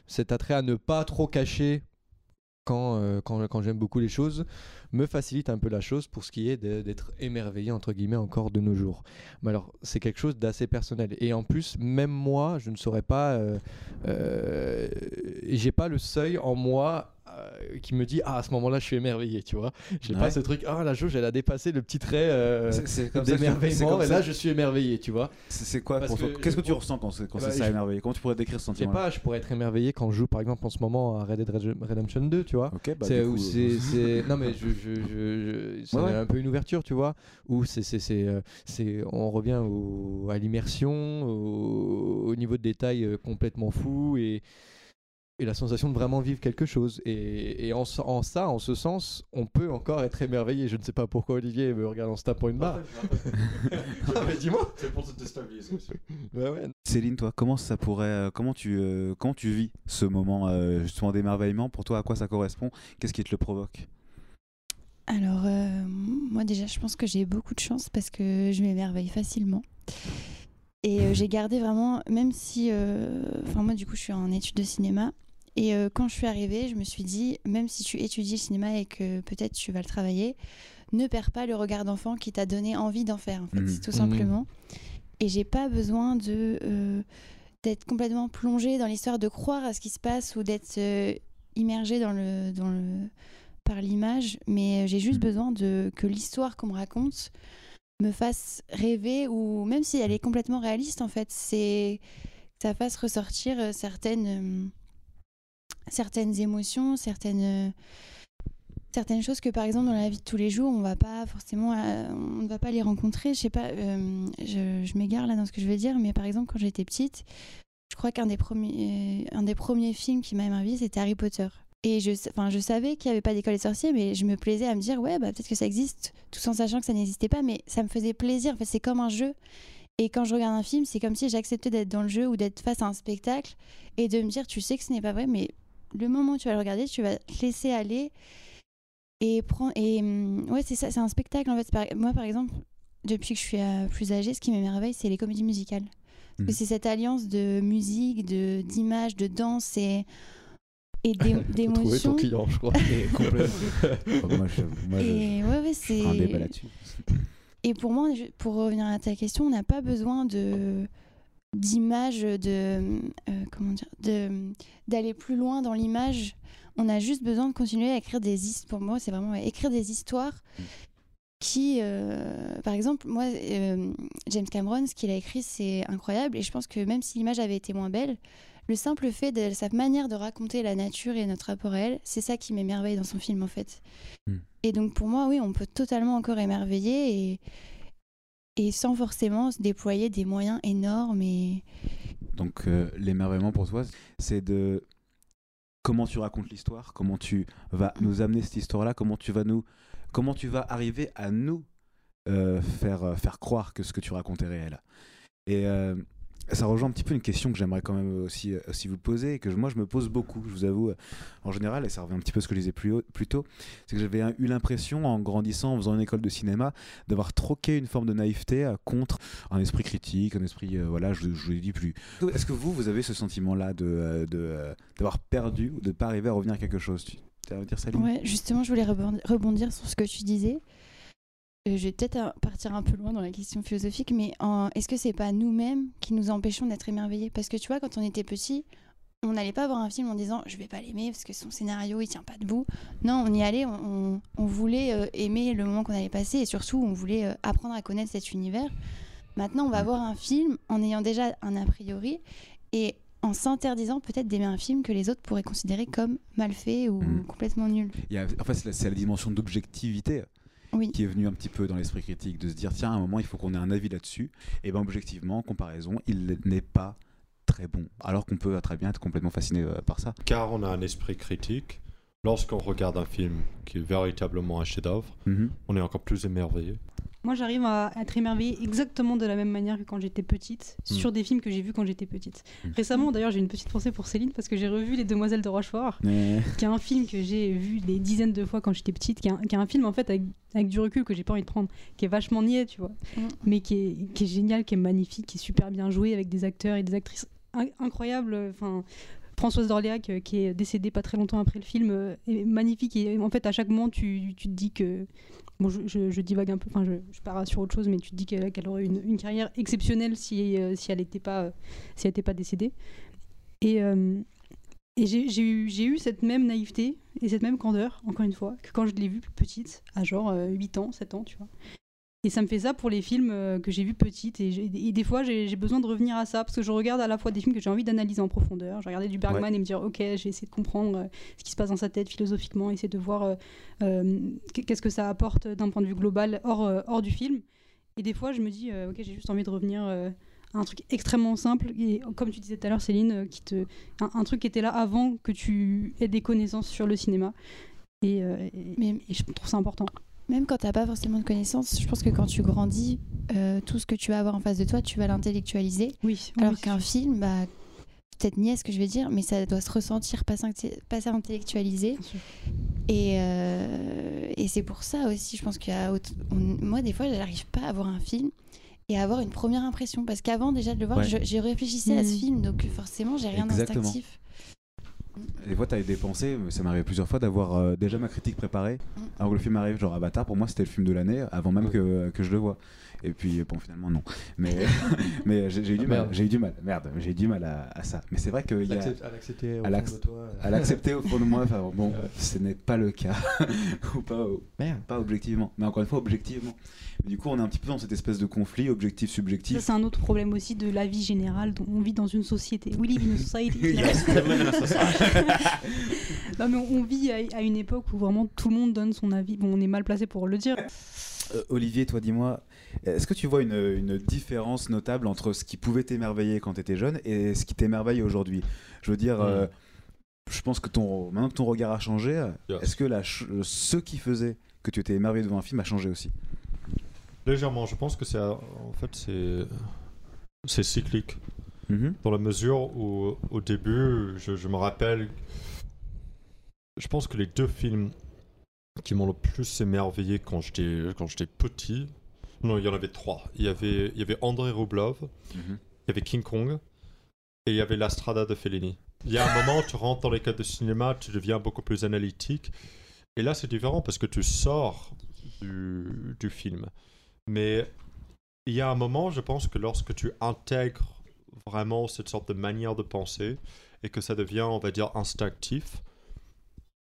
cet attrait à ne pas trop cacher quand, euh, quand, quand j'aime beaucoup les choses, me facilite un peu la chose pour ce qui est d'être émerveillé, entre guillemets, encore de nos jours. Mais alors, c'est quelque chose d'assez personnel. Et en plus, même moi, je ne saurais pas. Euh, euh, j'ai pas le seuil en moi euh, qui me dit Ah, à ce moment-là, je suis émerveillé, tu vois. J'ai Ouais. pas ce truc Ah, la jauge, elle a dépassé le petit trait euh, d'émerveillement, et là, je suis émerveillé, tu vois. C'est quoi que Qu'est-ce que je- tu ressens quand c'est quand Bah, c'est ça je- émerveillé? Comment tu pourrais décrire ce Je sais sentiment pas, je pourrais être émerveillé quand je joue, par exemple, en ce moment à Red Dead Redemption 2, tu vois. Ok, bah, c'est du où coup, c'est, euh, c'est- non mais je, je, je, je- c'est Ouais, un peu une ouverture tu vois où c'est c'est c'est, euh, on revient au, à l'immersion au, au niveau de détail complètement fou et et la sensation de vraiment vivre quelque chose et, et en, ça en ce sens on peut encore être émerveillé je ne sais pas pourquoi Olivier me regarde en se tapant une barre ah mais dis-moi C'est pour te déstabiliser. ouais, ouais. Céline, toi, comment ça pourrait, euh, comment tu, euh, comment tu vis ce moment euh, justement d'émerveillement? Pour toi, à quoi ça correspond? Qu'est-ce qui te le provoque? Alors, euh, moi déjà, je pense que j'ai beaucoup de chance parce que je m'émerveille facilement. Et euh, j'ai gardé vraiment, même si. euh, Enfin, moi, du coup, je suis en études de cinéma. Et euh, quand je suis arrivée, je me suis dit, même si tu étudies le cinéma et que peut-être tu vas le travailler, ne perds pas le regard d'enfant qui t'a donné envie d'en faire, en fait, Mhm. tout Mhm. simplement. Et j'ai pas besoin de. euh, d'être complètement plongée dans l'histoire, de croire à ce qui se passe ou d'être euh, immergée dans le, dans le, par l'image, mais j'ai juste Mhm. besoin de que l'histoire qu'on me raconte me fasse rêver ou même si elle est complètement réaliste en fait, c'est que ça fasse ressortir euh, certaines euh, certaines émotions, certaines euh, certaines choses que par exemple dans la vie de tous les jours on va pas forcément euh, on ne va pas les rencontrer je sais pas euh, je, m'égare là dans ce que je veux dire mais par exemple quand j'étais petite je crois qu'un des premiers un des premiers films qui m'a émerveillée c'était Harry Potter et je, enfin, je savais qu'il n'y avait pas d'école des sorciers, mais je me plaisais à me dire, ouais, bah, peut-être que ça existe, tout en sachant que ça n'existait pas, mais ça me faisait plaisir. En fait, c'est comme un jeu. Et quand je regarde un film, c'est comme si j'acceptais d'être dans le jeu ou d'être face à un spectacle et de me dire, tu sais que ce n'est pas vrai, mais le moment où tu vas le regarder, tu vas te laisser aller et prendre. Et hum, ouais, c'est ça, c'est un spectacle en fait. Par- Moi, par exemple, depuis que je suis euh, plus âgée, ce qui m'émerveille, c'est les comédies musicales. Parce que Mhm. c'est cette alliance de musique, de d'images, de danse et et d'é- Faut trouver ton d'émotions. client je crois Et complètement. Oh, moi, je, moi, je- Et ouais, ouais, je un débat là-dessus. Et pour moi, je- pour revenir à ta question, on n'a pas besoin de d'images, de euh, comment dire, de d'aller plus loin dans l'image. On a juste besoin de continuer à écrire des histoires. Pour moi, c'est vraiment ouais, écrire des histoires qui, euh, par exemple, moi, euh, James Cameron, ce qu'il a écrit, c'est incroyable. Et je pense que même si l'image avait été moins belle, le simple fait de sa manière de raconter la nature et notre rapport à elle, c'est ça qui m'émerveille dans son film, en fait. Hmm. Et donc, pour moi, oui, on peut totalement encore émerveiller et, et sans forcément se déployer des moyens énormes. Et... Donc euh, l'émerveillement pour toi, c'est de comment tu racontes l'histoire, comment tu vas nous amener cette histoire-là, comment tu vas nous, comment tu vas arriver à nous euh, faire euh, faire croire que ce que tu racontes est réel. Et ça rejoint un petit peu une question que j'aimerais quand même aussi, euh, vous poser et que moi je me pose beaucoup, je vous avoue, euh, en général, et ça revient un petit peu à ce que je disais plus, tôt, c'est que j'avais eu l'impression en grandissant, en faisant une école de cinéma, d'avoir troqué une forme de naïveté euh, contre un esprit critique, un esprit, voilà, je, vous l'ai dit plus. Est-ce que vous, vous avez ce sentiment-là euh, de, d'avoir perdu ou de ne pas arriver à revenir à quelque chose? Tu tu dire ça, Ouais, justement, je voulais rebondir sur ce que tu disais. Euh, je vais peut-être euh, partir un peu loin dans la question philosophique, mais est-ce que c'est pas nous-mêmes qui nous empêchons d'être émerveillés? Parce que tu vois, quand on était petit, on n'allait pas voir un film en disant je vais pas l'aimer parce que son scénario il tient pas debout. Non, on y allait, on, voulait euh, aimer le moment qu'on allait passer et surtout on voulait euh, apprendre à connaître cet univers. Maintenant, on va voir un film en ayant déjà un a priori et en s'interdisant peut-être d'aimer un film que les autres pourraient considérer comme mal fait ou Mhm. complètement nul. Il y a, en fait, c'est la, c'est la dimension d'objectivité Oui. qui est venue un petit peu dans l'esprit critique, de se dire tiens, à un moment, il faut qu'on ait un avis là-dessus. Et bien, objectivement, en comparaison, il n'est pas très bon. Alors qu'on peut très bien être complètement fasciné euh, par ça. Car on a un esprit critique. Lorsqu'on regarde un film qui est véritablement un chef-d'œuvre, Mhm. on est encore plus émerveillé. Moi, j'arrive à être émerveillée exactement de la même manière que quand j'étais petite, Mm. sur des films que j'ai vus quand j'étais petite. Mm. Récemment, d'ailleurs, j'ai une petite pensée pour Céline parce que j'ai revu Les Demoiselles de Rochefort, Mais- qui est un film que j'ai vu des dizaines de fois quand j'étais petite, qui est un, qui est un film en fait avec, avec du recul que j'ai pas envie de prendre, qui est vachement niais, tu vois, Mm. mais qui est, qui est génial, qui est magnifique, qui est super bien joué avec des acteurs et des actrices in- incroyables. Enfin. Françoise d'Orléac, euh, qui est décédée pas très longtemps après le film, euh, est magnifique. Et en fait, à chaque moment, tu, tu te dis que. Bon, je, divague un peu, enfin, je, je pars sur autre chose, mais tu te dis qu'elle aurait une, une carrière exceptionnelle si, euh, si elle n'était pas, euh, si pas décédée. Et, euh, et j'ai eu, eu cette même naïveté et cette même candeur, encore une fois, que quand je l'ai vue plus petite, à genre euh, 8 ans, 7 ans, tu vois. Et ça me fait ça pour les films euh, que j'ai vus petite. Et, des fois, j'ai besoin de revenir à ça, parce que je regarde à la fois des films que j'ai envie d'analyser en profondeur. Je regardais du Bergman et me dire, ok, j'ai essayé de comprendre euh, ce qui se passe dans sa tête philosophiquement, essayer de voir euh, qu'est-ce que ça apporte d'un point de vue global hors, hors du film. Et des fois, je me dis, euh, ok, j'ai juste envie de revenir euh, à un truc extrêmement simple. Et comme tu disais tout à l'heure, Céline, qui te, un, un truc qui était là avant que tu aies des connaissances sur le cinéma. Et, et- Mais et je trouve ça important. Même quand t'as pas forcément de connaissances, je pense que quand tu grandis, euh, tout ce que tu vas avoir en face de toi, tu vas l'intellectualiser. Oui. Alors oui, qu'un film, bah, peut-être niais ce que je vais dire, mais ça doit se ressentir, pas pas sûr. Et, euh, et c'est pour ça aussi, je pense qu'il y a. autre- on- moi, des fois, j'arrive pas à voir un film et à avoir une première impression. Parce qu'avant, déjà, de le voir, Ouais. je- j'ai réfléchissé à ce Mhm. film, donc forcément, j'ai rien d'instinctif. Des fois, tu as des pensées, ça arrivé plusieurs fois d'avoir euh, déjà ma critique préparée Mm. avant que le film arrive. Genre Avatar, pour moi, c'était le film de l'année avant même que, que je le vois. Et puis, bon, finalement, non. Mais, mais j'ai eu du mal. merde. J'ai eu du mal. Merde, j'ai eu du mal à, à ça. Mais c'est vrai qu'il y a. À l'accepter au à fond l'acc- de toi. À l'accepter au fond de moi, enfin, bon, Ouais. ce n'est pas le cas. Ou pas, Merde. pas objectivement. Mais encore une fois, objectivement. Mais du coup, on est un petit peu dans cette espèce de conflit Ça, objectif-subjectif. c'est un autre problème aussi de la vie générale. dont On vit dans une société. We live in a society. Yes. non, mais on on vit à, à une époque où vraiment tout le monde donne son avis. Bon, on est mal placé pour le dire. Euh, Olivier, toi, dis-moi, est-ce que tu vois une, une différence notable entre ce qui pouvait t'émerveiller quand tu étais jeune et ce qui t'émerveille aujourd'hui? Je veux dire, Mm. euh, je pense que ton, maintenant que ton regard a changé, Yes. est-ce que la ce qui faisait que tu étais émerveillé devant un film a changé aussi? Légèrement, je pense que c'est en fait c'est c'est cyclique dans la mesure où au début, je, je me rappelle, je pense que les deux films qui m'ont le plus émerveillé quand j'étais quand j'étais petit, non, il y en avait trois. Il y avait il y avait André Rublev, il y avait King Kong et il y avait La Strada de Fellini. Il y a un moment, tu rentres dans les cadres de cinéma, tu deviens beaucoup plus analytique. Et là, c'est différent parce que tu sors du, du film. Mais il y a un moment, je pense que lorsque tu intègres vraiment cette sorte de manière de penser et que ça devient, on va dire, instinctif,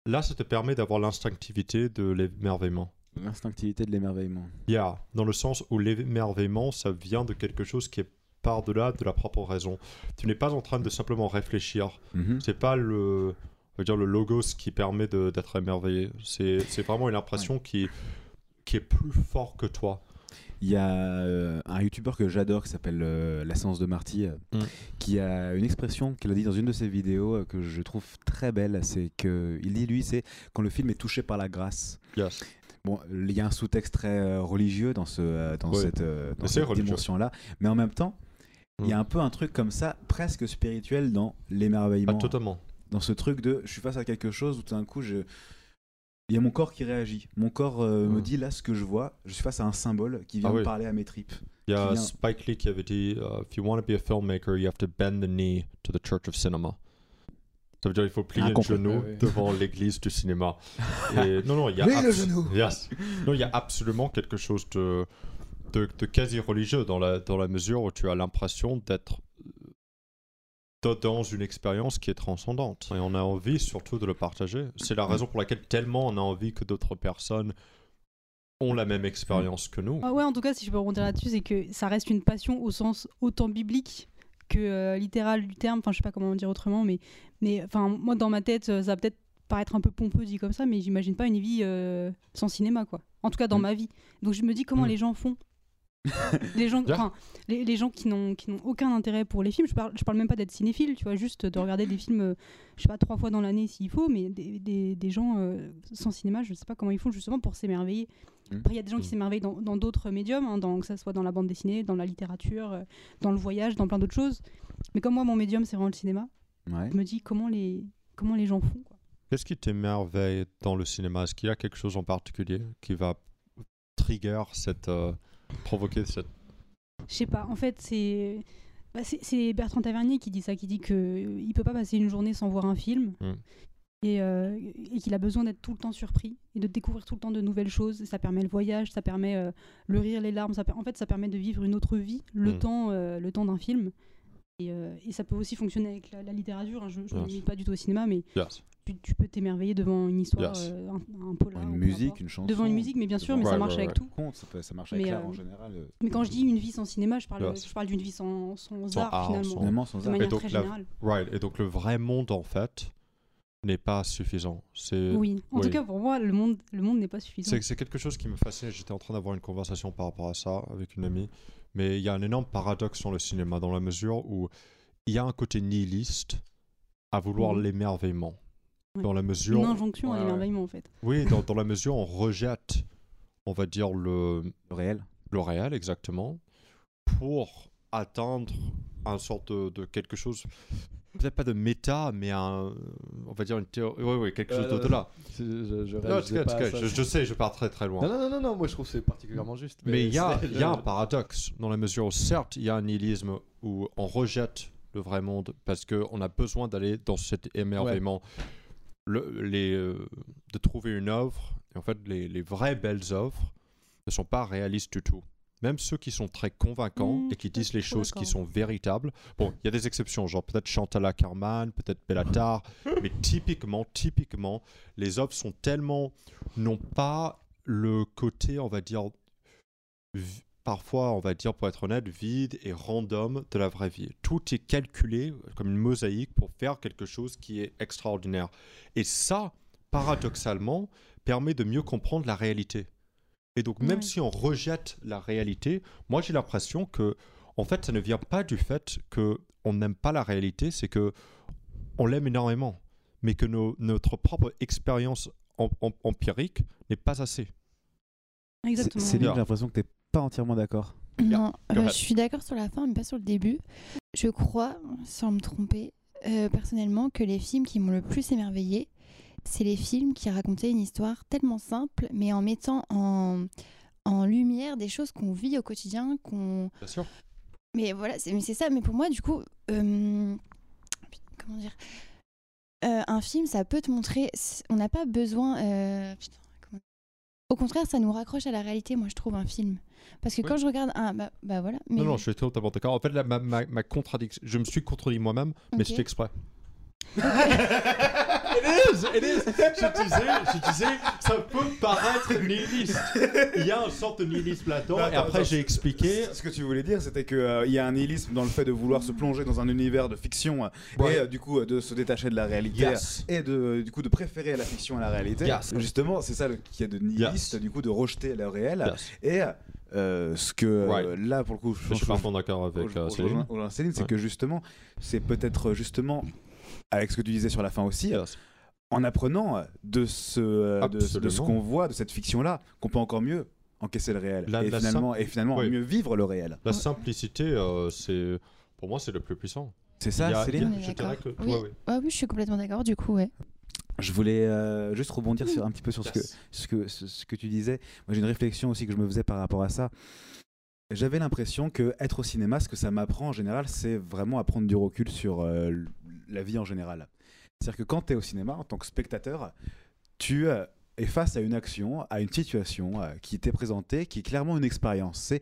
là, ça te permet d'avoir l'instinctivité de l'émerveillement. L'instinctivité de l'émerveillement. Yeah, dans le sens où l'émerveillement, ça vient de quelque chose qui est par-delà de la propre raison. Tu n'es pas en train de simplement réfléchir. Mhm. C'est pas le, on va dire le logos qui permet d'être émerveillé. C'est c'est vraiment une impression qui, qui est plus fort que toi. Il y a euh, un youtubeur que j'adore qui s'appelle euh, La Séance de Marty, euh, Mm. qui a une expression qu'il a dit dans une de ses vidéos euh, que je trouve très belle. C'est que il dit lui, c'est quand le film est touché par la grâce. Yes. Bon, il y a un sous-texte très euh, religieux dans, ce, euh, dans cette, euh, dans cette dimension-là, mais en même temps, il y a Mm. un peu un truc comme ça, presque spirituel dans l'émerveillement Ah, totalement. dans ce truc de je suis face à quelque chose où tout d'un coup je il y a mon corps qui réagit. Mon corps euh, me Mm. dit là ce que je vois. Je suis face à un symbole qui vient Ah me oui. parler à mes tripes. Il y a Spike Lee qui avait dit uh, If you want to be a filmmaker, you have to bend the knee to the church of cinema. Ça veut dire qu'il faut plier Ah, le genou Ah oui. devant l'église du cinéma. Et non, non, il y a Plier le abs- genou. Yes. Non, il y a absolument quelque chose de, de, de quasi religieux dans la, dans la mesure où tu as l'impression d'être euh, dans une expérience qui est transcendante. Et on a envie surtout de le partager. C'est la raison pour laquelle tellement on a envie que d'autres personnes ont la même expérience que nous. Ah ouais, en tout cas, si je peux rebondir là-dessus, c'est que ça reste une passion au sens autant biblique que euh, littéral du terme. Enfin, je sais pas comment dire autrement, mais, mais enfin, moi, dans ma tête, euh, ça va peut-être paraître un peu pompeux dit comme ça, mais j'imagine pas une vie euh, sans cinéma, quoi. En tout cas, dans Mm. ma vie. Donc, je me dis comment Mm. les gens font. Les gens, les, les gens qui n'ont qui n'ont aucun intérêt pour les films. Je parle, je parle même pas d'être cinéphile, tu vois, juste de regarder des films, je sais pas trois fois dans l'année s'il faut, mais des, des, des gens euh, sans cinéma, je sais pas comment ils font justement pour s'émerveiller. Mm. Après, il y a des gens qui Mm. s'émerveillent dans dans d'autres médiums, hein, dans, que ça soit dans la bande dessinée, dans la littérature, euh, dans le voyage, dans plein d'autres choses. Mais comme moi, mon médium, c'est vraiment le cinéma, Ouais. je me dis comment les, comment les gens font. Quoi. Qu'est-ce qui t'émerveille dans le cinéma? Est-ce qu'il y a quelque chose en particulier qui va trigger cette. euh, provoquer cette. Je sais pas, en fait, c'est. bah, c'est- c'est Bertrand Tavernier qui dit ça, qui dit que euh, il peut pas passer une journée sans voir un film Mm. et, euh, et qu'il a besoin d'être tout le temps surpris et de découvrir tout le temps de nouvelles choses. Ça permet le voyage, ça permet euh, le rire, les larmes. Ça En fait, ça permet de vivre une autre vie le Mm. temps, euh, le temps d'un film. Et, euh, et ça peut aussi fonctionner avec la, la littérature. hein. Je ne me Yes. pas du tout au cinéma, mais Yes. tu, tu peux t'émerveiller devant une histoire, Yes. euh, un, un polar. Une musique, une chanson. Devant une musique, mais bien sûr, mais ça marche ouais, avec tout. Compte, ça, peut- ça marche avec Mais, l'art euh, en général. euh, Mais quand je dis une vie sans cinéma, je parle, Yes. je parle d'une vie sans, sans, Sans art, art, finalement. sans- sans De art. manière donc très la- générale. Right. Et donc le vrai monde, en fait, n'est pas suffisant. C'est. Oui. En oui. tout cas, pour moi, le monde, le monde n'est pas suffisant. C'est c'est quelque chose qui me fascine. J'étais en train d'avoir une conversation par rapport à ça avec une amie. Mais il y a un énorme paradoxe dans le cinéma, dans la mesure où il y a un côté nihiliste à vouloir Mhm. l'émerveillement. Ouais. Dans la mesure. Une injonction Ouais, à l'émerveillement, en fait. Oui, dans, dans la mesure où on rejette, on va dire, le, Le réel. le réel, exactement, pour atteindre un sorte de, de quelque chose, peut-être pas de méta, mais un, on va dire une théorie, oui, oui, quelque chose Euh, d'au-delà. Je, je Non, pas sais, je pars très très loin. Non, non, non, non, moi je trouve que c'est particulièrement juste. Mais il y a, y a un paradoxe dans la mesure où, certes, il y a un nihilisme où on rejette le vrai monde parce qu'on a besoin d'aller dans cet émerveillement, le- les, euh, de trouver une œuvre. Et en fait, les, les vraies belles œuvres ne sont pas réalistes du tout. Même ceux qui sont très convaincants Mmh, et qui disent les choses qui sont véritables. Bon, il y a des exceptions, genre peut-être Chantal Ackerman, peut-être Bellatar, mais typiquement, typiquement, les œuvres sont tellement n'ont pas le côté, on va dire, parfois, on va dire, pour être honnête, vide et random de la vraie vie. Tout est calculé comme une mosaïque pour faire quelque chose qui est extraordinaire. Et ça, paradoxalement, permet de mieux comprendre la réalité. Et donc, même Ouais. si on rejette la réalité, moi j'ai l'impression que, en fait, ça ne vient pas du fait que on n'aime pas la réalité, c'est que on l'aime énormément, mais que nos- notre propre expérience em- em- empirique n'est pas assez. Exactement. C'est j'ai l'impression que t'es pas entièrement d'accord. Non, euh, ahead. je suis d'accord sur la fin, mais pas sur le début. Je crois, sans me tromper, euh, personnellement, que les films qui m'ont le plus émerveillé, c'est les films qui racontaient une histoire tellement simple, mais en mettant en, en lumière des choses qu'on vit au quotidien, qu'on... Bien sûr. Mais voilà, c'est mais c'est ça. Mais pour moi, du coup, euh, comment dire Euh, Un film, ça peut te montrer... On n'a pas besoin... euh, putain, comment- Au contraire, ça nous raccroche à la réalité, moi, je trouve, un film. Parce que Oui. quand je regarde un... Bah, bah voilà. Mais Non, non, je suis totalement d'accord. En fait, là, ma, ma, ma contradiction, je me suis contredit moi-même, mais Ok. c'est exprès. It is, it is. Je disais, je disais, ça peut paraître nihiliste. Il y a une sorte de nihilisme là-dedans, Attends, et après j'ai expliqué. Ce que tu voulais dire, c'était qu'il y a un nihilisme dans le fait de vouloir se plonger dans un univers de fiction euh, Ouais. et euh, du coup euh, de se détacher de la réalité Yes. et de, du coup de préférer la fiction à la réalité. Yes. Justement, c'est ça le- qu'il y a de nihiliste, Yes. du coup de rejeter le réel. Yes. Et euh, Euh, ce que euh, là, pour le coup, Je suis pas d'accord avec je- euh, je- Céline. je- je- Céline, c'est Ouais. que justement, c'est peut-être justement, avec ce que tu disais sur la fin aussi, euh, en apprenant de ce, euh, de, de ce Absolument. qu'on voit, de cette fiction-là, qu'on peut encore mieux encaisser le réel La- et, la finalement, et finalement Oui. mieux vivre le réel. La simplicité, euh, c'est pour moi, c'est le plus puissant. C'est ça, a- Céline On est Je que- Oui. ouais, ouais. Ah oui, je suis complètement d'accord. Du coup, ouais. Je voulais euh, juste rebondir sur, un petit peu sur ce que, Yes. ce que, ce, ce que tu disais. Moi, j'ai une réflexion aussi que je me faisais par rapport à ça. J'avais l'impression que être au cinéma, ce que ça m'apprend en général, c'est vraiment à prendre du recul sur euh, la vie en général. C'est-à-dire que quand tu es au cinéma, en tant que spectateur, tu euh, es face à une action, à une situation euh, qui t'est présentée, qui est clairement une expérience. C'est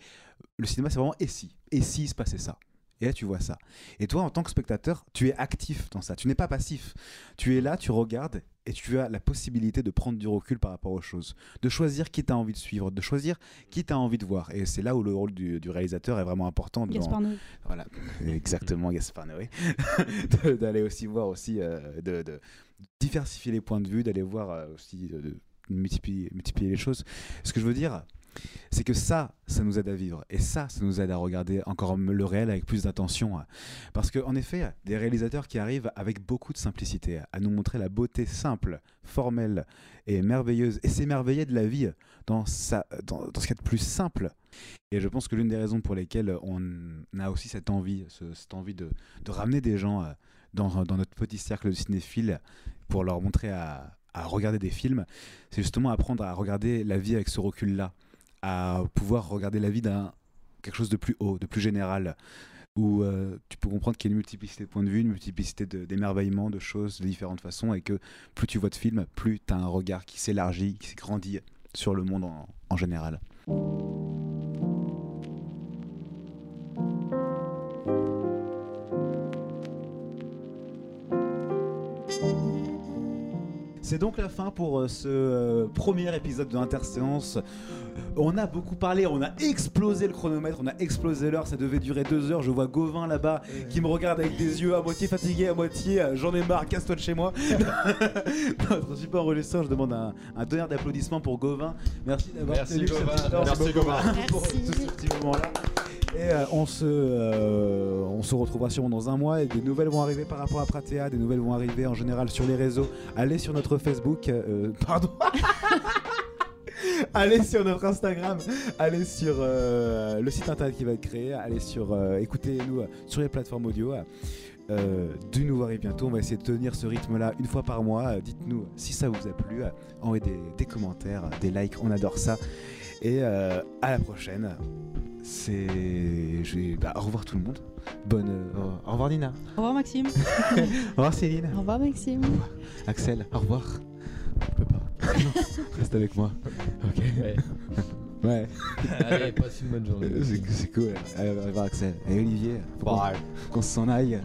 le cinéma, c'est vraiment et si, et si se passait ça? Et là, tu vois ça. Et toi, en tant que spectateur, tu es actif dans ça. Tu n'es pas passif. Tu es là, tu regardes et tu as la possibilité de prendre du recul par rapport aux choses, de choisir qui tu as envie de suivre, de choisir qui tu as envie de voir. Et c'est là où le rôle du, du réalisateur est vraiment important. Gaspard Noé. voilà, exactement, Gaspard Noé. D'aller aussi voir aussi, euh, de, de diversifier les points de vue, d'aller voir euh, aussi, de, de multiplier, multiplier les choses. Ce que je veux dire, c'est que ça, ça nous aide à vivre. Et ça, ça nous aide à regarder encore le réel avec plus d'attention. Parce qu'en effet, des réalisateurs qui arrivent avec beaucoup de simplicité à nous montrer la beauté simple, formelle et merveilleuse, et s'émerveiller de la vie dans, sa, dans, dans ce de plus simple. Et je pense que l'une des raisons pour lesquelles on a aussi cette envie, ce- cette envie de, ramener des gens euh, dans, notre petit cercle de cinéphiles pour leur montrer à regarder des films, c'est justement apprendre à regarder la vie avec ce recul-là, à pouvoir regarder la vie d'un quelque chose de plus haut, de plus général, où euh, tu peux comprendre qu'il y a une multiplicité de points de vue, une multiplicité d'émerveillements, de choses de différentes façons, et que plus tu vois de films, plus tu as un regard qui s'élargit, qui grandit sur le monde en général. C'est donc la fin pour euh, ce euh, premier épisode de Interséance. On a beaucoup parlé, on a explosé le chronomètre, on a explosé l'heure, ça devait durer deux heures. Je vois Gauvin là-bas qui me regarde avec des yeux à moitié fatigués, à moitié euh, j'en ai marre, casse-toi de chez moi. Notre super enregistreur, je demande un, un tonnerre d'applaudissements pour Gauvin. Merci d'avoir Merci, tenu cette Gauvin. Merci, Gauvin. pour Merci. ce petit moment-là. Et euh, on, se, euh, on se retrouvera sûrement dans un mois et des nouvelles vont arriver par rapport à Pratea, des nouvelles vont arriver en général sur les réseaux. Allez sur notre Facebook, euh, pardon. allez sur notre Instagram, allez sur le site internet qui va être créé, allez sur, écoutez-nous sur les plateformes audio. Euh, du nouveau arrive bientôt, on va essayer de tenir ce rythme-là une fois par mois. Dites-nous si ça vous a plu, envoyez des, des commentaires, des likes, on adore ça. Et euh, à la prochaine. C'est. je vais- bah, au revoir tout le monde. Bonne. euh, au revoir Nina. Au revoir Maxime. Au revoir Céline. Au revoir, Maxime. Axel. Au revoir. Je peux pas. Non, Reste avec moi. Ok. Ouais. Ouais. Allez, passe une bonne journée. C'est c'est cool. Allez, au revoir Axel. Et Olivier. Bye. qu'on s'en aille.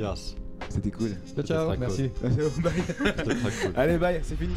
Yes. C'était cool. Ciao, ciao, merci. Cool. Allez, bye. C'est fini.